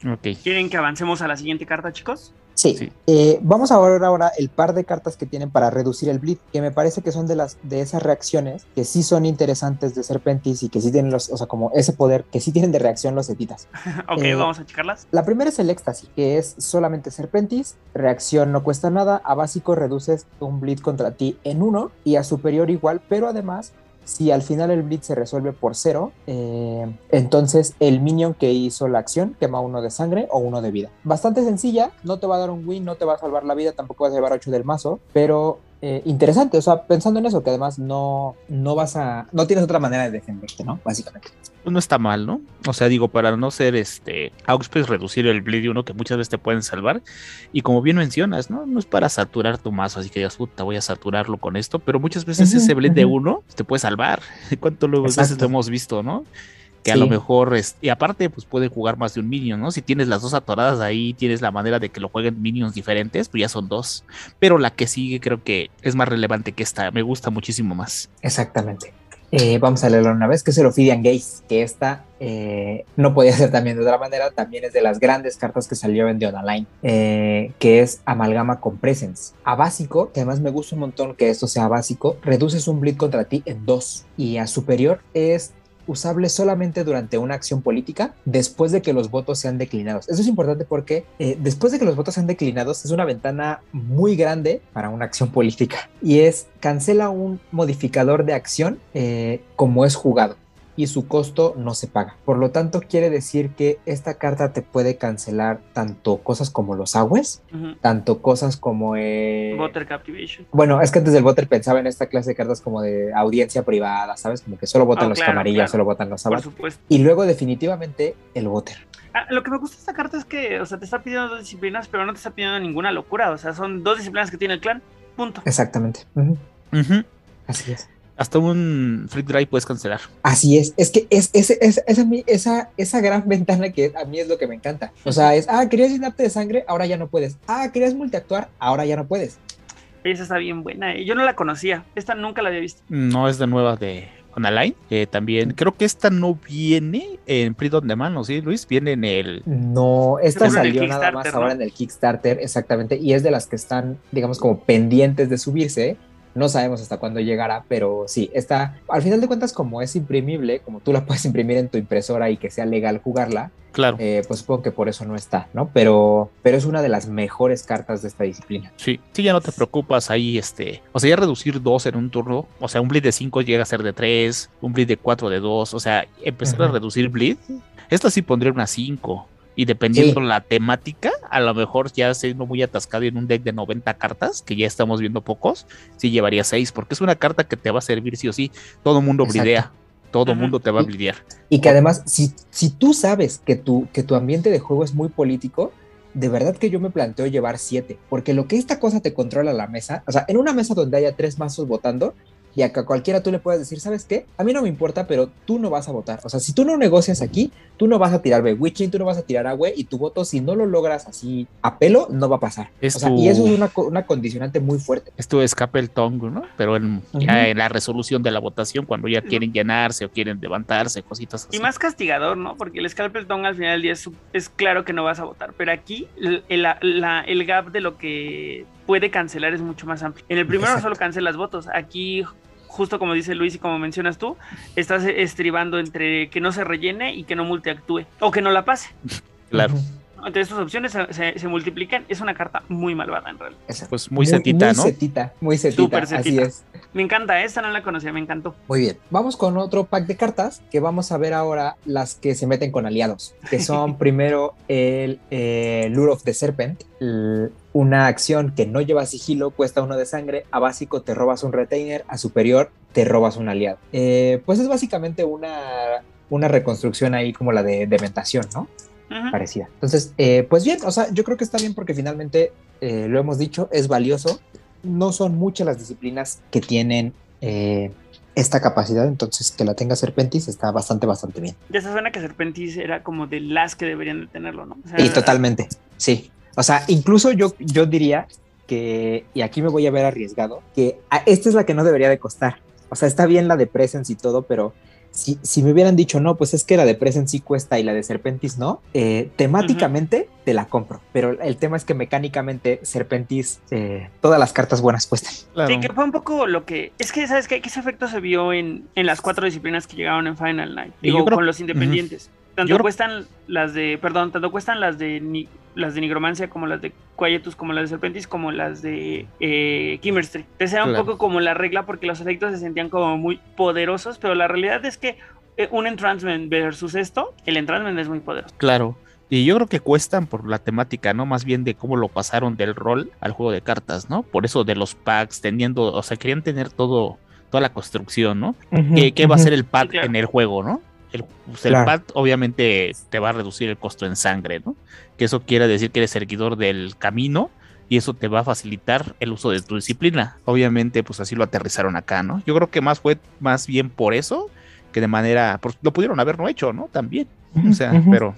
Ok. ¿Quieren que avancemos a la siguiente carta, chicos? Sí. Sí. Eh, vamos a ver ahora el par de cartas que tienen para reducir el bleed, que me parece que son de las de esas reacciones que sí son interesantes de Serpentis y que sí tienen los, o sea, como ese poder que sí tienen de reacción los Etitas. ok, Eh, vamos a checarlas. La primera es el éxtasis, que es solamente Serpentis, reacción no cuesta nada, a básico reduces un bleed contra ti en uno y a superior igual, pero además si al final el bleed se resuelve por cero, eh, entonces el minion que hizo la acción quema uno de sangre o uno de vida. Bastante sencilla, no te va a dar un win, no te va a salvar la vida, tampoco vas a llevar 8 del mazo, pero eh, interesante, o sea, pensando en eso, que además no, no vas a, no tienes otra manera de defenderte, ¿no? Básicamente. Pues no está mal, ¿no? O sea, digo, para no ser este Auxpres, reducir el bleed uno que muchas veces te pueden salvar. Y como bien mencionas, ¿no? No es para saturar tu mazo, así que digas, puta, voy a saturarlo con esto. Pero muchas veces ese bleed de uno te puede salvar. ¿Cuánto lo- veces lo hemos visto, no? Que a lo mejor, es, y aparte, pues puede jugar más de un minion, ¿no? Si tienes las dos atoradas ahí, tienes la manera de que lo jueguen minions diferentes, pues ya son dos. Pero la que sigue creo que es más relevante que esta, me gusta muchísimo más. Exactamente. Eh, vamos a leerlo una vez, que es el Ophidian Gaze, que esta eh, no podía ser también de otra manera, también es de las grandes cartas que salió en The Online, eh, que es Amalgama con Presence. A básico, que además me gusta un montón que esto sea básico, reduces un bleed contra ti en dos, y a superior es usable solamente durante una acción política después de que los votos sean declinados. Eso es importante porque eh, después de que los votos sean declinados es una ventana muy grande para una acción política y es cancela un modificador de acción eh, como es jugado y su costo no se paga. Por lo tanto, quiere decir que esta carta te puede cancelar tanto cosas como los agües, tanto cosas como... eh, Water Captivation. bueno, es que antes del voter pensaba en esta clase de cartas como de audiencia privada, ¿sabes? Como que solo votan Oh, los claro, camarillas, claro. solo votan los supuesto. Y luego definitivamente el voter. Ah, lo que me gusta de esta carta es que, o sea, te está pidiendo dos disciplinas, pero no te está pidiendo ninguna locura. O sea, son dos disciplinas que tiene el clan. Punto. Exactamente. Así es. Hasta un free drive puedes cancelar. Así es. Es que es, es, es- esa, esa, esa gran ventana que a mí es lo que me encanta. O sea, es, ah, querías llenarte de sangre, ahora ya no puedes. Ah, querías multiactuar, ahora ya no puedes. Esa está bien buena. eh. Yo no la conocía. Esta nunca la había visto. No es de nueva de Online. Eh, también creo que esta no viene en Print on Demand, ¿no? ¿Sí, Luis? Viene en el. No, esta salió nada más ahora en el Kickstarter, exactamente, y es de las que están, digamos, como pendientes de subirse. No sabemos hasta cuándo llegará, pero sí, está, al final de cuentas, como es imprimible, como tú la puedes imprimir en tu impresora y que sea legal jugarla, Claro. eh, pues supongo que por eso no está, ¿no? Pero, pero es una de las mejores cartas de esta disciplina. Sí, sí, ya no te preocupas ahí, este, o sea, ya reducir dos en un turno, o sea, un bleed de 5 llega a ser de 3, un bleed de 4 de 2, o sea, empezar a reducir bleed, esta sí pondría una 5, y dependiendo Sí. la temática, a lo mejor ya siendo muy atascado en un deck de 90 cartas, que ya estamos viendo pocos, sí llevaría 6, porque es una carta que te va a servir sí o sí, todo mundo Exacto. bridea, todo mundo te va a Y- blidear. Y que además, si, si tú sabes que tu, que tu ambiente de juego es muy político, de verdad que yo me planteo llevar siete, porque lo que esta cosa te controla la mesa, o sea, en una mesa donde haya tres mazos votando, y a cualquiera tú le puedes decir, ¿sabes qué? A mí no me importa, pero tú no vas a votar. O sea, si tú no negocias aquí, tú no vas a tirar Bewitching, tú no vas a tirar Agüe, y tu voto, si no lo logras así a pelo, no va a pasar. Es o sea, tu- y eso es una, una condicionante muy fuerte. Esto escape el tongo, ¿no? Pero en, ya en la resolución de la votación, cuando ya quieren llenarse o quieren levantarse, cositas así. Y más castigador, ¿no? Porque el Scalpel Tongue al final del día es, es claro que no vas a votar. Pero aquí el, el- la- el gap de lo que puede cancelar es mucho más amplio. En el primero Exacto. solo cancelas votos. Aquí, justo como dice Luis y como mencionas tú, estás estribando entre que no se rellene y que no multiactúe. O que no la pase. Claro. Ujú. Entonces tus opciones se, se- se multiplican. Es una carta muy malvada en realidad. Pues muy setita, muy ¿no? setita, muy setita, Súper así setita. es. Me encanta, esta no la conocía, me encantó. Muy bien, vamos con otro pack de cartas que vamos a ver ahora las que se meten con aliados, que son primero el eh, Lure of the Serpent, l- una acción que no lleva sigilo, cuesta uno de sangre, a básico te robas un retainer, a superior te robas un aliado. Eh, pues es básicamente una, una reconstrucción ahí como la de Dementación, ¿no? Ujú. Parecida. Entonces, eh, pues bien, o sea, yo creo que está bien porque finalmente, eh, lo hemos dicho, es valioso. No son muchas las disciplinas que tienen eh, esta capacidad, entonces que la tenga Serpentis está bastante, bastante bien. Ya se suena que Serpentis era como de las que deberían de tenerlo, ¿no? O sea, Y totalmente, sí. O sea, incluso yo, yo diría que, y aquí me voy a ver arriesgado, que a- esta es la que no debería de costar. O sea, está bien la de Presence y todo, pero si, si me hubieran dicho, no, pues es que la de Presence sí cuesta y la de Serpentis no, eh, temáticamente te la compro. Pero el tema es que mecánicamente Serpentis, eh, todas las cartas buenas cuestan. Claro. Sí, que fue un poco lo que. Es que, ¿sabes qué? Que ese efecto se vio en, en las cuatro disciplinas que llegaron en Final Night. Yo creo- con los independientes. Tanto Yo cuestan las de. Perdón, tanto cuestan las de. Ni- las de Nigromancia, como las de Quietus, como las de Serpentis, como las de eh, Chemistry. Entonces era un poco como la regla porque los efectos se sentían como muy poderosos, pero la realidad es que eh, un Entrancement versus esto, el Entrancement es muy poderoso. Claro. Y yo creo que cuestan por la temática, ¿no? Más bien de cómo lo pasaron del rol al juego de cartas, ¿no? Por eso de los packs, teniendo, o sea, querían tener todo, toda la construcción, ¿no? ¿Qué, qué va a ser el Sí, claro. en el juego, no? El, pues, el Claro. pad obviamente te va a reducir el costo en sangre, ¿no? Que eso quiere decir que eres seguidor del camino y eso te va a facilitar el uso de tu disciplina. Obviamente, pues así lo aterrizaron acá, ¿no? Yo creo que más fue más bien por eso que de manera, pues, lo pudieron haber no hecho, ¿no? También, o sea, pero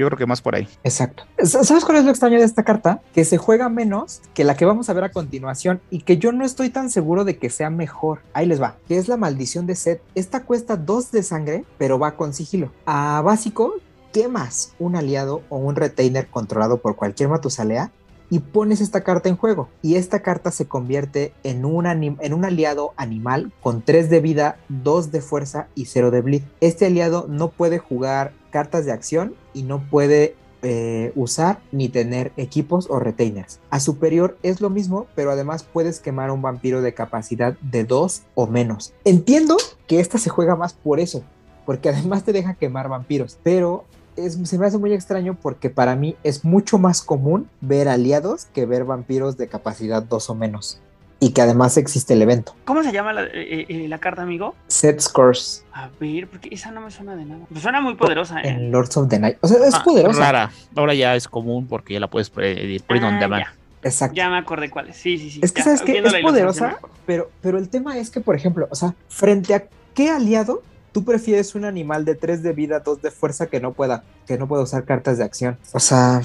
yo creo que más por ahí. Exacto. Sa- ¿Sabes cuál es lo extraño de esta carta? Que se juega menos que la que vamos a ver a continuación y que yo no estoy tan seguro de que sea mejor. Ahí les va. Que es la maldición de Seth. Esta cuesta 2 de sangre, pero va con sigilo. A básico, quemas un aliado o un retainer controlado por cualquier Matusalea y pones esta carta en juego. Y esta carta se convierte en un, aliado animal con 3 de vida, 2 de fuerza y 0 de bleed. Este aliado no puede jugar cartas de acción y no puede eh, usar ni tener equipos o retainers. A superior es lo mismo, pero además puedes quemar un vampiro de capacidad de 2 o menos. Entiendo que esta se juega más por eso, porque además te deja quemar vampiros, pero es- se me hace muy extraño porque para mí es mucho más común ver aliados que ver vampiros de capacidad 2 o menos. Y que además existe el evento. ¿Cómo se llama la, eh, eh, la carta, amigo? Set scores A ver, porque esa no me suena de nada. Me suena muy poderosa, ¿eh? en Lords of the Night. O sea, es Ah, poderosa. Rara. Ahora ya es común porque ya la puedes pedir print on Ah, demand. ya. Exacto. Ya me acordé cuál es. Sí, sí, sí. Es que, ya, ¿sabes viendo Es poderosa, pero, pero el tema es que, por ejemplo, o sea, frente a qué aliado tú prefieres un animal de 3 de vida, 2 de fuerza que no pueda, que no pueda usar cartas de acción. O sea,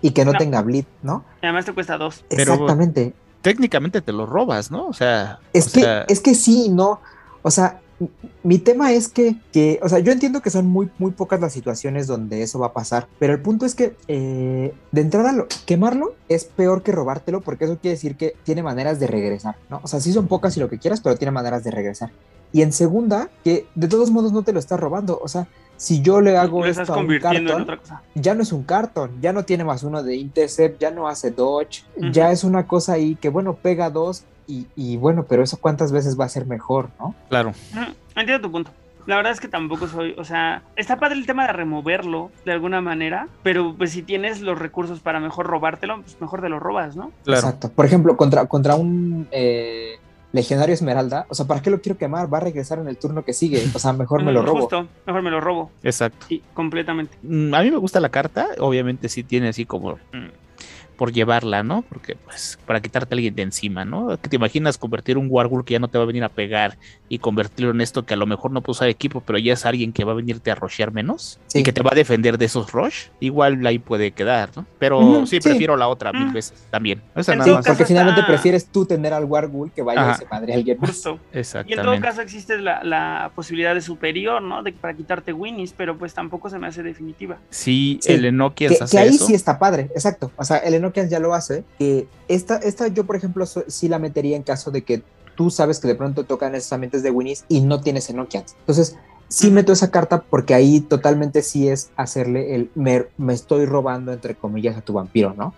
y que no, No. tenga bleed, ¿no? Además te cuesta dos. Pero- Exactamente. Técnicamente te lo robas, ¿no? O sea, Es o que, sea, es que sí, y no. O sea, mi tema es que, que, o sea, yo entiendo que son muy, muy pocas las situaciones donde eso va a pasar, pero el punto es que eh, de entrada lo- quemarlo es peor que robártelo porque eso quiere decir que tiene maneras de regresar, ¿no? O sea, sí son pocas y lo que quieras, pero tiene maneras de regresar. Y en segunda, que de todos modos no te lo estás robando, o sea, si yo le hago esto a un cartón, ya no es un cartón, ya no tiene más uno de intercept, ya no hace dodge, ya es una cosa ahí que bueno, pega dos y, y bueno, pero eso cuántas veces va a ser mejor, ¿no? claro. Entiendo tu punto. La verdad es que tampoco soy, o sea, está padre el tema de removerlo de alguna manera, pero pues si tienes los recursos para mejor robártelo, pues mejor te lo robas, ¿no? Claro. Exacto. Por ejemplo, contra, contra un eh, legionario esmeralda, o sea, ¿para qué lo quiero quemar? Va a regresar en el turno que sigue, o sea, mejor me lo robo. Justo, mejor me lo robo. Exacto. Sí, completamente. Mm, A mí me gusta la carta, obviamente sí tiene así como mm, por llevarla, ¿no? Porque pues para quitarte a alguien de encima, ¿no? ¿Qué te imaginas convertir un Wargul que ya no te va a venir a pegar y convertirlo en esto que a lo mejor no puede usar equipo, pero ya es alguien que va a venirte a rushear menos Sí. y que te va a defender de esos rush? Igual ahí puede quedar, ¿no? Pero sí, sí. prefiero la otra mil Mm. veces también. Esa nada más. Porque finalmente está- prefieres tú tener al Wargul que vaya Ajá. y se madre a alguien más. Justo. Y en todo Exactamente. caso existe la, la posibilidad de superior, ¿no? De para quitarte winnies, pero pues tampoco se me hace definitiva. Sí, Sí. el Enochians Que, hace que ahí eso. sí está padre, exacto. O sea, el Ya lo hace. Que esta, esta yo, por ejemplo, so- sí la metería en caso de que tú sabes que de pronto tocan esos ambientes de Winnie's y no tienes Enochians. Entonces, sí meto esa carta porque ahí totalmente sí es hacerle el me, me estoy robando, entre comillas, a tu vampiro, ¿no?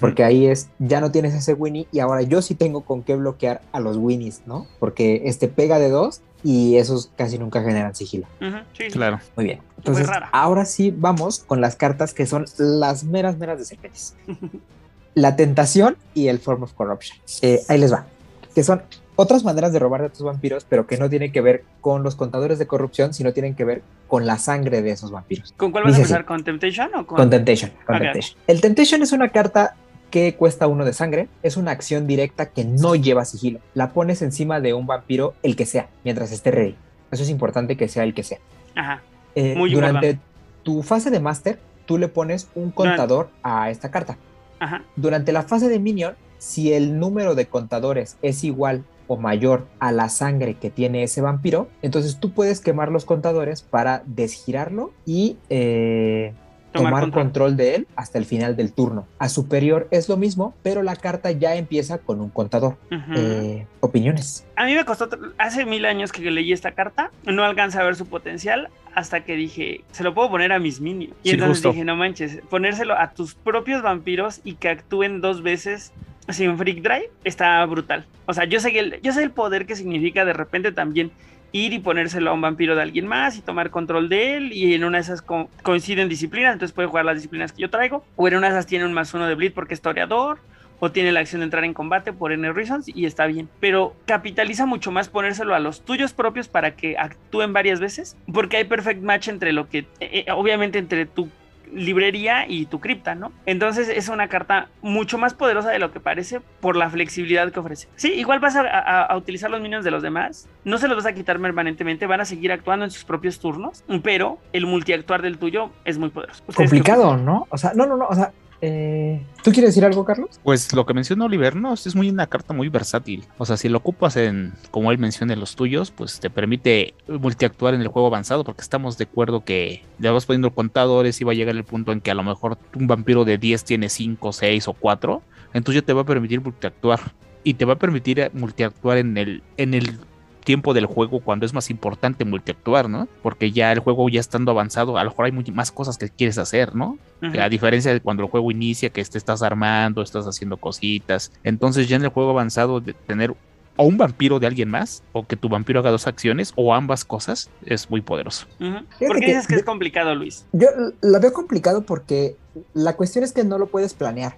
Porque ahí es, ya no tienes ese Winnie y ahora yo sí tengo con qué bloquear a los Winnies, ¿no? Porque este pega de dos y esos casi nunca generan sigilo. Sí, sí. Claro. Muy bien. Entonces, rara. ahora sí vamos con las cartas que son las meras, meras de serpientes. La tentación y el Form of Corruption. Eh, ahí les va. Que son otras maneras de robar de tus vampiros, pero que no tienen que ver con los contadores de corrupción, sino tienen que ver con la sangre de esos vampiros. ¿Con cuál vas a empezar? ¿Con Temptation o con.? Con Temptation. con Ok. Temptation. El Temptation es una carta que cuesta uno de sangre. Es una acción directa que no lleva sigilo. La pones encima de un vampiro, el que sea, mientras esté ready. Eso es importante que sea el que sea. Ajá. Eh, Muy durante importante. tu fase de Master, tú le pones un contador a esta carta. Ajá. Durante la fase de Minion, si el número de contadores es igual o mayor a la sangre que tiene ese vampiro, entonces tú puedes quemar los contadores para desgirarlo y, eh, tomar, control. de él hasta el final del turno. A superior es lo mismo, pero la carta ya empieza con un contador. Eh, opiniones. A mí me costó hace mil años que leí esta carta, no alcancé a ver su potencial hasta que dije, se lo puedo poner a mis minions. Y entonces dije, no manches, ponérselo a tus propios vampiros y que actúen dos veces sin Freak Drive está brutal. O sea, yo sé, que el, yo sé el poder que significa de repente también ir y ponérselo a un vampiro de alguien más y tomar control de él y en una de esas coinciden disciplinas, entonces puede jugar las disciplinas que yo traigo, o en una de esas tiene un más uno de bleed porque es toreador, o tiene la acción de entrar en combate por N reasons y está bien. Pero capitaliza mucho más ponérselo a los tuyos propios para que actúen varias veces, porque hay perfect match entre lo que, eh, eh, obviamente entre tu librería y tu cripta, ¿no? Entonces es una carta mucho más poderosa de lo que parece por la flexibilidad que ofrece. Sí, igual vas a, utilizar los minions de los demás, no se los vas a quitar permanentemente, van a seguir actuando en sus propios turnos, pero el multiactuar del tuyo es muy poderoso. Complicado, ¿no? O sea, no, no, no, o sea, eh, ¿Tú quieres decir algo, Carlos? Pues lo que menciona Oliver, no, es muy una carta muy versátil. O sea, si lo ocupas en, como él menciona, en los tuyos, pues te permite multiactuar en el juego avanzado, porque estamos de acuerdo que le vas poniendo contadores y va a llegar el punto en que a lo mejor un vampiro de 10 tiene 5, 6 o 4. Entonces ya te va a permitir multiactuar. Y te va a permitir multiactuar en el, en el tiempo del juego cuando es más importante multiactuar, ¿no? Porque ya el juego ya estando avanzado, a lo mejor hay más cosas que quieres hacer, ¿no? A diferencia de cuando el juego inicia, que te estás armando, estás haciendo cositas. Entonces ya en el juego avanzado de tener o un vampiro de alguien más, o que tu vampiro haga dos acciones, o ambas cosas, es muy poderoso. ¿Por qué dices que es complicado, Luis? Yo lo veo complicado porque la cuestión es que no lo puedes planear.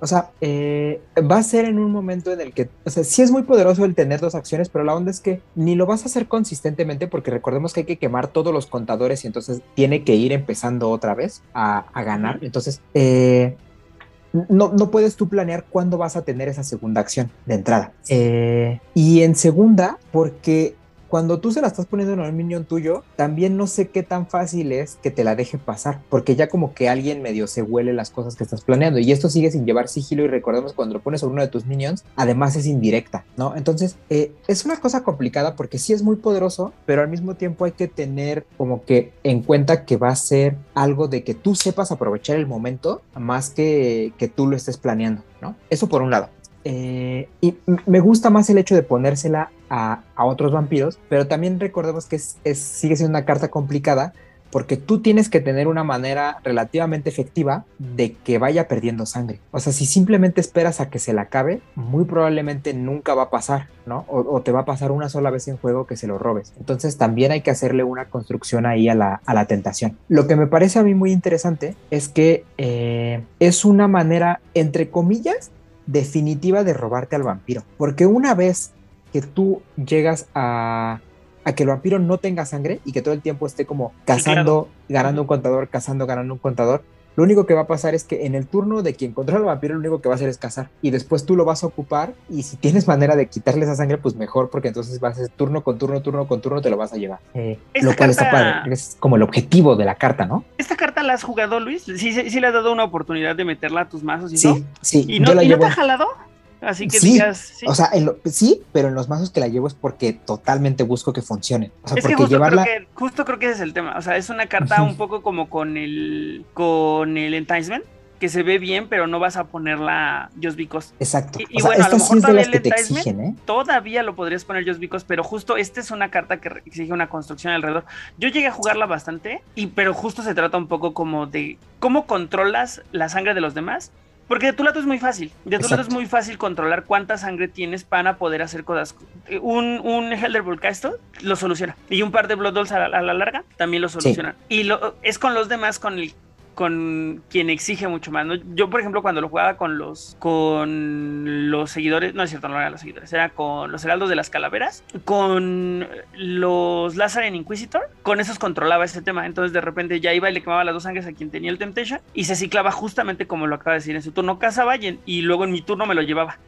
O sea, eh, va a ser en un momento en el que, o sea, sí es muy poderoso el tener dos acciones, pero la onda es que ni lo vas a hacer consistentemente porque recordemos que hay que quemar todos los contadores y entonces tiene que ir empezando otra vez a, ganar. Entonces, eh, no, no, puedes tú planear cuándo vas a tener esa segunda acción de entrada. Eh, y en segunda, porque cuando tú se la estás poniendo en un minion tuyo, también no sé qué tan fácil es que te la deje pasar, porque ya como que alguien medio se huele las cosas que estás planeando y esto sigue sin llevar sigilo y recordemos cuando lo pones sobre uno de tus minions, además es indirecta, ¿no? Entonces, eh, es una cosa complicada porque sí es muy poderoso, pero al mismo tiempo hay que tener como que en cuenta que va a ser algo de que tú sepas aprovechar el momento más que que tú lo estés planeando, ¿no? Eso por un lado. Eh, y me gusta más el hecho de ponérsela a, otros vampiros, pero también recordemos que sigue siendo una carta complicada porque tú tienes que tener una manera relativamente efectiva de que vaya perdiendo sangre. O sea, si simplemente esperas a que se la acabe, muy probablemente nunca va a pasar, ¿no? O, te va a pasar una sola vez en juego que se lo robes. Entonces también hay que hacerle una construcción ahí a la, a la tentación. Lo que me parece a mí muy interesante es que eh, es una manera, entre comillas, definitiva de robarte al vampiro. Porque una vez que tú llegas a, a que el vampiro no tenga sangre y que todo el tiempo esté como cazando, ganando un contador, cazando, ganando un contador, lo único que va a pasar es que en el turno de quien controla al vampiro, lo único que va a hacer es cazar. Y después tú lo vas a ocupar. Y si tienes manera de quitarle esa sangre, pues mejor, porque entonces vas a hacer turno con turno, turno con turno, te lo vas a llevar. Eh, lo cual está padre. Es como el objetivo de la carta, ¿no? ¿Esta carta la has jugado, Luis? ¿Sí, sí, le has dado una oportunidad de meterla a tus mazos y sí, no? Sí, ¿Y no, te ha jalado? Así que digas. ¿sí? O sea, sí, pero en los mazos que la llevo es porque totalmente busco que funcione. O sea, es porque que justo, llevarla... creo que, justo creo que ese es el tema. O sea, es una carta un poco como con el con el enticement que se ve bien, pero no vas a ponerla just because. Exacto. Y, bueno, a lo mejor todavía el exigen, ¿eh? todavía lo podrías poner just because, pero justo esta es una carta que exige una construcción alrededor. Yo llegué a jugarla bastante, y pero justo se trata un poco como de cómo controlas la sangre de los demás porque de tu lado es muy fácil. De tu lado es muy fácil controlar cuánta sangre tienes para poder hacer cosas. Un, un Helderbolt Castle lo soluciona. Y un par de Blood Dolls a la, larga también lo solucionan. Y lo, es con los demás con el con quien exige mucho más. Yo, por ejemplo, cuando lo jugaba con los con los seguidores, no es cierto, no eran los seguidores, era con los heraldos de las calaveras, con los Lazarus Inquisitor, con esos controlaba ese tema. Entonces, de repente ya iba y le quemaba las dos sangres a quien tenía el Temptation y se ciclaba justamente como lo acaba de decir en su turno, cazaba y, y luego en mi turno me lo llevaba.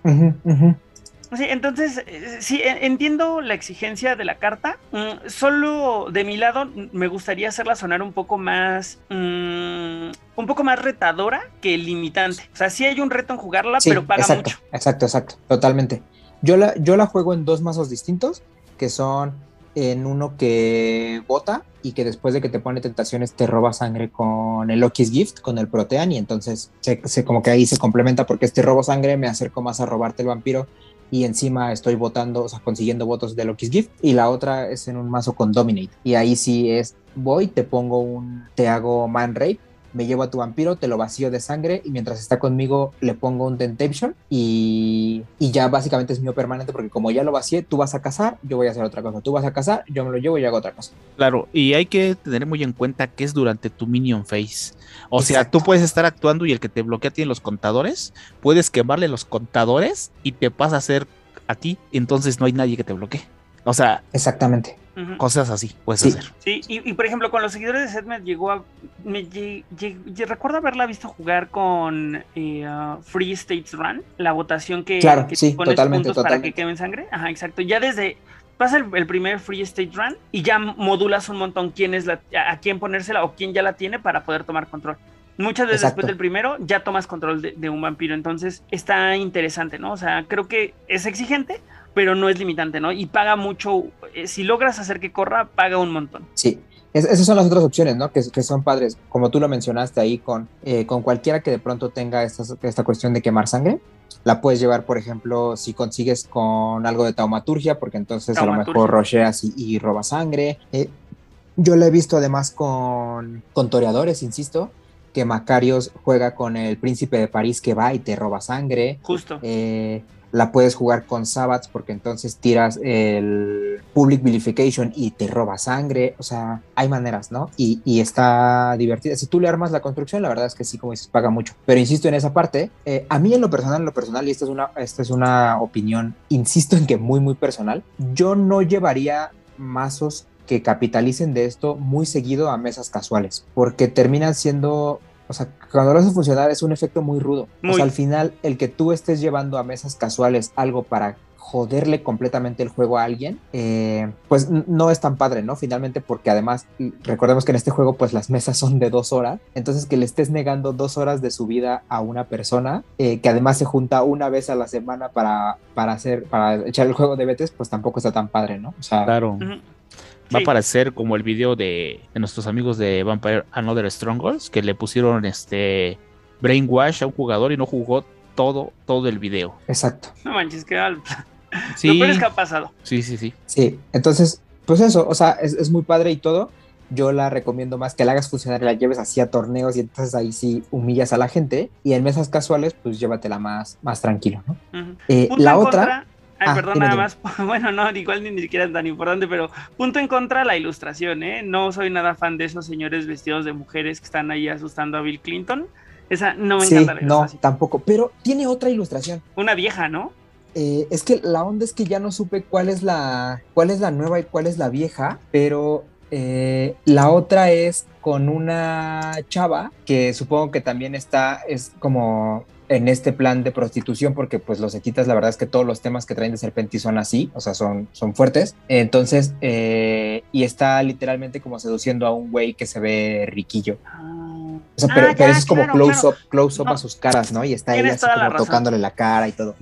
Sí, entonces, eh, sí, entiendo la exigencia de la carta. Mm, solo de mi lado me gustaría hacerla sonar un poco más... Mm, un poco más retadora que limitante. O sea, sí hay un reto en jugarla, pero paga exacto, mucho. Exacto, exacto, totalmente. Yo la, yo la juego en dos mazos distintos, que son en uno que bota y que después de que te pone tentaciones te roba sangre con el Loki's Gift, con el Protean, y entonces se, se- como que ahí se complementa porque este robo sangre me acerco más a robarte el vampiro y encima estoy votando, o sea, consiguiendo votos de Loki's Gift. Y la otra es en un mazo con Dominate. Y ahí sí es, voy, te pongo un, te hago Man Rape, me llevo a tu vampiro, te lo vacío de sangre y mientras está conmigo le pongo un Temptation y, y ya básicamente es mío permanente porque como ya lo vacié, tú vas a cazar, yo voy a hacer otra cosa. Tú vas a cazar, yo me lo llevo y hago otra cosa. Claro, y hay que tener muy en cuenta que es durante tu minion phase. O sea, tú puedes estar actuando y el que te bloquea tiene los contadores, puedes quemarle los contadores y te pasa a ser a ti, entonces no hay nadie que te bloquee. O sea, Exactamente. Cosas así puedes Sí. hacer. Sí, y, y, por ejemplo, con los seguidores de Seth me llegó a. Me recuerdo haberla visto jugar con eh, uh, Free States Run, la votación que, Claro, que sí, pones totalmente, puntos para que totalmente. quemen sangre. Ajá, exacto. Ya desde. Pasa el, el primer Free State Run y ya modulas un montón quién es la, a a quién ponérsela o quién ya la tiene para poder tomar control. Muchas veces Exacto. después del primero ya tomas control de, de un vampiro, entonces está interesante, ¿no? O sea, creo que es exigente, pero no es limitante, ¿no? Y paga mucho, eh, si logras hacer que corra, paga un montón. Sí, es- esas son las otras opciones, ¿no? Que, que son padres, como tú lo mencionaste ahí, con, eh, con cualquiera que de pronto tenga estas- esta cuestión de quemar sangre. La puedes llevar, por ejemplo, si consigues con algo de taumaturgia, porque entonces a lo mejor rocheas y, y robas sangre. Eh, yo la he visto además con, con toreadores, insisto, que Macarios juega con el príncipe de París que va y te roba sangre. Justo. Eh, la puedes jugar con Sabbats porque entonces tiras el Public Vilification y te roba sangre. O sea, hay maneras, ¿no? Y, y está divertida. Si tú le armas la construcción, la verdad es que sí, como dices, paga mucho. Pero insisto en esa parte. eh, a mí en lo personal, en lo personal, y esta es, una, esta es una opinión, insisto en que muy, muy personal, yo no llevaría mazos que capitalicen de esto muy seguido a mesas casuales, porque terminan siendo o sea, cuando lo haces funcionar es un efecto muy rudo. O sea, al final, el que tú estés llevando a mesas casuales algo para joderle completamente el juego a alguien, eh, pues no es tan padre, ¿no? Finalmente, porque además, recordemos que en este juego, pues las mesas son de dos horas, entonces que le estés negando dos horas de su vida a una persona, eh, que además se junta una vez a la semana para, para hacer, para echar el juego de betes, pues tampoco está tan padre, ¿no? O sea, Claro. Va a Sí. parecer como el video de, de nuestros amigos de Vampire Another Strongholds que le pusieron este brainwash a un jugador y no jugó todo, todo el video. exacto. No manches, que al- Sí, Lo peor es que ha pasado. sí, sí, sí. Sí, entonces, pues eso, o sea, es, es muy padre y todo. Yo la recomiendo más que la hagas funcionar y la lleves así a torneos y entonces ahí sí humillas a la gente. Y en mesas casuales, pues llévatela más, más tranquilo, ¿no? Eh, la otra, contra- Ay, Ah, perdón, nada más. Bueno, no, igual ni, ni siquiera es tan importante, pero punto en contra la ilustración, ¿eh? No soy nada fan de esos señores vestidos de mujeres que están ahí asustando a Bill Clinton. Esa no me sí, encanta la no, tampoco. Pero tiene otra ilustración. Una vieja, ¿no? Eh, es que la onda es que ya no supe cuál es la, cuál es la nueva y cuál es la vieja, pero eh, la otra es con una chava que supongo que también está, es como en este plan de prostitución, porque pues los etitas, la verdad es que todos los temas que traen de Serpentis son así, o sea, son, son fuertes. Entonces, eh, y está literalmente como seduciendo a un güey que se ve riquillo. Ah, O sea, pero, Ah, pero ya, eso es como claro, close claro. up, close up No. a sus caras, ¿no? Y está ella así la como tocándole la cara y todo.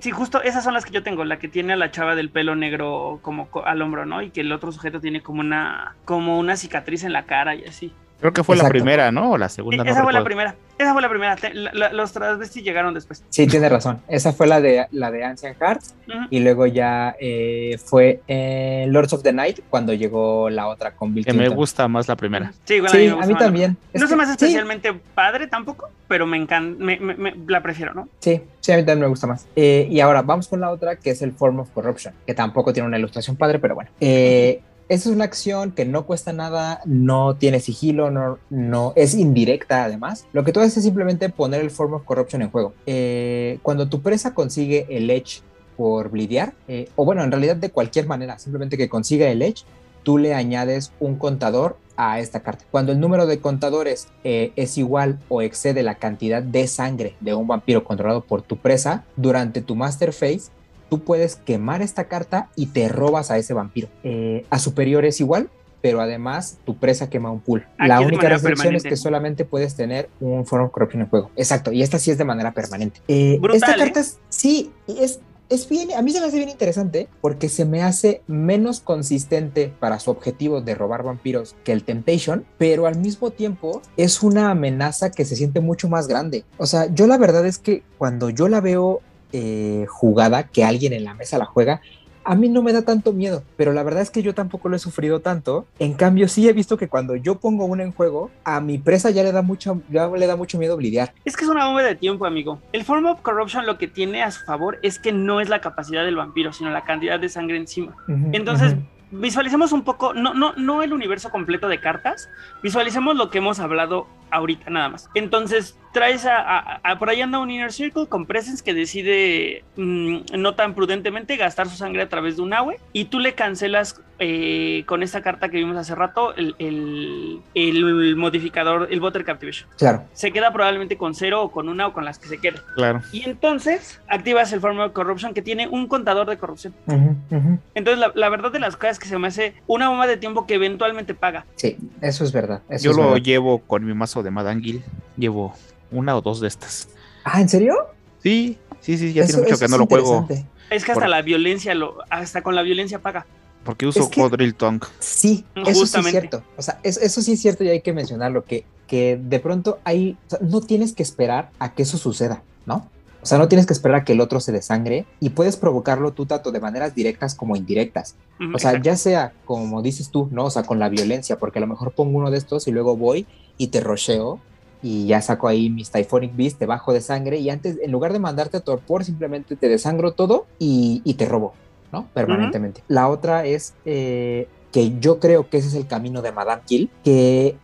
Sí, justo esas son las que yo tengo, la que tiene a la chava del pelo negro como co- al hombro, ¿no? Y que el otro sujeto tiene como una como una cicatriz en la cara y así. Creo que fue la primera, ¿no? O la Sí, segunda. no esa fue la primera. Esa fue la primera. Te- la- la- los transvestis llegaron después. Sí, tiene razón. Esa fue la de la de Ancient Hearts y luego ya eh, fue en Lords of the Night cuando llegó la otra con Bill Que me gusta más la primera. Sí, igual Sí, me a mí también. No se me hace sí, especialmente padre tampoco, pero me encanta, me, me- me- la prefiero, ¿no? Sí, sí, a mí también me gusta más. Eh, y ahora vamos con la otra que es el Form of Corruption, que tampoco tiene una ilustración padre, pero bueno. Eh, es una acción que no cuesta nada, no tiene sigilo, no, es indirecta además. Lo que tú haces es simplemente poner el Form of Corruption en juego. Eh, cuando tu presa consigue el Edge por blidear, eh, o bueno, en realidad de cualquier manera, simplemente que consiga el Edge, tú le añades un contador a esta carta. Cuando el número de contadores eh, es igual o excede la cantidad de sangre de un vampiro controlado por tu presa, durante tu Master Phase, tú puedes quemar esta carta y te robas a ese vampiro. Eh, a superior es igual, pero además tu presa quema un pool. Aquí la única restricción es que solamente puedes tener un Form of Corruption en juego. Exacto, y esta sí es de manera permanente. Eh, Brutal, esta ¿eh? carta es, sí, es, es bien, a mí se me hace bien interesante porque se me hace menos consistente para su objetivo de robar vampiros que el Temptation, pero al mismo tiempo es una amenaza que se siente mucho más grande. O sea, yo la verdad es que cuando yo la veo eh, jugada, que alguien en la mesa la juega, a mí no me da tanto miedo, pero la verdad es que yo tampoco lo he sufrido tanto. En cambio, sí he visto que cuando yo pongo una en juego, a mi presa ya le da mucho, ya le da mucho miedo blidear. Es que es una bomba de tiempo, amigo. El Form of Corruption lo que tiene a su favor es que no es la capacidad del vampiro, sino la cantidad de sangre encima. Entonces, visualicemos un poco, no, no, no el universo completo de cartas, visualicemos lo que hemos hablado ahorita nada más. Entonces, traes a, a- a- por ahí anda un Inner Circle con Presence que decide mm, no tan prudentemente gastar su sangre a través de un Awe y tú le cancelas eh, con esta carta que vimos hace rato el, el- el modificador, el Butter Captivation. Claro. Se queda probablemente con cero o con una o con las que se quede. Claro. Y entonces activas el Form of Corruption que tiene un contador de corrupción. Ujú, ujú. Entonces, la, la verdad de las cosas es que se me hace una bomba de tiempo que eventualmente paga. Sí, eso es verdad. eso Yo es lo verdad. llevo con mi mazo de Madangil. Llevo una o dos de estas. Ah, ¿en serio? Sí, sí, sí, ya Eso- tiene mucho que no lo juego. Es que hasta Por- la violencia, lo, hasta con la violencia paga. Porque uso Es que- Tongue. Sí, eso sí es Justamente. cierto. O sea, es- eso sí es cierto y hay que mencionarlo, que, que de pronto hay, o sea, no tienes que esperar a que eso suceda, ¿no? O sea, no tienes que esperar a que el otro se desangre y puedes provocarlo tú tanto de maneras directas como indirectas. O sea, ya sea como dices tú, ¿no? O sea, con la violencia, porque a lo mejor pongo uno de estos y luego voy y te rocheo y ya saco ahí mis Typhonic Beast, te bajo de sangre y antes, en lugar de mandarte a torpor, simplemente te desangro todo y, y te robo, ¿no? Permanentemente. La otra es eh, que yo creo que ese es el camino de Madame Kill, que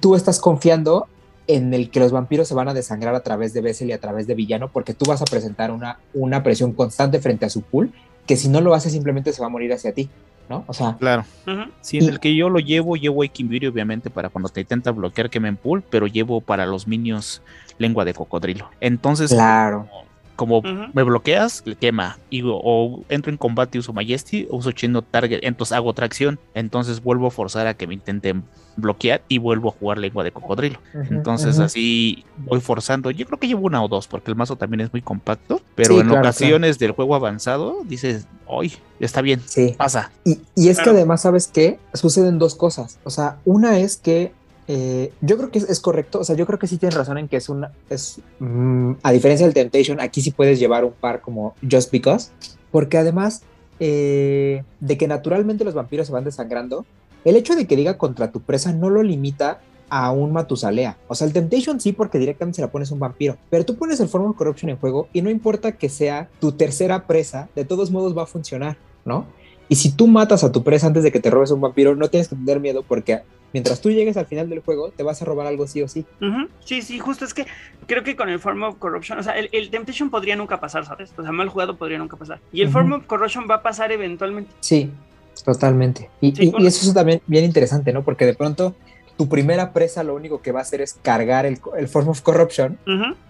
tú estás confiando en el que los vampiros se van a desangrar a través de Bessel y a través de Villano, porque tú vas a presentar una, una presión constante frente a su pool, que si no lo hace simplemente se va a morir hacia ti, ¿no? O sea, Claro. Sí, en el que yo lo llevo, llevo Equimbirio, obviamente, para cuando te intenta bloquear que me pool, pero llevo para los minions lengua de cocodrilo. Entonces, claro. como Ujú. me bloqueas, le quema. Y, o, o entro en combate y uso Majesty, o uso Chino Target, entonces hago tracción. Entonces vuelvo a forzar a que me intenten bloquear y vuelvo a jugar lengua de cocodrilo. Entonces así voy forzando. Yo creo que llevo una o dos, porque el mazo también es muy compacto. Pero Sí, en claro, ocasiones del juego avanzado, dices, hoy está bien, Sí. pasa. Y, y es que además, ¿sabes qué? Suceden dos cosas. O sea, una es que eh, yo creo que es, es correcto. O sea, yo creo que sí tienes razón en que es una. Es, mm, a diferencia del Temptation, aquí sí puedes llevar un par como Just Because. Porque además eh, de que naturalmente los vampiros se van desangrando, el hecho de que diga contra tu presa no lo limita a un Matusalea. O sea, el Temptation sí, porque directamente se la pones un vampiro. Pero tú pones el Form of Corruption en juego y no importa que sea tu tercera presa, de todos modos va a funcionar, ¿no? Y si tú matas a tu presa antes de que te robes un vampiro, no tienes que tener miedo porque mientras tú llegues al final del juego, te vas a robar algo sí o sí. Sí, sí, justo es que creo que con el Form of Corruption, o sea, el, el Temptation podría nunca pasar, ¿sabes? O sea, mal jugado podría nunca pasar. Y el. Form of Corruption va a pasar eventualmente. Sí, totalmente. Y, Sí, y- eso es también bien interesante, ¿no? Porque de pronto tu primera presa lo único que va a hacer es cargar el, el Form of Corruption,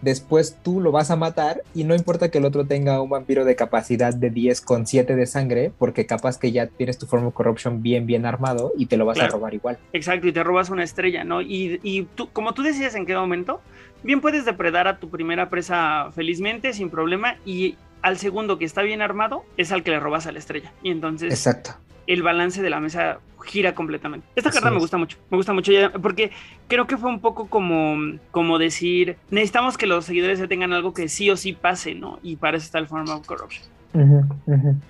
después tú lo vas a matar y no importa que el otro tenga un vampiro de capacidad de 10 con 7 de sangre, porque capaz que ya tienes tu Form of Corruption bien, bien armado y te lo vas a robar igual. Exacto, y te robas una estrella, ¿no? Y, y tú, como tú decías en qué momento, bien puedes depredar a tu primera presa felizmente, sin problema, y al segundo que está bien armado, es al que le robas a la estrella. Y entonces Exacto. El balance de la mesa gira completamente. Esta carta me gusta mucho, me gusta mucho ya, porque creo que fue un poco como, como decir, necesitamos que los seguidores ya tengan algo que sí o sí pase, ¿no? Y para eso está el Form of Corruption.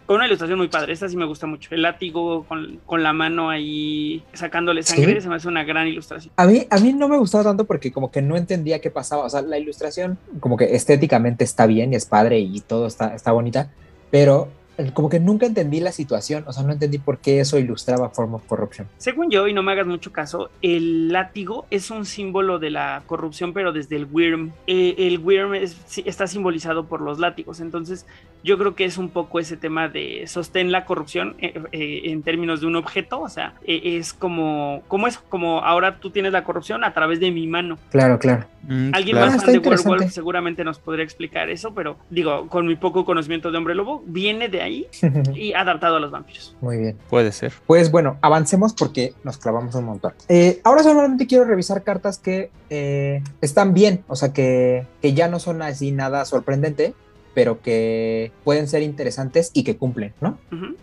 Con una ilustración muy padre, esta sí me gusta mucho. El látigo con, con la mano ahí sacándole sangre, Sí. se me hace una gran ilustración. A mí, a mí no me gustaba tanto porque como que no entendía qué pasaba. O sea, la ilustración como que estéticamente está bien y es padre y todo está, está bonita, pero como que nunca entendí la situación. O sea, no entendí por qué eso ilustraba Form of Corruption. Según yo, y no me hagas mucho caso, el látigo es un símbolo de la corrupción, pero desde el Wyrm. Eh, el Wyrm es- sí, está simbolizado por los látigos, entonces yo creo que es un poco ese tema de sostén la corrupción eh, eh, en términos de un objeto, o sea, eh, es como, como eso, como ahora tú tienes la corrupción a través de mi mano. Claro, claro. Mm, Alguien claro. más Ah, de. Werewolf seguramente nos podría explicar eso, pero digo, con mi poco conocimiento de hombre lobo, viene de ahí y adaptado a los vampiros. Muy bien. Puede ser. Pues bueno, avancemos porque nos clavamos un montón. Eh, ahora solamente quiero revisar cartas que eh, están bien, o sea, que, que ya no son así nada sorprendente. Pero que pueden ser interesantes y que cumplen, ¿no?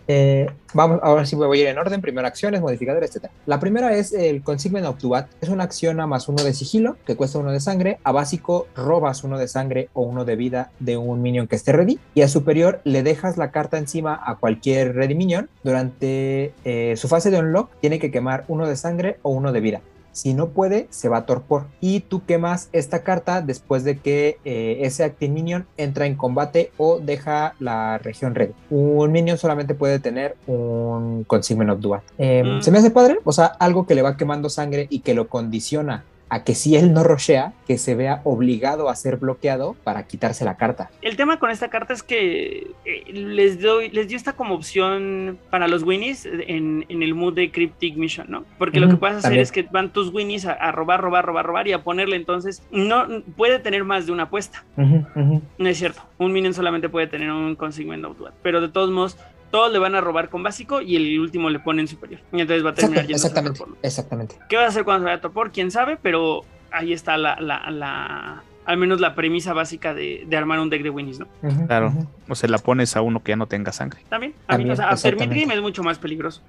Eh, vamos, ahora sí voy a ir en orden. Primero acciones, modificadores, etc. La primera es el Consignment of Duat. Es una acción a más uno de sigilo que cuesta uno de sangre. A básico robas uno de sangre o uno de vida de un minion que esté ready. Y a superior le dejas la carta encima a cualquier ready minion. Durante eh, su fase de unlock tiene que quemar uno de sangre o uno de vida. Si no puede, se va a torpor. Y tú quemas esta carta después de que eh, ese Active Minion entra en combate o deja la región red. Un Minion solamente puede tener un Consignment of Duat. Eh, Mm. Se me hace padre, o sea, algo que le va quemando sangre y que lo condiciona a que si él no rochea, que se vea obligado a ser bloqueado para quitarse la carta. El tema con esta carta es que eh, les doy, les dio esta como opción para los winnies en, en el mood de Cryptic Mission, ¿no? Porque lo que puedes hacer también. es que van tus winnies a, a robar, robar, robar, robar y a ponerle entonces, no puede tener más de una apuesta. No es cierto, un minion solamente puede tener un consignment duat, pero de todos modos, todos le van a robar con básico y el último le ponen superior. Y entonces va a terminar Exacto- yendo exactamente, exactamente. ¿Qué va a hacer cuando se vaya a torpor? ¿Quién sabe? Pero ahí está la, la, la- al menos la premisa básica de, de armar un deck de winnies, ¿no? Claro. O se la pones a uno que ya no tenga sangre. También, a mí, o sea. Midgame es mucho más peligroso.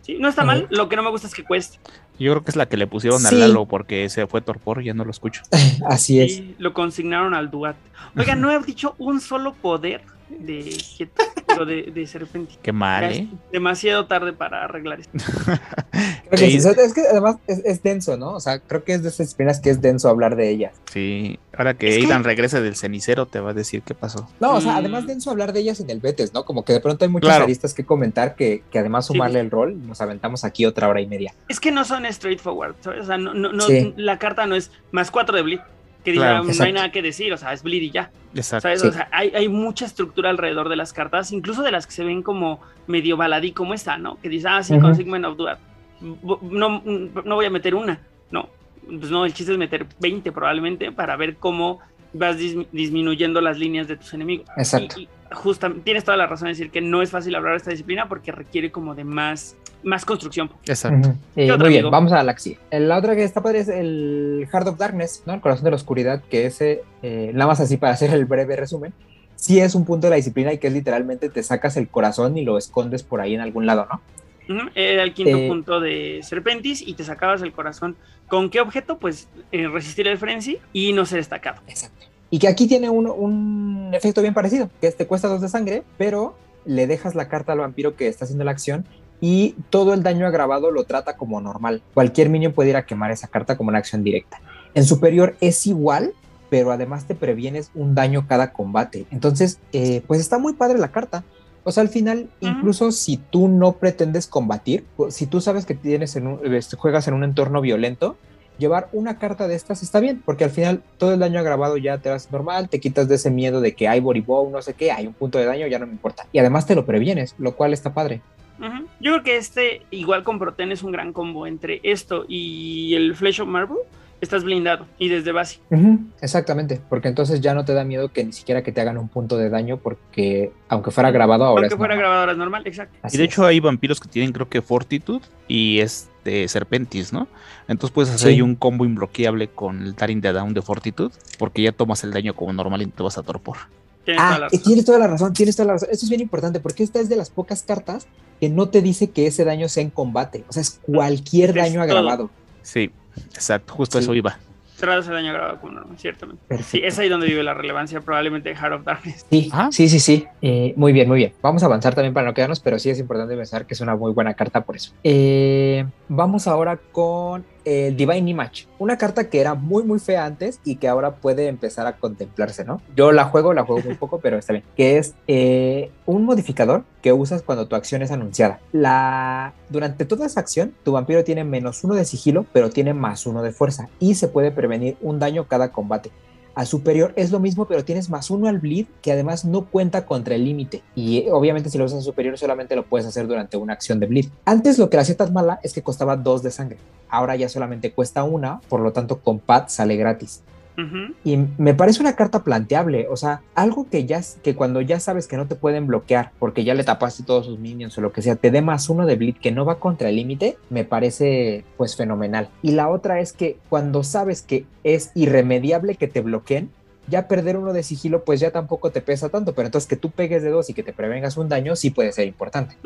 Sí, no está mal, lo que no me gusta es que cueste. Yo creo que es la que le pusieron a Sí. Lalo porque se fue torpor y ya no lo escucho. Así es. Y lo consignaron al Duat. Oiga, no he dicho un solo poder de pero de, de Serpenti. Qué mal, ¿eh? demasiado tarde para arreglar esto. Creo que sí. Es que además es, es denso, ¿no? O sea, creo que es de esas disciplinas que es denso hablar de ellas. Sí, ahora que Es que- Aidan regrese del cenicero te va a decir qué pasó. No, o sea, Mm. además denso hablar de ellas en el Betes, ¿no? Como que de pronto hay muchas Claro. aristas que comentar que, que además Sí. sumarle el rol, nos aventamos aquí otra hora y media. Es que no son straightforward, ¿sabes? O sea, no, no, no- Sí. la carta no es más 4 de bleed. Que diga, Claro, no hay nada que decir, o sea, es bleed y ya. Exacto. ¿Sabes? Sí. O sea, hay, hay mucha estructura alrededor de las cartas, incluso de las que se ven como medio baladí como esta, ¿no? Que dice, ah, sí, Ujú. Consignment of Duat. No, no voy a meter una, no. Pues no, el chiste es meter 20 probablemente para ver cómo vas dis- disminuyendo las líneas de tus enemigos. Exacto. Y, y justamente tienes toda la razón en decir que no es fácil hablar de esta disciplina porque requiere como de más, más construcción. Exacto. Ujú. Eh, ¿Qué otro, muy bien, amigo? vamos a la que sigue. La otra que está padre es el Heart of Darkness, ¿no? El corazón de la oscuridad, que ese, eh, nada más así para hacer el breve resumen, sí es un punto de la disciplina y que es literalmente te sacas el corazón y lo escondes por ahí en algún lado, ¿no? Era el quinto Eh, punto de Serpentis y te sacabas el corazón. ¿Con qué objeto? Pues eh, resistir el frenzy y no ser destacado. Exacto. Y que aquí tiene un, un efecto bien parecido, que es te cuesta dos de sangre, pero le dejas la carta al vampiro que está haciendo la acción y todo el daño agravado lo trata como normal. Cualquier minion puede ir a quemar esa carta como una acción directa. En superior es igual, pero además te previenes un daño cada combate. Entonces, eh, pues está muy padre la carta. O sea, al final, incluso si tú no pretendes combatir, si tú sabes que tienes en un- este, juegas en un entorno violento, llevar una carta de estas está bien, porque al final todo el daño agravado ya te hace normal, te quitas de ese miedo de que hay body bow, no sé qué, hay un punto de daño, ya no me importa. Y además te lo previenes, lo cual está padre. Yo creo que este, igual con Proten, es un gran combo entre esto y el Flesh of Marble. Estás blindado y desde base. Exactamente, porque entonces ya no te da miedo que ni siquiera que te hagan un punto de daño, porque aunque fuera grabado ahora Aunque es fuera normal. grabadora es normal, exacto. Así Y de es. hecho hay vampiros que tienen creo que Fortitude y este Serpentis, ¿no? Entonces puedes hacer Sí. ahí un combo imbloqueable con el Taring de Down de Fortitude porque ya tomas el daño como normal y te vas a torpor. Tienes toda Ah, la y razón. tienes toda la razón, tienes toda la razón. Esto es bien importante porque esta es de las pocas cartas que no te dice que ese daño sea en combate. O sea, es cualquier Es daño todo. agravado. Sí, exacto, justo Sí. eso iba. Cerrado ese daño grabado como normal, ciertamente. Sí, Perfecto. es ahí donde vive la relevancia probablemente de Heart of Darkness. Sí, sí, sí, sí. Eh, muy bien, muy bien. Vamos a avanzar también para no quedarnos, pero sí es importante pensar que es una muy buena carta por eso. Eh, vamos ahora con el Divine Image, una carta que era muy, muy fea antes y que ahora puede empezar a contemplarse, ¿no? Yo la juego, la juego muy poco, pero está bien. Que es eh, un modificador que usas cuando tu acción es anunciada. La... Durante toda esa acción, tu vampiro tiene menos uno de sigilo, pero tiene más uno de fuerza y se puede prevenir un daño cada combate. A superior es lo mismo, pero tienes más uno al bleed que además no cuenta contra el límite. Y eh, obviamente si lo usas a superior solamente lo puedes hacer durante una acción de bleed. Antes lo que la tan mala es que costaba dos de sangre. Ahora ya solamente cuesta una, por lo tanto con pad sale gratis. Y me parece una carta planteable, o sea, algo que ya que cuando ya sabes que no te pueden bloquear porque ya le tapaste todos sus minions o lo que sea, te dé más uno de bleed que no va contra el límite, me parece pues fenomenal. Y la otra es que cuando sabes que es irremediable que te bloqueen, ya perder uno de sigilo, pues ya tampoco te pesa tanto, pero entonces que tú pegues de dos y que te prevengas un daño, sí puede ser importante.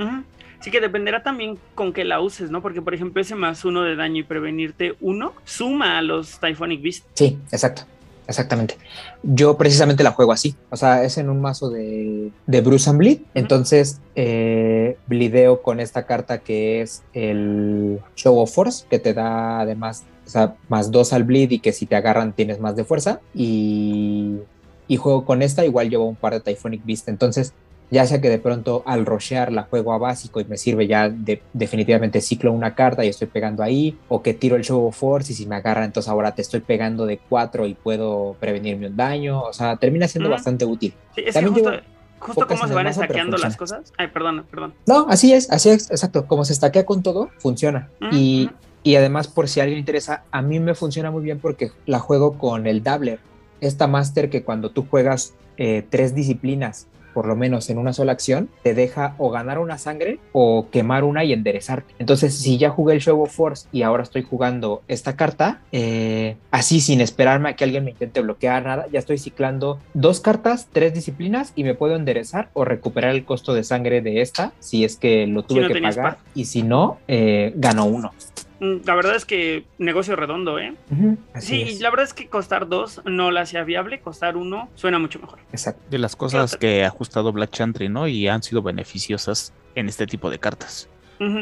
Sí que dependerá también con que la uses, ¿no? Porque, por ejemplo, ese más uno de daño y prevenirte uno suma a los Typhonic Beast. Sí, exacto. Exactamente. Yo precisamente la juego así. O sea, es en un mazo de, de Bruce and Bleed. Entonces, eh, blideo con esta carta que es el Show of Force, que te da además o sea, más dos al bleed y que si te agarran tienes más de fuerza. Y, y juego con esta, igual llevo un par de Typhonic Beast. Entonces, ya sea que de pronto al rushear la juego a básico y me sirve ya de, definitivamente ciclo una carta y estoy pegando ahí, o que tiro el Show of Force y si me agarra entonces ahora te estoy pegando de cuatro y puedo prevenirme un daño, o sea, termina siendo Ujú. bastante útil. Sí, es que También justo, llevo justo en se van estaqueando las cosas. Ay, perdón, perdón. No, así es, así es, exacto, como se estaquea con todo, funciona. Ujú, Y, ujú. Y además, por si a alguien interesa, a mí me funciona muy bien porque la juego con el Dabbler, esta máster que cuando tú juegas eh, tres disciplinas, por lo menos en una sola acción, te deja o ganar una sangre o quemar una y enderezarte. Entonces, si ya jugué el Show of Force y ahora estoy jugando esta carta, eh, así sin esperarme a que alguien me intente bloquear nada, ya estoy ciclando dos cartas, tres disciplinas y me puedo enderezar o recuperar el costo de sangre de esta si es que lo tuve no que pagar y si no, eh, gano uno. Mm, La verdad es que negocio redondo, ¿eh? Sí, es. la verdad es que costar dos no la hacía viable, costar uno suena mucho mejor. Exacto. De las cosas que ha ajustado Black Chantry, ¿no? Y han sido beneficiosas en este tipo de cartas.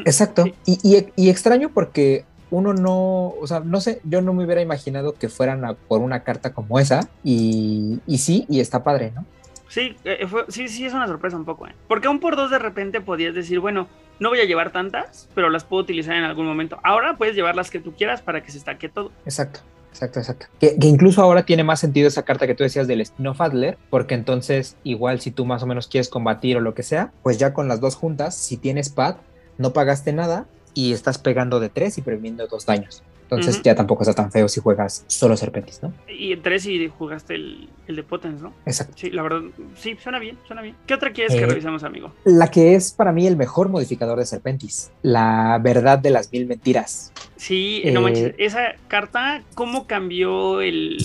Exacto. Sí. Y, y- y extraño porque uno no, o sea, no sé, yo no me hubiera imaginado que fueran a por una carta como esa y, y sí, y está padre, ¿no? Sí, eh, fue- sí, sí, es una sorpresa un poco, ¿eh? Porque un por dos de repente podías decir, bueno, no voy a llevar tantas, pero las puedo utilizar en algún momento. Ahora puedes llevar las que tú quieras para que se estaque todo. Exacto. Exacto, exacto. Que, incluso ahora tiene más sentido esa carta que tú decías del Spin-off Adler, porque entonces, igual si tú más o menos quieres combatir o lo que sea, pues ya con las dos juntas, si tienes pad, no pagaste nada y estás pegando de tres y previniendo dos daños. Entonces ya tampoco está tan feo si juegas solo Serpentis, ¿no? Y en tres y jugaste el, el de Potence, ¿no? Exacto. Sí, la verdad, sí, suena bien, suena bien. ¿Qué otra quieres que Eh, revisemos, amigo? La que es para mí el mejor modificador de Serpentis, la verdad de las mil mentiras. Sí, no eh, manches, esa carta, ¿cómo cambió el...?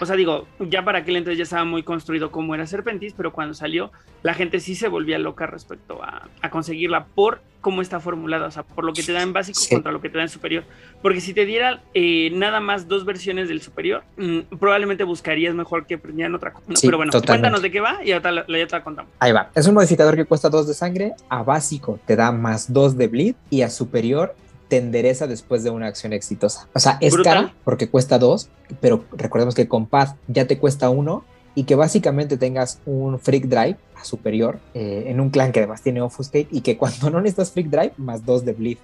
O sea, digo, ya para aquel entonces ya estaba muy construido cómo era Serpentis, pero cuando salió, la gente sí se volvía loca respecto a, a conseguirla por cómo está formulada, o sea, por lo que te da en básico Sí. contra lo que te da en superior. Porque si te diera eh, nada más dos versiones del superior, mm, probablemente buscarías mejor que prendieran otra cosa. ¿no? Sí, pero bueno, totalmente. cuéntanos de qué va y ahorita la, la- ya te la contamos. Ahí va. Es un modificador que cuesta 2 de sangre. A básico te da más 2 de bleed. Y a superior te endereza después de una acción exitosa. O sea, es Brutal. cara porque cuesta 2. Pero recordemos que con Paz ya te cuesta 1. Y que básicamente tengas un Freak Drive a superior eh, en un clan que además tiene Offuscate. Y que cuando no necesitas Freak Drive, más 2 de bleed.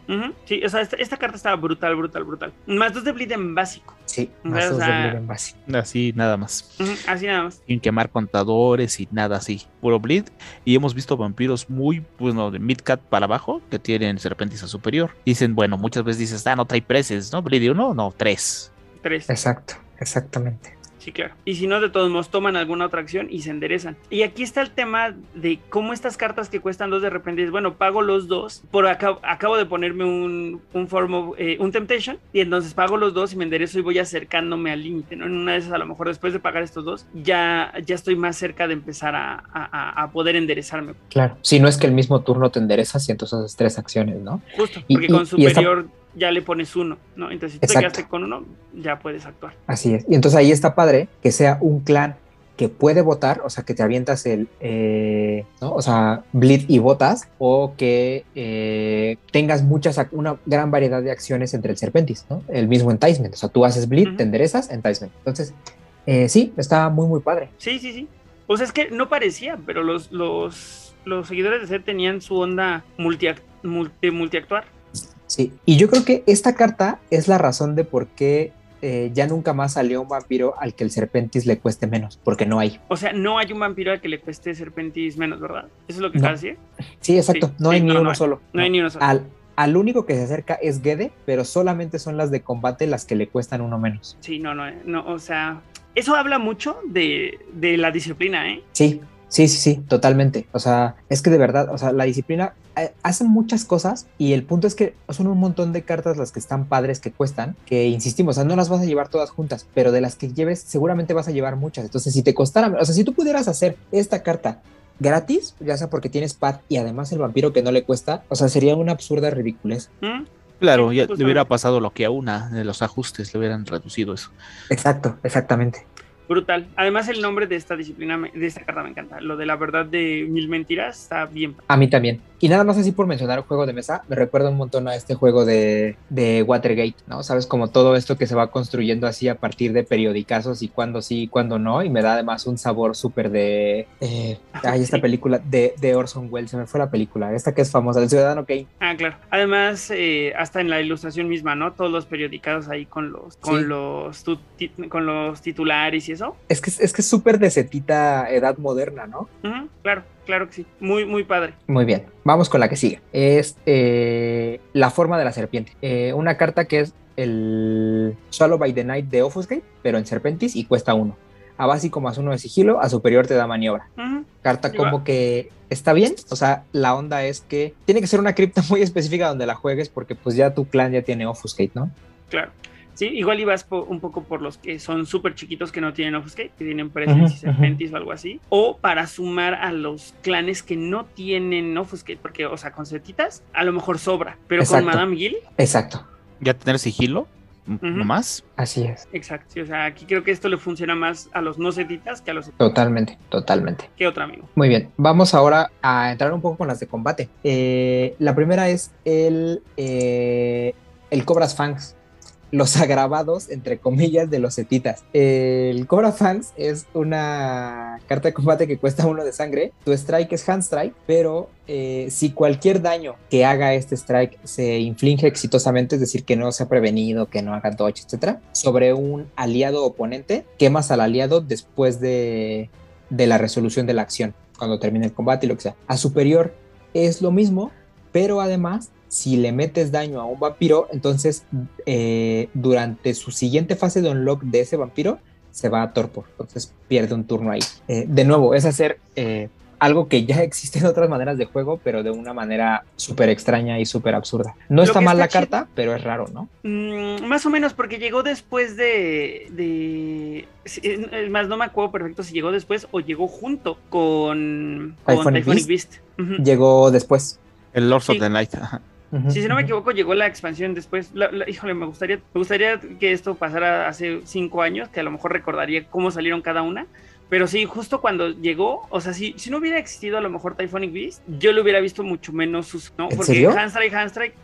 Sí, o sea, esta, esta carta estaba brutal, brutal, brutal. Más dos de bleed en básico. Sí, O más sea, 2 de bleed en básico. Así nada más. Así nada más. Sin quemar contadores y nada así. Puro bleed. Y hemos visto vampiros muy, bueno, de midcat para abajo que tienen serpentis a superior. Dicen, bueno, muchas veces dices, ah, no trae preces, ¿no? Bleed uno, no, tres. Tres. Exacto, exactamente. Sí, claro. Y si no, de todos modos, toman alguna otra acción y se enderezan. Y aquí está el tema de cómo estas cartas que cuestan dos de repente es, bueno, pago los dos, por acá, acabo de ponerme un, un form of- eh, un temptation, y entonces pago los dos y me enderezo y voy acercándome al límite, ¿no? En una de esas, a lo mejor después de pagar estos dos, ya, ya estoy más cerca de empezar a, a- a- poder enderezarme. Claro. Si no es que el mismo turno te enderezas y entonces haces tres acciones, ¿no? Justo, Y- porque y- con y superior ya le pones uno, ¿no? Entonces, si tú te quedaste con uno, ya puedes actuar. Así es. Y entonces ahí está padre que sea un clan que puede votar, o sea, que te avientas el, eh, ¿no? O sea, bleed y votas, o que eh, tengas muchas, una gran variedad de acciones entre el Serpentis, ¿no? El mismo enticement, o sea, tú haces bleed, Ujú. te enderezas, enticement. Entonces, eh, sí, está muy, muy padre. Sí, sí, sí. O sea, es que no parecía, pero los, los, los seguidores de Ser tenían su onda multi, multi, multiactuar. Sí, y yo creo que esta carta es la razón de por qué eh, ya nunca más salió un vampiro al que el Serpentis le cueste menos, porque no hay. O sea, no hay un vampiro al que le cueste Serpentis menos, ¿verdad? Eso es lo que No. decir. Sí, exacto, Sí, no sí, hay ni no, no uno solo. No hay ni uno solo. Al, al único que se acerca es Gede, pero solamente son las de combate las que le cuestan uno menos. Sí, no, no, no. O sea, eso habla mucho de, de la disciplina, ¿eh? Sí, Sí, sí, sí, totalmente. O sea, es que de verdad, o sea, la disciplina eh, hace muchas cosas y el punto es que son un montón de cartas las que están padres que cuestan, que insistimos, o sea, no las vas a llevar todas juntas, pero de las que lleves seguramente vas a llevar muchas. Entonces, si te costara, o sea, si tú pudieras hacer esta carta gratis, ya sea porque tienes pad y además el vampiro que no le cuesta, o sea, sería una absurda ridiculez. ¿Mm? Claro, ya Pues le hubiera pasado lo que a una de los ajustes le hubieran reducido eso. Exacto, exactamente. Brutal. Además, el nombre de esta disciplina, de esta carta me encanta. Lo de la verdad de mil mentiras está bien. A mí también. Y nada más así por mencionar un juego de mesa, me recuerda un montón a este juego de, de Watergate, ¿no? Sabes, como todo esto que se va construyendo así a partir de periodicazos y cuándo sí y cuándo no, y me da además un sabor súper de... Eh, ay, esta Sí. película de, de Orson Welles, se me fue la película, esta que es famosa, El Ciudadano Kane. Ah, claro. Además, eh, hasta en la ilustración misma, ¿no? Todos los periodicados ahí con los, con Sí. los, tu- ti- con los titulares y eso. Es que es que es súper de setita edad moderna, ¿no? Claro, claro que sí. Muy, muy padre. Muy bien, vamos con la que sigue. Es eh, La forma de la serpiente. Eh, una carta que es el Swallow by the Night de Offuscate, pero en Serpentis y cuesta uno. A básico más uno de sigilo, a superior te da maniobra. Carta como que está bien, o sea, la onda es que tiene que ser una cripta muy específica donde la juegues porque pues ya tu clan ya tiene Offuscate, ¿no? claro. Sí, igual ibas po- un poco por los que son súper chiquitos que no tienen Offuscate, que tienen Presence y Serpentis o algo así. O para sumar a los clanes que no tienen Offuscate, porque, o sea, con setitas a lo mejor sobra. Pero Exacto. con Madame Gil, Exacto, Ya tener sigilo, m- Ujú. nomás. así es. exacto. sí, o sea, aquí creo que esto le funciona más a los no setitas que a los Totalmente, totalmente. que otro amigo. Muy bien, vamos ahora a entrar un poco con las de combate. Eh, la primera es el, eh, el Cobras Fangs, los agravados, entre comillas, de los setitas. El Cobra Fangs es una carta de combate que cuesta uno de sangre. Tu strike es hand strike, pero eh, si cualquier daño que haga este strike se inflige exitosamente, es decir, que no se ha prevenido, que no haga dodge, etcétera, sobre un aliado oponente, quemas al aliado después de, de la resolución de la acción, cuando termine el combate y lo que sea. A superior es lo mismo, pero además, si le metes daño a un vampiro, entonces eh, durante su siguiente fase de unlock de ese vampiro, se va a torpor, entonces pierde un turno ahí. Eh, de nuevo, es hacer eh, algo que ya existe en otras maneras de juego, pero de una manera súper extraña y súper absurda. No Lo está mal está la chido- carta, pero es raro, ¿no? Mm, más o menos, porque llegó después de. de sí, más, no me acuerdo perfecto si llegó después o llegó junto con, con Typhonic Beast. Llegó después. El Lords Sí. of the Night. Si no me equivoco, llegó la expansión después. La- la- híjole, me gustaría, me gustaría que esto pasara hace cinco años, que a lo mejor recordaría cómo salieron cada una. Pero sí, justo cuando llegó, o sea, si, si no hubiera existido a lo mejor Typhonic Beast, yo le hubiera visto mucho menos sus. ¿no? ¿En Porque? Handstrike, Handstrike.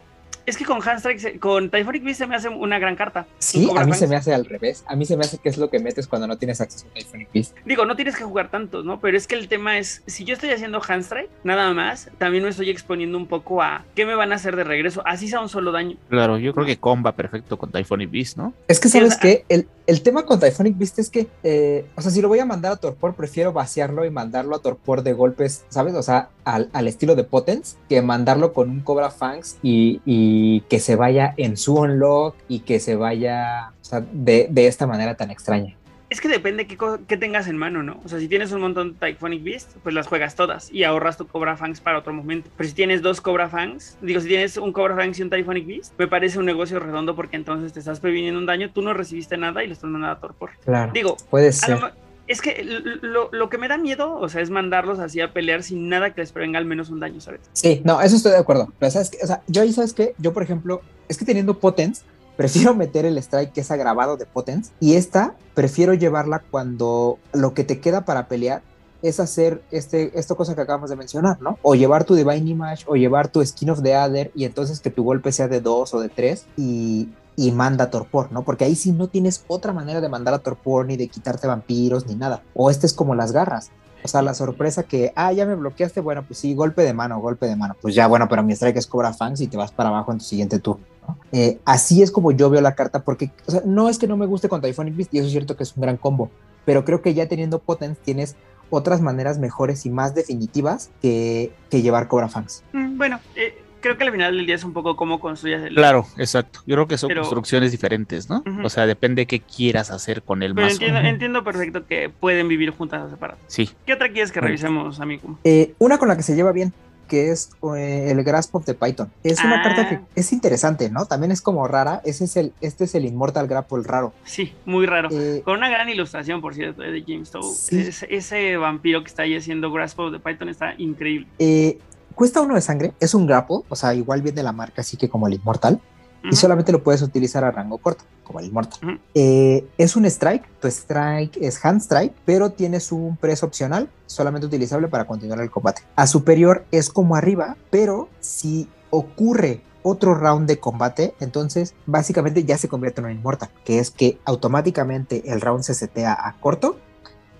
Es que con Handstrike, se- con Typhonic Beast se me hace una gran carta. Sí, a mí se me hace al revés. A mí se me hace que es lo que metes cuando no tienes acceso a Typhonic Beast. Digo, no tienes que jugar tantos, ¿no? Pero es que el tema es, si yo estoy haciendo handstrike, nada más, también me estoy exponiendo un poco a qué me van a hacer de regreso, así sea un solo daño. Claro, yo creo que comba perfecto con Typhonic Beast, ¿no? Es que, Sí, ¿sabes o sea- qué? El, el tema con Typhonic Beast es que, eh, o sea, si lo voy a mandar a Torpor, prefiero vaciarlo y mandarlo a Torpor de golpes, ¿sabes? O sea, al, al estilo de Potence, que mandarlo con un Cobra Fangs y, y que se vaya en su unlock y que se vaya, o sea, de, de esta manera tan extraña. Es que depende qué, qué tengas en mano, ¿no? O sea, si tienes un montón de Typhonic Beast, pues las juegas todas y ahorras tu Cobra Fangs para otro momento. Pero si tienes dos Cobra Fangs, digo, si tienes un Cobra Fangs y un Typhonic Beast, me parece un negocio redondo porque entonces te estás previniendo un daño, tú no recibiste nada y le estás mandando a torpor. Claro. Digo, Puede ser. es que lo, lo que me da miedo, o sea, es mandarlos así a pelear sin nada que les prevenga al menos un daño, ¿sabes? Sí, no, eso estoy de acuerdo. Pero sabes que, o sea, yo ahí sabes que, yo por ejemplo, es que teniendo Potence, prefiero meter el strike que es agravado de Potence y esta prefiero llevarla cuando lo que te queda para pelear es hacer este, esta cosa que acabamos de mencionar, ¿no? O llevar tu Divine Image o llevar tu Skin of the Adder y entonces que tu golpe sea de dos o de tres y, y manda Torpor, ¿no? Porque ahí sí no tienes otra manera de mandar a Torpor ni de quitarte vampiros ni nada. O este es como las garras. O sea, la sorpresa que, ah, ya me bloqueaste, bueno, pues sí, golpe de mano, golpe de mano. Pues ya, bueno, pero mi strike es Cobra Fangs y te vas para abajo en tu siguiente turno. ¿no? Eh, así es como yo veo la carta, porque, no es que no me guste con Typhonic Beast, y eso es cierto que es un gran combo, pero creo que ya teniendo Potence tienes otras maneras mejores y más definitivas que, que llevar Cobra Fangs. Mm, Bueno, eh, creo que al final del día es un poco cómo construyas el. Claro, exacto. Yo creo que son Pero- construcciones diferentes, ¿no? O sea, depende de qué quieras hacer con el Pero mazo. entiendo, entiendo perfecto que pueden vivir juntas o separadas. Sí. ¿Qué otra quieres que revisemos, amigo? Eh, una con la que se lleva bien, que es eh, el Grasp of the Python. Es una Ah. carta que es interesante, ¿no? También es como rara. Ese es el, este es el Immortal Grapple raro. Sí, muy raro. Eh, Con una gran ilustración, por cierto, eh, de James Stowe. Sí. Ese, ese vampiro que está ahí haciendo Grasp of the Python está increíble. eh, cuesta uno de sangre, es un grapple, o sea, igual viene la marca, así que como el Immortal. Ujú. y solamente lo puedes utilizar a rango corto, como el Immortal. Ujú. Eh, es un strike, tu strike es hand strike, pero tienes un press opcional, solamente utilizable para continuar el combate. A superior es como arriba, pero si ocurre otro round de combate, entonces básicamente ya se convierte en un Immortal, que es que automáticamente el round se setea a corto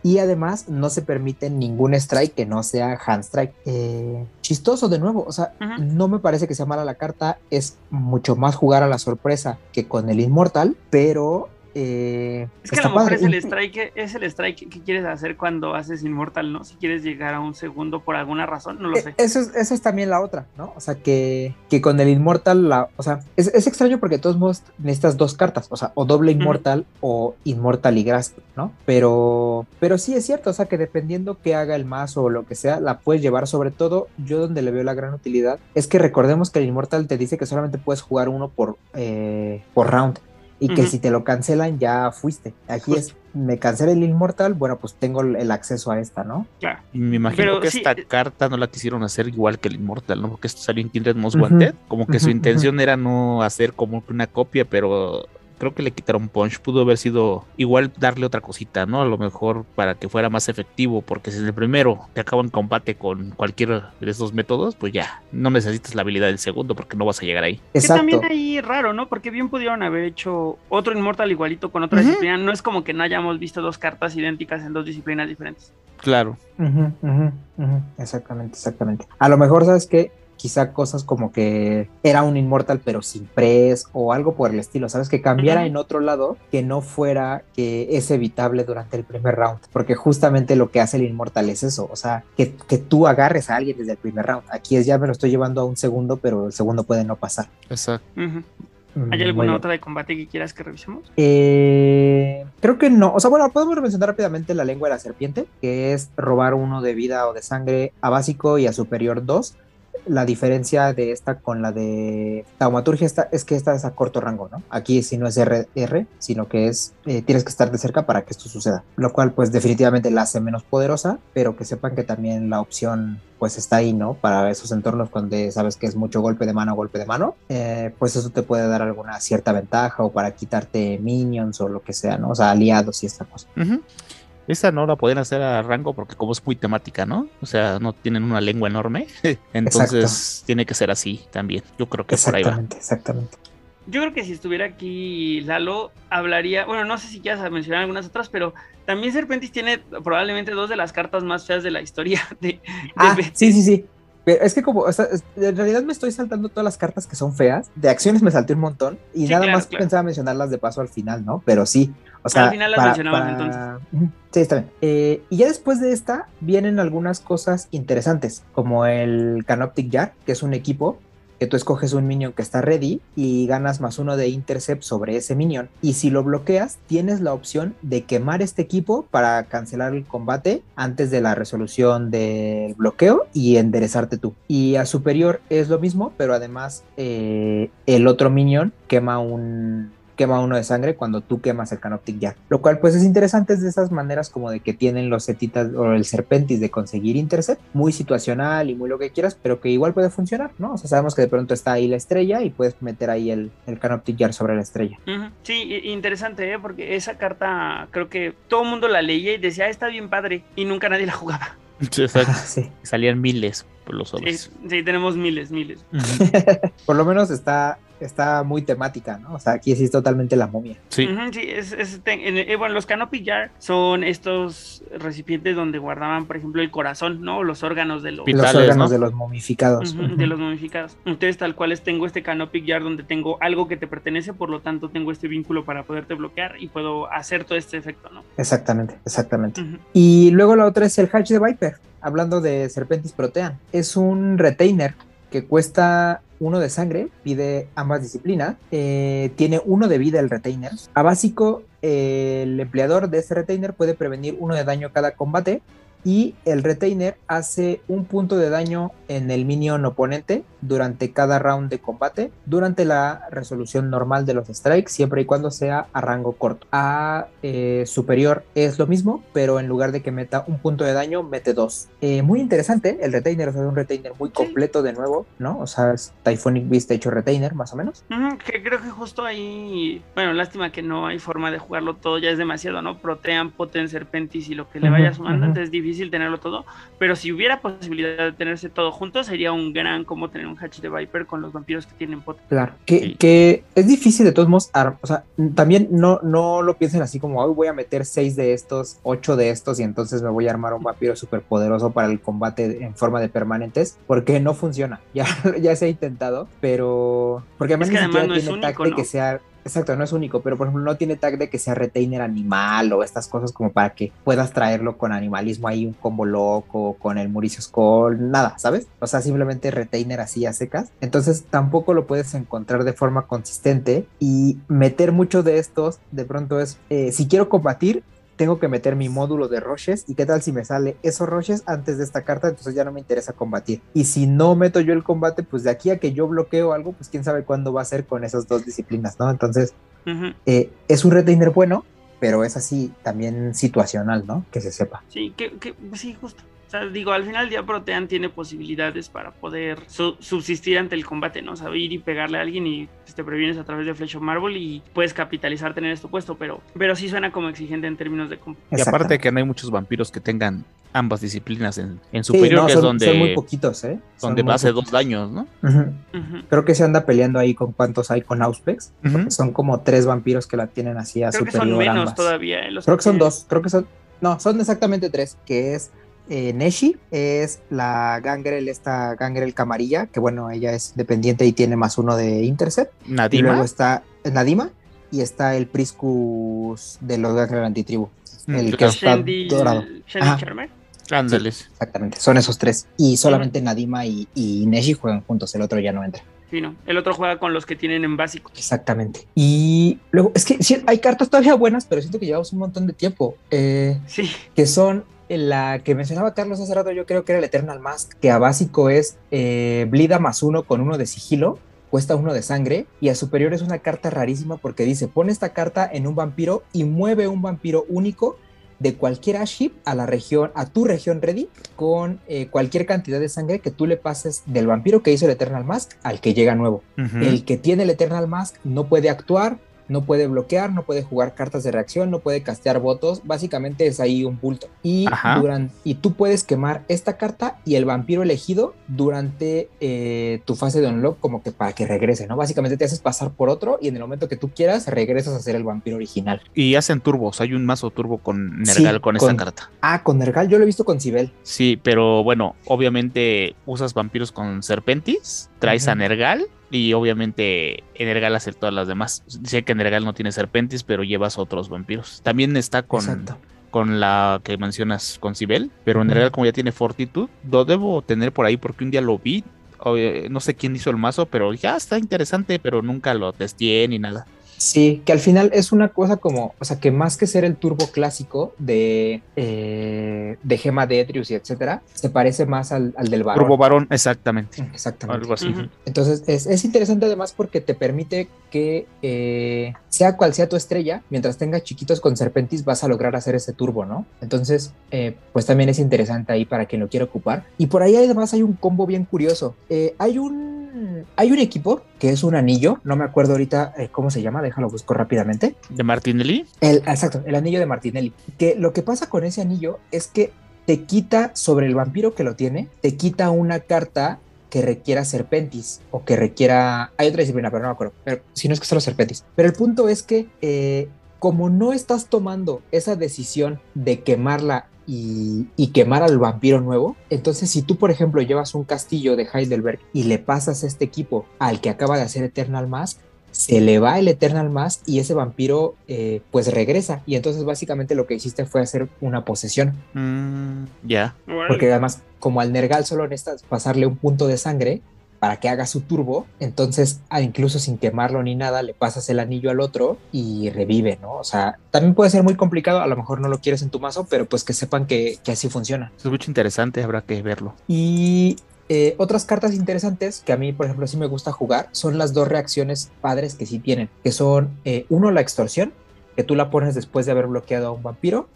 y además no se permite ningún strike que no sea hand strike. Eh, chistoso de nuevo, o sea, no me parece que sea mala la carta, es mucho más jugar a la sorpresa que con el Inmortal, pero eh, Es que a lo mejor padre. es el strike, es el strike que quieres hacer cuando haces Inmortal, ¿no? Si quieres llegar a un segundo por alguna razón, no lo Eh, sé. Eso es, eso es también la otra, ¿no? O sea, que, que con el Inmortal, la, o sea, es, es extraño porque de todos modos necesitas dos cartas, o sea, o doble Inmortal o Inmortal y Grasp, ¿no? Pero, pero sí es cierto, o sea, que dependiendo que haga el mazo o lo que sea, la puedes llevar, sobre todo, yo donde le veo la gran utilidad, es que recordemos que el Inmortal te dice que solamente puedes jugar uno por, eh, por round. Y que si te lo cancelan ya fuiste. Aquí es, me cancela el Inmortal, bueno, pues tengo el acceso a esta, ¿no? Claro. Y me imagino Pero que sí, esta eh, carta no la quisieron hacer igual que el Immortal, ¿no? Porque esto salió en Kindred Most Ujú. Wanted. Como que su intención era no hacer como que una copia, pero creo que le quitaron punch. Pudo haber sido igual darle otra cosita, ¿no? A lo mejor para que fuera más efectivo, porque si en el primero te acaba en combate con cualquiera de esos métodos, pues ya, no necesitas la habilidad del segundo porque no vas a llegar ahí. Que Exacto. también ahí raro, ¿no? Porque bien pudieron haber hecho otro Inmortal igualito con otra disciplina. No es como que no hayamos visto dos cartas idénticas en dos disciplinas diferentes. Claro. Ujú, ujú, ujú, Exactamente, exactamente. A lo mejor, ¿sabes qué? Quizá cosas como que era un Inmortal pero sin press o algo por el estilo, ¿sabes? Que cambiara en otro lado que no fuera que es evitable durante el primer round, porque justamente lo que hace el Inmortal es eso, o sea, que, que tú agarres a alguien desde el primer round. Aquí es ya me lo estoy llevando a un segundo, pero el segundo puede no pasar. Exacto. Mm, ¿Hay alguna otra de combate que quieras que revisemos? Eh, creo que no. O sea, bueno, podemos mencionar rápidamente la lengua de la serpiente, que es robar uno de vida o de sangre a básico y a superior dos. La diferencia de esta con la de taumaturgia esta, es que esta es a corto rango, ¿no? Aquí si no es RR, sino que es eh, tienes que estar de cerca para que esto suceda. Lo cual, pues, definitivamente la hace menos poderosa, pero que sepan que también la opción, pues, está ahí, ¿no? Para esos entornos donde sabes que es mucho golpe de mano golpe de mano, eh, pues eso te puede dar alguna cierta ventaja o para quitarte minions o lo que sea, ¿no? O sea, aliados y esta cosa. Esa no la pueden hacer a rango porque como es muy temática, ¿no? O sea, no tienen una lengua enorme. Entonces tiene que ser así también. Yo creo que por ahí va. Exactamente, exactamente. Yo creo que si estuviera aquí Lalo, hablaría, bueno, no sé si quieras mencionar algunas otras, pero también Serpentis tiene probablemente dos de las cartas más feas de la historia de, de Ah, Betis. sí, sí, sí. Pero es que como, o sea, es- en realidad me estoy saltando todas las cartas que son feas. De acciones me salté un montón y Sí, nada claro, más claro. pensaba mencionarlas de paso al final, ¿no? Pero sí, o sea, Al final las mencionamos, entonces. Sí, está bien. Eh, y ya después de esta vienen algunas cosas interesantes, como el Canoptic Jar, que es un equipo que tú escoges un minion que está ready y ganas más uno de intercept sobre ese minion. Y si lo bloqueas, tienes la opción de quemar este equipo para cancelar el combate antes de la resolución del bloqueo y enderezarte tú. Y a superior es lo mismo, pero además eh, el otro minion quema un quema uno de sangre cuando tú quemas el Canoptic Jar. Lo cual pues es interesante es de esas maneras como de que tienen los setitas o el Serpentis de conseguir intercept, muy situacional y muy lo que quieras, pero que igual puede funcionar, ¿no? O sea, sabemos que de pronto está ahí la estrella y puedes meter ahí el, el Canoptic Jar sobre la estrella. Sí, interesante, ¿eh? porque esa carta creo que todo el mundo la leía y decía, "Ah, está bien padre, y nunca nadie la jugaba. Sí, exacto. sí. Salían miles por los sobres. sí, tenemos miles, miles. Por lo menos está, está muy temática, ¿no? O sea, aquí sí es totalmente la momia. Sí. Sí, es, es- en- eh, bueno, los canopy jar son estos recipientes donde guardaban, por ejemplo, el corazón, ¿no? Los órganos de los, Los órganos ¿no? de los momificados. De los momificados. Entonces, tal cual es, tengo este canopy jar donde tengo algo que te pertenece, por lo tanto, tengo este vínculo para poderte bloquear y puedo hacer todo este efecto, ¿no? Exactamente, exactamente. Y luego la otra es el Hatch de Viper, hablando de Serpentis Protean. Es un retainer que cuesta uno de sangre, pide ambas disciplinas, eh, tiene uno de vida el retainer. A básico, el empleador de este retainer puede prevenir uno de daño cada combate y el retainer hace un punto de daño en el minion oponente durante cada round de combate durante la resolución normal de los strikes siempre y cuando sea a rango corto. A eh, superior es lo mismo pero en lugar de que meta un punto de daño mete dos. Eh, muy interesante el retainer o sea, es un retainer muy completo de nuevo no o sea es Typhonic Beast hecho retainer más o menos. Ujú, que creo que justo ahí, bueno, lástima que no hay forma de jugarlo todo, ya es demasiado, ¿no? Protean, Poten, Serpentis y lo que le vaya sumando, ujú. entonces es difícil tenerlo todo, pero si hubiera posibilidad de tenerse todo junto, sería un gran como tener un Hatch de Viper con los vampiros que tienen Poten. Claro, que, Sí. que es difícil de todos modos, o sea, también no, no lo piensen así como, hoy voy a meter seis de estos, ocho de estos y entonces me voy a armar un vampiro súper poderoso para el combate en forma de permanentes, porque no funciona, ya, ya se ha intentado, pero porque además Es que además no tiene que sea... Exacto, no es único, pero por ejemplo no tiene tag de que sea retainer animal o estas cosas como para que puedas traerlo con animalismo ahí, un combo loco, con el Mauricio Skull, nada, ¿sabes? O sea, simplemente retainer así a secas. Entonces tampoco lo puedes encontrar de forma consistente y meter mucho de estos de pronto es, eh, si quiero combatir, tengo que meter mi módulo de roches y qué tal si me sale esos roches antes de esta carta, entonces ya no me interesa combatir. Y si no meto yo el combate, pues de aquí a que yo bloqueo algo, pues quién sabe cuándo va a ser con esas dos disciplinas, ¿no? Entonces Ujú, eh, es un retainer bueno, pero es así también situacional, ¿no? Que se sepa. Sí, que, que sí, justo. Sea, digo, al final ya Protean tiene posibilidades para poder su- subsistir ante el combate, ¿no? O sea, ir y pegarle a alguien y pues, te previenes a través de Flesh of Marble y puedes capitalizar tener esto puesto, pero, pero sí suena como exigente en términos de combate. Y aparte Exactamente. que no hay muchos vampiros que tengan ambas disciplinas en, en Sí, superior, no, que son, es donde, son muy poquitos, ¿eh? Son donde hace dos poquitos. daños, ¿no? Creo que se anda peleando ahí con cuántos hay con Auspex. Ujú. Son como tres vampiros que la tienen así a Creo que son menos ambas. todavía. eh, los Creo que son dos, creo que son, no, son exactamente tres, que es eh, Neshi, es la Gangrel, esta Gangrel Camarilla, que bueno, ella es dependiente y tiene más uno de Intercept. Y Nadima. luego está Nadima y está el Priscus de los Gangrel Antitribu, Mm, el que está Shandy- dorado. Charmer. Ándales. Exactamente, son esos tres. Y solamente Nadima y, y Neshi juegan juntos, el otro ya no entra. Sí, no. El otro juega con los que tienen en básico. Exactamente. Y luego, es que sí, hay cartas todavía buenas, pero siento que llevamos un montón de tiempo. Eh, Sí. que son la que mencionaba Carlos hace rato, yo creo que era el Eternal Mask, que a básico es eh, Blida más uno con uno de sigilo, cuesta uno de sangre, y a superior es una carta rarísima porque dice, pone esta carta en un vampiro y mueve un vampiro único de cualquier aship a la región, a tu región ready, con eh, cualquier cantidad de sangre que tú le pases del vampiro que hizo el Eternal Mask al que llega nuevo. El que tiene el Eternal Mask no puede actuar, no puede bloquear, no puede jugar cartas de reacción, no puede castear votos. Básicamente es ahí un bulto. Y, Ajá. duran- y tú puedes quemar esta carta y el vampiro elegido durante eh, tu fase de unlock como que para que regrese, ¿no? Básicamente te haces pasar por otro y en el momento que tú quieras regresas a ser el vampiro original. Y hacen turbos. Hay un mazo turbo con Nergal Sí, con, con- esta carta. Ah, con Nergal yo lo he visto con Sibel. Sí, pero bueno, obviamente usas vampiros con Serpentis, traes a. Nergal y obviamente Nergal hace todas las demás. Sé que Nergal no tiene Serpentis, pero llevas otros vampiros. También está con, Exacto. con la que mencionas con Sibel, pero Ujú. Nergal como ya tiene Fortitude, lo debo tener por ahí porque un día lo vi. No sé quién hizo el mazo, pero ya está interesante, pero nunca lo testé ni nada. Sí, que al final es una cosa como, o sea, que más que ser el turbo clásico de, eh, de Gema de Etrius y etcétera, se parece más al, al del varón. Turbo Varón, exactamente. Exactamente. Algo así. Entonces es, es interesante además porque te permite que eh, sea cual sea tu estrella, mientras tengas chiquitos con Serpentis vas a lograr hacer ese turbo, ¿no? Entonces, eh, pues también es interesante ahí para quien lo quiera ocupar. Y por ahí además hay un combo bien curioso. Eh, hay un hay un equipo que es un anillo, no me acuerdo ahorita eh, cómo se llama, déjalo busco rápidamente. De Martinelli. El, exacto, el anillo de Martinelli. Que lo que pasa con ese anillo es que te quita sobre el vampiro que lo tiene, te quita una carta que requiera serpentis o que requiera. Hay otra disciplina, pero no me acuerdo. Pero si no es que solo serpentis. Pero el punto es que, eh, como no estás tomando esa decisión de quemarla y, y quemar al vampiro nuevo, entonces si tú, por ejemplo, llevas un castillo de Heidelberg y le pasas este equipo al que acaba de hacer Eternal Mask, se le va el Eternal Mask y ese vampiro eh, pues regresa. Y entonces básicamente lo que hiciste fue hacer una posesión. Mm, ya. Órale. Porque además, como al Nergal solo necesitas pasarle un punto de sangre, para que haga su turbo. Entonces, ah, incluso sin quemarlo ni nada, le pasas el anillo al otro y revive, ¿no? O sea, también puede ser muy complicado, a lo mejor no lo quieres en tu mazo, pero pues que sepan que, que así funciona. Es mucho interesante, habrá que verlo. Y eh, otras cartas interesantes que a mí, por ejemplo, sí me gusta jugar son las dos reacciones padres que sí tienen, que son eh, uno la extorsión, que tú la pones después de haber bloqueado a un vampiro.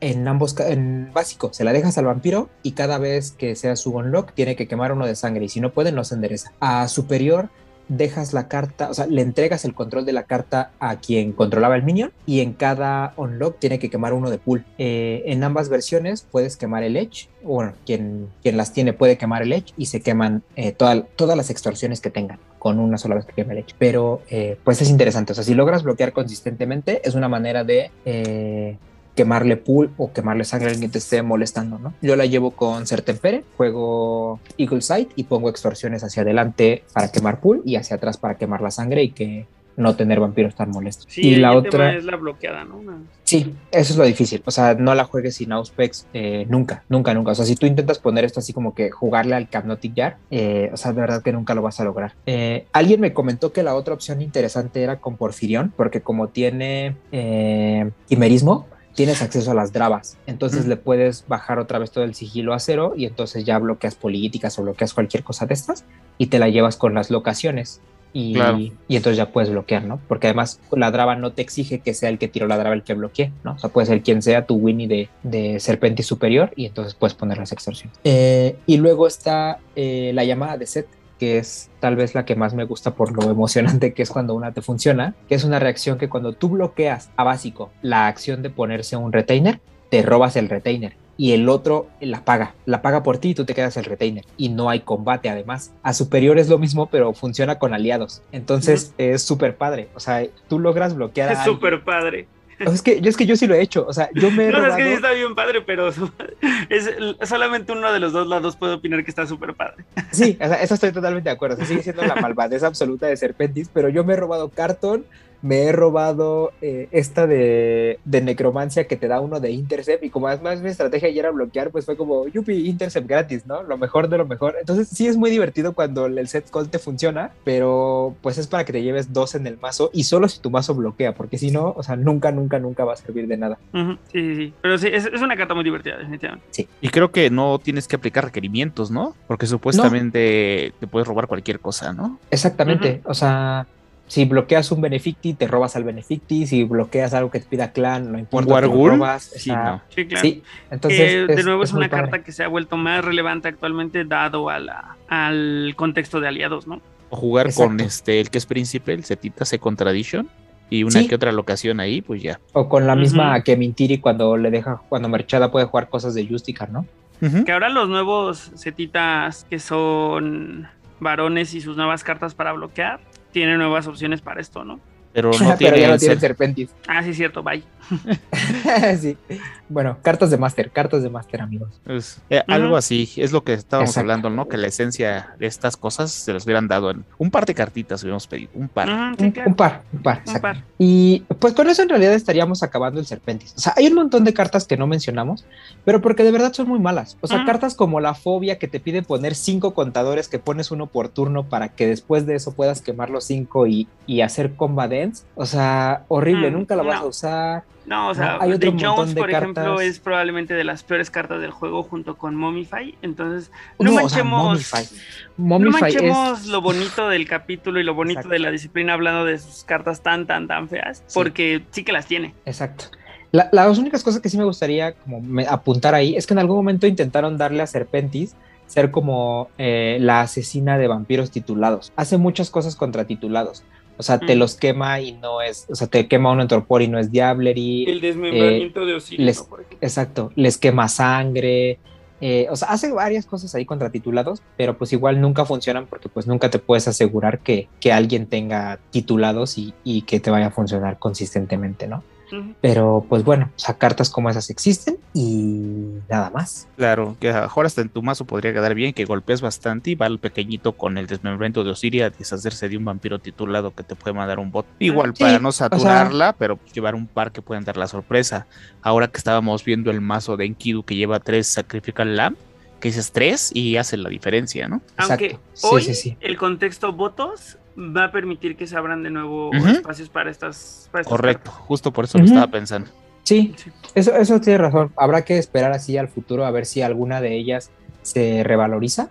En ambos, en básico, se la dejas al vampiro y cada vez que sea su unlock tiene que quemar uno de sangre y si no puede no se endereza. A superior dejas la carta, o sea, le entregas el control de la carta a quien controlaba el minion y en cada unlock tiene que quemar uno de pool. Eh, en ambas versiones puedes quemar el edge, bueno, quien, quien las tiene puede quemar el edge y se queman eh, todas las extorsiones que tengan con una sola vez que queme el edge. Pero eh, pues es interesante, o sea, si logras bloquear consistentemente es una manera de quemarle pool o quemarle sangre a alguien que te esté molestando, ¿no? Yo la llevo con Sertempere, juego Eagle Sight y pongo extorsiones hacia adelante para quemar pool y hacia atrás para quemar la sangre y que no tener vampiros tan molestos. Sí, y la otra es la bloqueada, ¿no? Sí, eso es lo difícil. O sea, no la juegues sin Auspex eh, nunca, nunca, nunca. O sea, si tú intentas poner esto así como que jugarle al Capnotic Jar, eh, o sea, de verdad que nunca lo vas a lograr. Eh, alguien me comentó que la otra opción interesante era con Porfirión, porque como tiene quimerismo, tienes acceso a las drabas. Entonces le puedes bajar otra vez todo el sigilo a cero y entonces ya bloqueas políticas o bloqueas cualquier cosa de estas y te la llevas con las locaciones. Y, y entonces ya puedes bloquear, ¿no? Porque además la draba no te exige que sea el que tiró la draba el que bloquee, ¿no? O sea, puede ser quien sea tu Winnie de, de Serpente Superior y entonces puedes poner las extorsiones. Eh, y luego está eh, la llamada de set, que es tal vez la que más me gusta por lo emocionante que es cuando una te funciona, que es una reacción que cuando tú bloqueas a básico la acción de ponerse un retainer, te robas el retainer y el otro la paga, la paga por ti y tú te quedas el retainer y no hay combate además. A superior es lo mismo pero funciona con aliados, entonces es súper padre, o sea, tú logras bloquear. Es súper padre. Es que, yo, es que yo sí lo he hecho, o sea, yo me he No, robado... es que sí está bien padre, pero es, solamente uno de los dos lados puede opinar que está súper padre. Sí, o sea, eso estoy totalmente de acuerdo, o sea, sigue siendo la malvadez absoluta de Serpentis, pero yo me he robado cartón, me he robado eh, esta de, de, necromancia que te da uno de intercept y como además mi estrategia ya era bloquear, pues fue como, yupi, intercept gratis, ¿no? Lo mejor de lo mejor. Entonces sí es muy divertido cuando el set call te funciona, pero pues es para que te lleves dos en el mazo y solo si tu mazo bloquea, porque si no, o sea, nunca, nunca, nunca va a servir de nada. Uh -huh. Sí, sí, sí. Pero sí, es, es, una carta muy divertida, definitivamente. Sí. Y creo que no tienes que aplicar requerimientos, ¿no? Porque supuestamente no. te puedes robar cualquier cosa, ¿no? Exactamente. Uh -huh. O sea si bloqueas un Beneficti, te robas al Beneficti. Si bloqueas algo que te pida clan, no importa. Wargul, te robas. Sí, no. sí, claro. Sí, entonces. Eh, de nuevo es, es una padre. carta que se ha vuelto más relevante actualmente, dado a la, al contexto de aliados, ¿no? O jugar Exacto. con este, el que es príncipe, el Setita Second Tradition. Y una Sí. que otra locación ahí, pues ya. O con la misma Ujú. que Mintiri cuando le deja, cuando Merchada puede jugar cosas de Justicar, ¿no? Que ahora los nuevos setitas que son varones y sus nuevas cartas para bloquear tienen nuevas opciones para esto, ¿no? Pero no Pero tiene, ya no el tiene ser- Serpentis. Ah, sí, cierto, bye. sí. Bueno, cartas de Master, cartas de Master, amigos. es, eh, algo así, es lo que estábamos Exacto. hablando, ¿no? Que la esencia de estas cosas se las hubieran dado en un par de cartitas, hubiéramos pedido, un par. Sí, Un, claro. un par, un par, Un exacto. par. Y pues con eso en realidad estaríamos acabando el Serpentis. O sea, hay un montón de cartas que no mencionamos, pero porque de verdad son muy malas. O sea, cartas como la fobia que te pide poner cinco contadores que pones uno por turno para que después de eso puedas quemar los cinco y, y hacer combat O sea, horrible, Mm, nunca la vas a usar. No, o sea, No, hay otro The Jones, de por ejemplo, es probablemente de las peores cartas del juego junto con Momify. Entonces, no, No, o sea, manchemos, Momify. Momify manchemos es... lo bonito del capítulo y lo bonito Exacto. de la disciplina hablando de sus cartas tan, tan, tan feas, Sí. porque sí que las tiene. Exacto. La- las únicas cosas que sí me gustaría como me- apuntar ahí es que en algún momento intentaron darle a Serpentis ser como eh, la asesina de vampiros titulados. Hace muchas cosas contra titulados. O sea, te Mm. los quema y no es, o sea, te quema uno en torpor y no es Diablery. El desmembramiento de Osiris. Exacto, les quema sangre. eh, o sea, hace varias cosas ahí contra titulados, pero pues igual nunca funcionan porque pues nunca te puedes asegurar que, que alguien tenga titulados y, y que te vaya a funcionar consistentemente, ¿no? Pero pues bueno, o sea, cartas como esas existen y nada más. Claro, que a lo mejor hasta en tu mazo podría quedar bien, que golpees bastante y va el pequeñito con el desmembramiento de Osiria a deshacerse de un vampiro titulado que te puede mandar un bot. Igual Sí, para no o sea- saturarla, pero pues llevar un par que pueden dar la sorpresa. Ahora que estábamos viendo el mazo de Enkidu que lleva tres Sacrificial Lamb, que dices tres y hace la diferencia, ¿no? Aunque Exacto. Sí, hoy sí, sí. el contexto votos va a permitir que se abran de nuevo espacios para estas. para estas Correcto, justo por eso lo estaba pensando. Sí, Sí. eso, eso tiene razón. Habrá que esperar así al futuro a ver si alguna de ellas se revaloriza.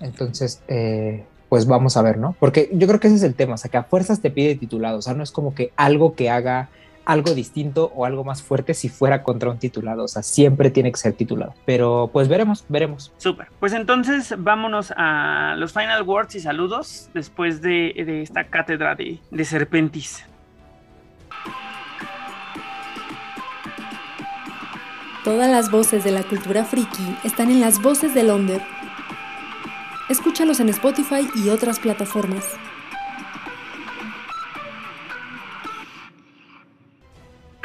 Entonces, eh, pues vamos a ver, ¿no? Porque yo creo que ese es el tema, o sea, que a fuerzas te pide titulado, o sea, no es como que algo que haga algo distinto o algo más fuerte si fuera contra un titulado, o sea, siempre tiene que ser titulado. Pero pues veremos, veremos. Súper. Pues entonces vámonos a los final words y saludos después de, de esta cátedra de, de Serpentis. Todas las voces de la cultura friki están en las voces de Londres. Escúchalos en Spotify y otras plataformas.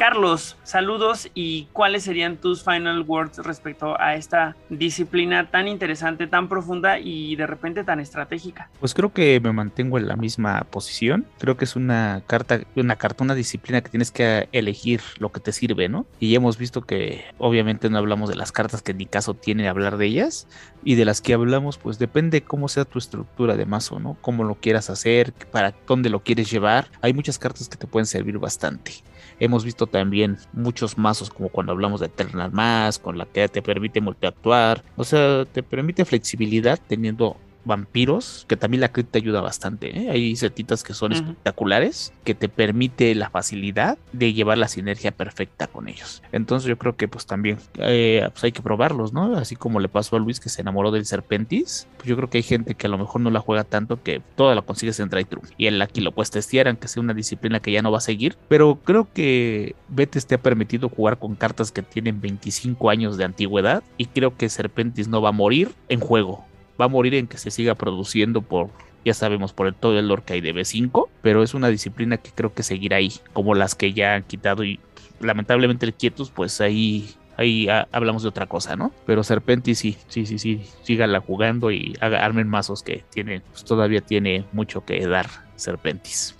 Carlos, saludos y cuáles serían tus final words respecto a esta disciplina tan interesante, tan profunda y de repente tan estratégica. Pues creo que me mantengo en la misma posición. Creo que es una carta, una carta, una disciplina que tienes que elegir lo que te sirve, ¿no? Y hemos visto que obviamente no hablamos de las cartas que ni caso tiene hablar de ellas. Y de las que hablamos, pues depende cómo sea tu estructura de mazo, ¿no? Cómo lo quieras hacer, para dónde lo quieres llevar. Hay muchas cartas que te pueden servir bastante. Hemos visto también muchos mazos, como cuando hablamos de Eternal Mask, con la que te permite multiactuar. O sea, te permite flexibilidad teniendo vampiros, que también la crit te ayuda bastante. ¿eh? Hay setitas que son espectaculares, que te permite la facilidad de llevar la sinergia perfecta con ellos. Entonces yo creo que pues también eh, pues hay que probarlos, ¿no? Así como le pasó a Luis que se enamoró del Serpentis, pues yo creo que hay gente que a lo mejor no la juega tanto que toda la consigues en try true. Y el aquí lo puedes testear, aunque sea una disciplina que ya no va a seguir. Pero creo que Betes te ha permitido jugar con cartas que tienen 25 años de antigüedad. Y creo que Serpentis no va a morir en juego. Va a morir en que se siga produciendo por ya sabemos por el, todo el lore que hay de B5, pero es una disciplina que creo que seguirá ahí, como las que ya han quitado y lamentablemente el Quietus, pues ahí, ahí ah, hablamos de otra cosa, ¿no? Pero Serpentis sí, sí, sí, sí, síganla jugando y haga, armen mazos que tienen, pues todavía tiene mucho que dar Serpentis.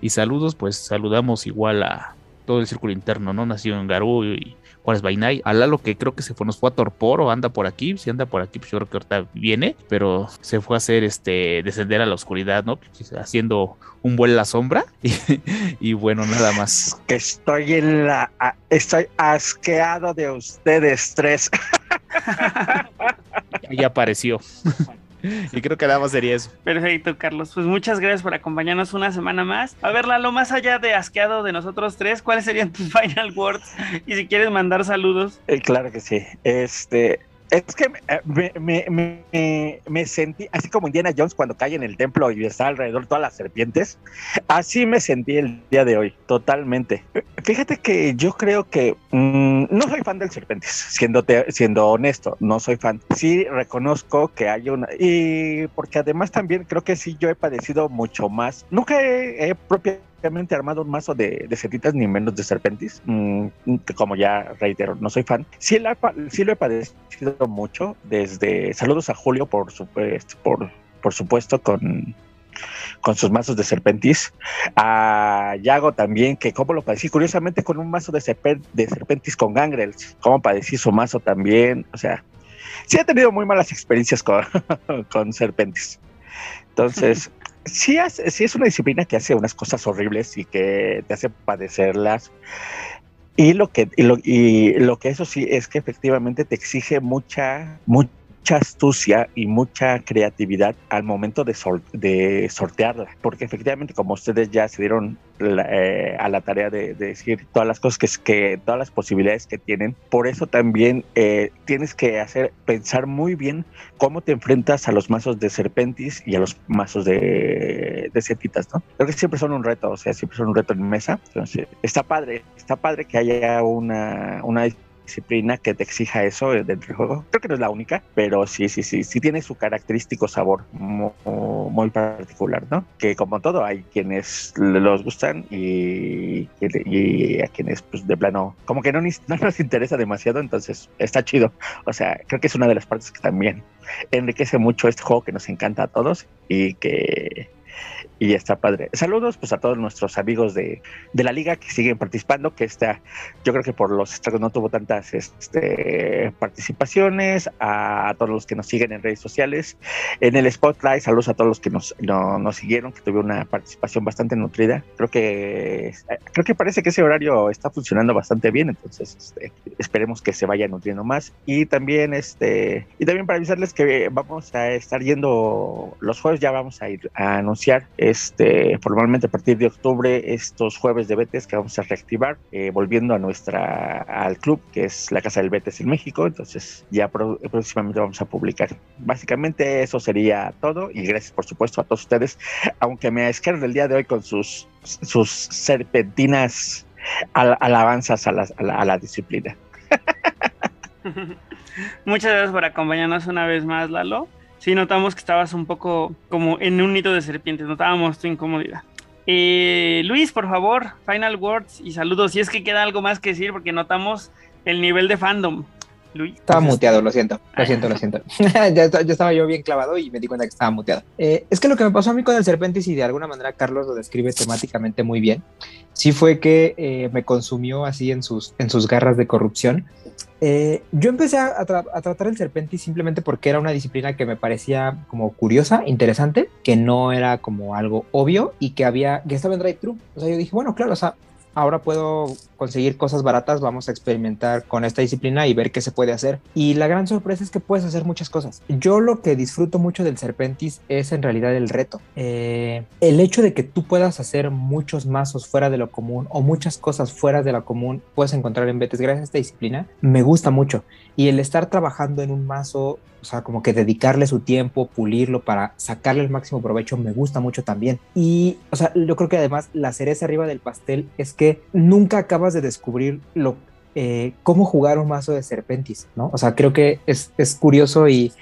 Y saludos, pues saludamos igual a todo el círculo interno, ¿no? Nacido en Garú y Juárez Bainay. A Lalo que creo que se fue, nos fue a Torpor o anda por aquí. Si anda por aquí, pues yo creo que ahorita viene, pero se fue a hacer este descender a la oscuridad, ¿no? Pues, haciendo un vuelo a la sombra. Y, y bueno, nada más. Que estoy en la. Estoy asqueado de ustedes tres. Ya apareció. y creo que nada más sería eso. Perfecto, Carlos. Pues muchas gracias por acompañarnos una semana más. A ver, Lalo, más allá de asqueado de nosotros tres, ¿cuáles serían tus final words? Y si quieres mandar saludos. Eh, claro que sí. Este. Es que eh, me, me- me- sentí, así como Indiana Jones cuando cae en el templo y está alrededor todas las serpientes, así me sentí el día de hoy, totalmente. Fíjate que yo creo que mm, no soy fan del Serpentes, siendo, siendo honesto, no soy fan. Sí reconozco que hay una... Y porque además también creo que sí yo he padecido mucho más. Nunca he, he armado un mazo de, de setitas ni menos de serpentis. Mm, como ya reitero, no soy fan. Sí, sí lo he padecido mucho desde... Saludos a Julio, por supuesto, por, por supuesto, con con sus mazos de serpentis. A Yago también, que como lo padecí, curiosamente con un mazo de, serpen, de serpentis con gangrels, como padecí su mazo también. O sea, sí he tenido muy malas experiencias con, con serpentis. Entonces, sí, hace, sí es una disciplina que hace unas cosas horribles y que te hace padecerlas. Y lo que, y lo, y lo que eso sí es que efectivamente te exige mucha, mucha mucha astucia y mucha creatividad al momento de, sortearla, porque efectivamente como ustedes ya se dieron eh, a la tarea de, de, decir todas las cosas que, todas las posibilidades que tienen, por eso también eh, tienes que hacer pensar muy bien cómo te enfrentas a los mazos de serpentis y a los mazos de, de setitas, ¿no? Creo que siempre son un reto, o sea, siempre son un reto en mesa, está padre, está padre que haya una disciplina que te exija eso dentro del juego. Creo que no es la única, pero sí, sí, sí, sí tiene su característico sabor muy, muy particular, ¿no? Que como todo, hay quienes los gustan y, y a quienes, pues, de plano, como que no, no nos interesa demasiado, entonces está chido. O sea, creo que es una de las partes que también enriquece mucho este juego que nos encanta a todos y que y está padre. Saludos pues a todos nuestros amigos de, de la liga que siguen participando, que está, yo creo que por los estragos no tuvo tantas este, participaciones, a todos los que nos siguen en redes sociales, en el Spotlight, saludos a todos los que nos, no, nos siguieron, que tuvieron una participación bastante nutrida. Creo que, creo que parece que ese horario está funcionando bastante bien, entonces este, esperemos que se vaya nutriendo más. Y también, este, y también para avisarles que vamos a estar yendo los jueves, ya vamos a ir a anunciar este, formalmente a partir de octubre estos jueves de Betes que vamos a reactivar, eh, volviendo a nuestra, al club, que es la Casa del Betes en México, entonces ya próximamente vamos a publicar. Básicamente eso sería todo y gracias por supuesto a todos ustedes, aunque me esquerden el día de hoy con sus, sus serpentinas alabanzas a la, a la disciplina. Muchas gracias por acompañarnos una vez más, Lalo. Sí, notamos que estabas un poco como en un nito de serpientes, notábamos tu incomodidad. Eh, Luis, por favor, final words y saludos. Si es que queda algo más que decir, porque notamos el nivel de fandom. Luis. Estaba muteado, lo siento, lo siento, lo siento. ya, estaba yo bien clavado y me di cuenta que estaba muteado. Eh, es que lo que me pasó a mí con el Serpentis y de alguna manera Carlos lo describe temáticamente muy bien, sí fue que eh, me consumió así en sus, en sus garras de corrupción eh, yo empecé a, tratar el Serpentis simplemente porque era una disciplina que me parecía como curiosa, interesante, que no era como algo obvio y que había, que estaba en drive-thru. O sea, yo dije, bueno, claro, o sea, ahora puedo conseguir cosas baratas, vamos a experimentar con esta disciplina y ver qué se puede hacer. Y la gran sorpresa es que puedes hacer muchas cosas. Yo lo que disfruto mucho del Serpentis es en realidad el reto. Eh, el hecho de que tú puedas hacer muchos mazos fuera de lo común o muchas cosas fuera de lo común puedes encontrar en Betes gracias a esta disciplina, me gusta mucho. Y el estar trabajando en un mazo o sea, como que dedicarle su tiempo, pulirlo para sacarle el máximo provecho, me gusta mucho también. Y, o sea, yo creo que además la cereza arriba del pastel es que nunca acabas de descubrir lo, eh, cómo jugar un mazo de Serpentis, ¿no? O sea, creo que es, es curioso y,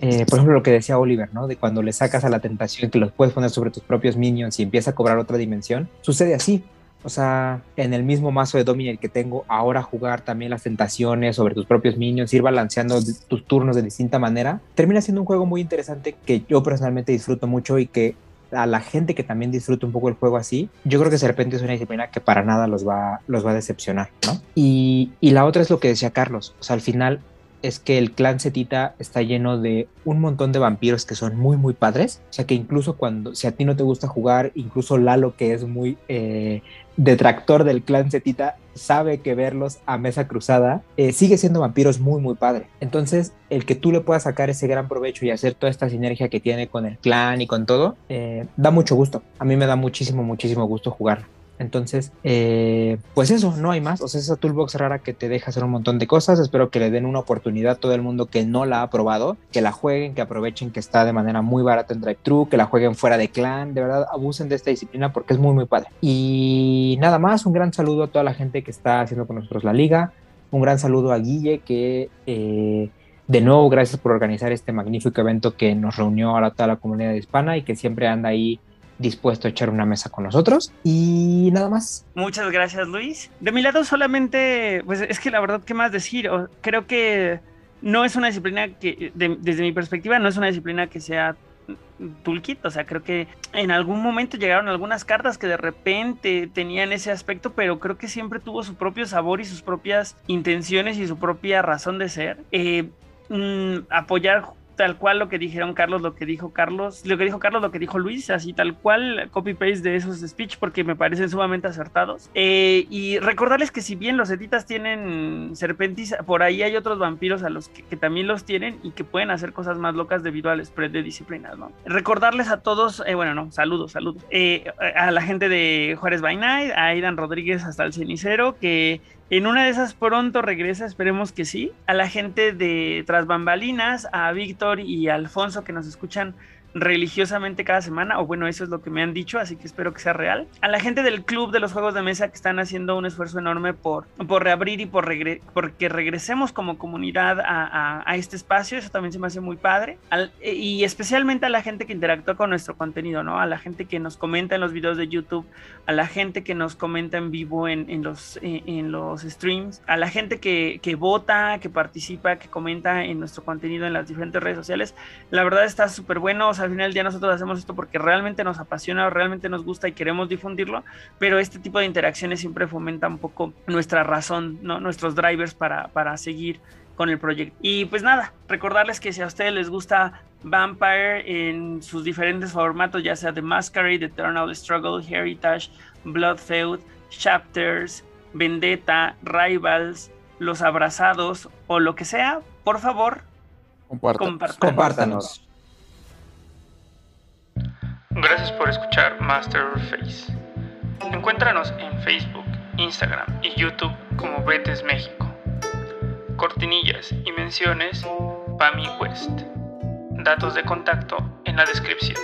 eh, por ejemplo, lo que decía Oliver, ¿no? De cuando le sacas a la tentación que los puedes poner sobre tus propios minions y empieza a cobrar otra dimensión, sucede así. O sea, en el mismo mazo de Dominic que tengo, ahora jugar también las tentaciones sobre tus propios minions, ir balanceando tus turnos de distinta manera, termina siendo un juego muy interesante que yo personalmente disfruto mucho y que a la gente que también disfruta un poco el juego así, yo creo que de repente es una disciplina que para nada los va, los va a decepcionar, ¿no? Y, y la otra es lo que decía Carlos, o sea, al final es que el clan Cetita está lleno de un montón de vampiros que son muy, muy padres. O sea que incluso cuando, si a ti no te gusta jugar, incluso Lalo, que es muy eh, detractor del clan Cetita, sabe que verlos a mesa cruzada eh, sigue siendo vampiros muy, muy padre. Entonces, el que tú le puedas sacar ese gran provecho y hacer toda esta sinergia que tiene con el clan y con todo, eh, da mucho gusto. A mí me da muchísimo, muchísimo gusto jugar. Entonces, eh, pues eso, no hay más. O sea, esa toolbox rara que te deja hacer un montón de cosas. Espero que le den una oportunidad a todo el mundo que no la ha probado, que la jueguen, que aprovechen que está de manera muy barata en drive-thru, que la jueguen fuera de clan. De verdad, abusen de esta disciplina porque es muy, muy padre. Y nada más, un gran saludo a toda la gente que está haciendo con nosotros la liga. Un gran saludo a Guille, que eh, de nuevo, gracias por organizar este magnífico evento que nos reunió a toda la comunidad hispana y que siempre anda ahí dispuesto a echar una mesa con nosotros. Y nada más. Muchas gracias, Luis. De mi lado solamente, pues es que la verdad, ¿qué más decir? Creo que no es una disciplina que, desde mi perspectiva, no es una disciplina que sea toolkit, o sea, creo que en algún momento llegaron algunas cartas que de repente tenían ese aspecto, pero creo que siempre tuvo su propio sabor y sus propias intenciones y su propia razón de ser. Eh, mm, apoyar tal cual lo que dijeron Carlos, lo que dijo Carlos, lo que dijo Carlos, lo que dijo Luis, así tal cual, copy-paste de esos speech porque me parecen sumamente acertados. Eh, y recordarles que si bien los editas tienen serpentis, por ahí hay otros vampiros a los que, también los tienen y que pueden hacer cosas más locas debido al spread de disciplinas, ¿no? Recordarles a todos, eh, bueno, no, saludos, saludos, eh, a la gente de Juárez by Night, a Aidan Rodríguez hasta el cenicero, que en una de esas pronto regresa, esperemos que sí. A la gente de Tras Bambalinas, a Víctor y a Alfonso que nos escuchan religiosamente cada semana, o bueno, eso es lo que me han dicho, así que espero que sea real. A la gente del club de los juegos de mesa que están haciendo un esfuerzo enorme por, por reabrir y por, regre que regresemos como comunidad a, este espacio, eso también se me hace muy padre. y especialmente a la gente que interactúa con nuestro contenido, ¿no? A la gente que nos comenta en los videos de YouTube, a la gente que nos comenta en vivo en, los, en, los streams, a la gente que, que vota, que participa, que comenta en nuestro contenido en las diferentes redes sociales. La verdad está súper bueno, o sea, al final del día nosotros hacemos esto porque realmente nos apasiona, realmente nos gusta y queremos difundirlo, pero este tipo de interacciones siempre fomenta un poco nuestra razón, ¿no? nuestros drivers para, para seguir con el proyecto. Y pues nada, recordarles que si a ustedes les gusta Vampire en sus diferentes formatos, ya sea The Masquerade, Eternal Struggle, Heritage, Blood Feud, Chapters, Vendetta, Rivals, Los Abrazados o lo que sea, por favor, Compártanos. Compártanos. Gracias por escuchar Masterface. Encuéntranos en Facebook, Instagram y YouTube como Betes México. Cortinillas y menciones Pami West. Datos de contacto en la descripción.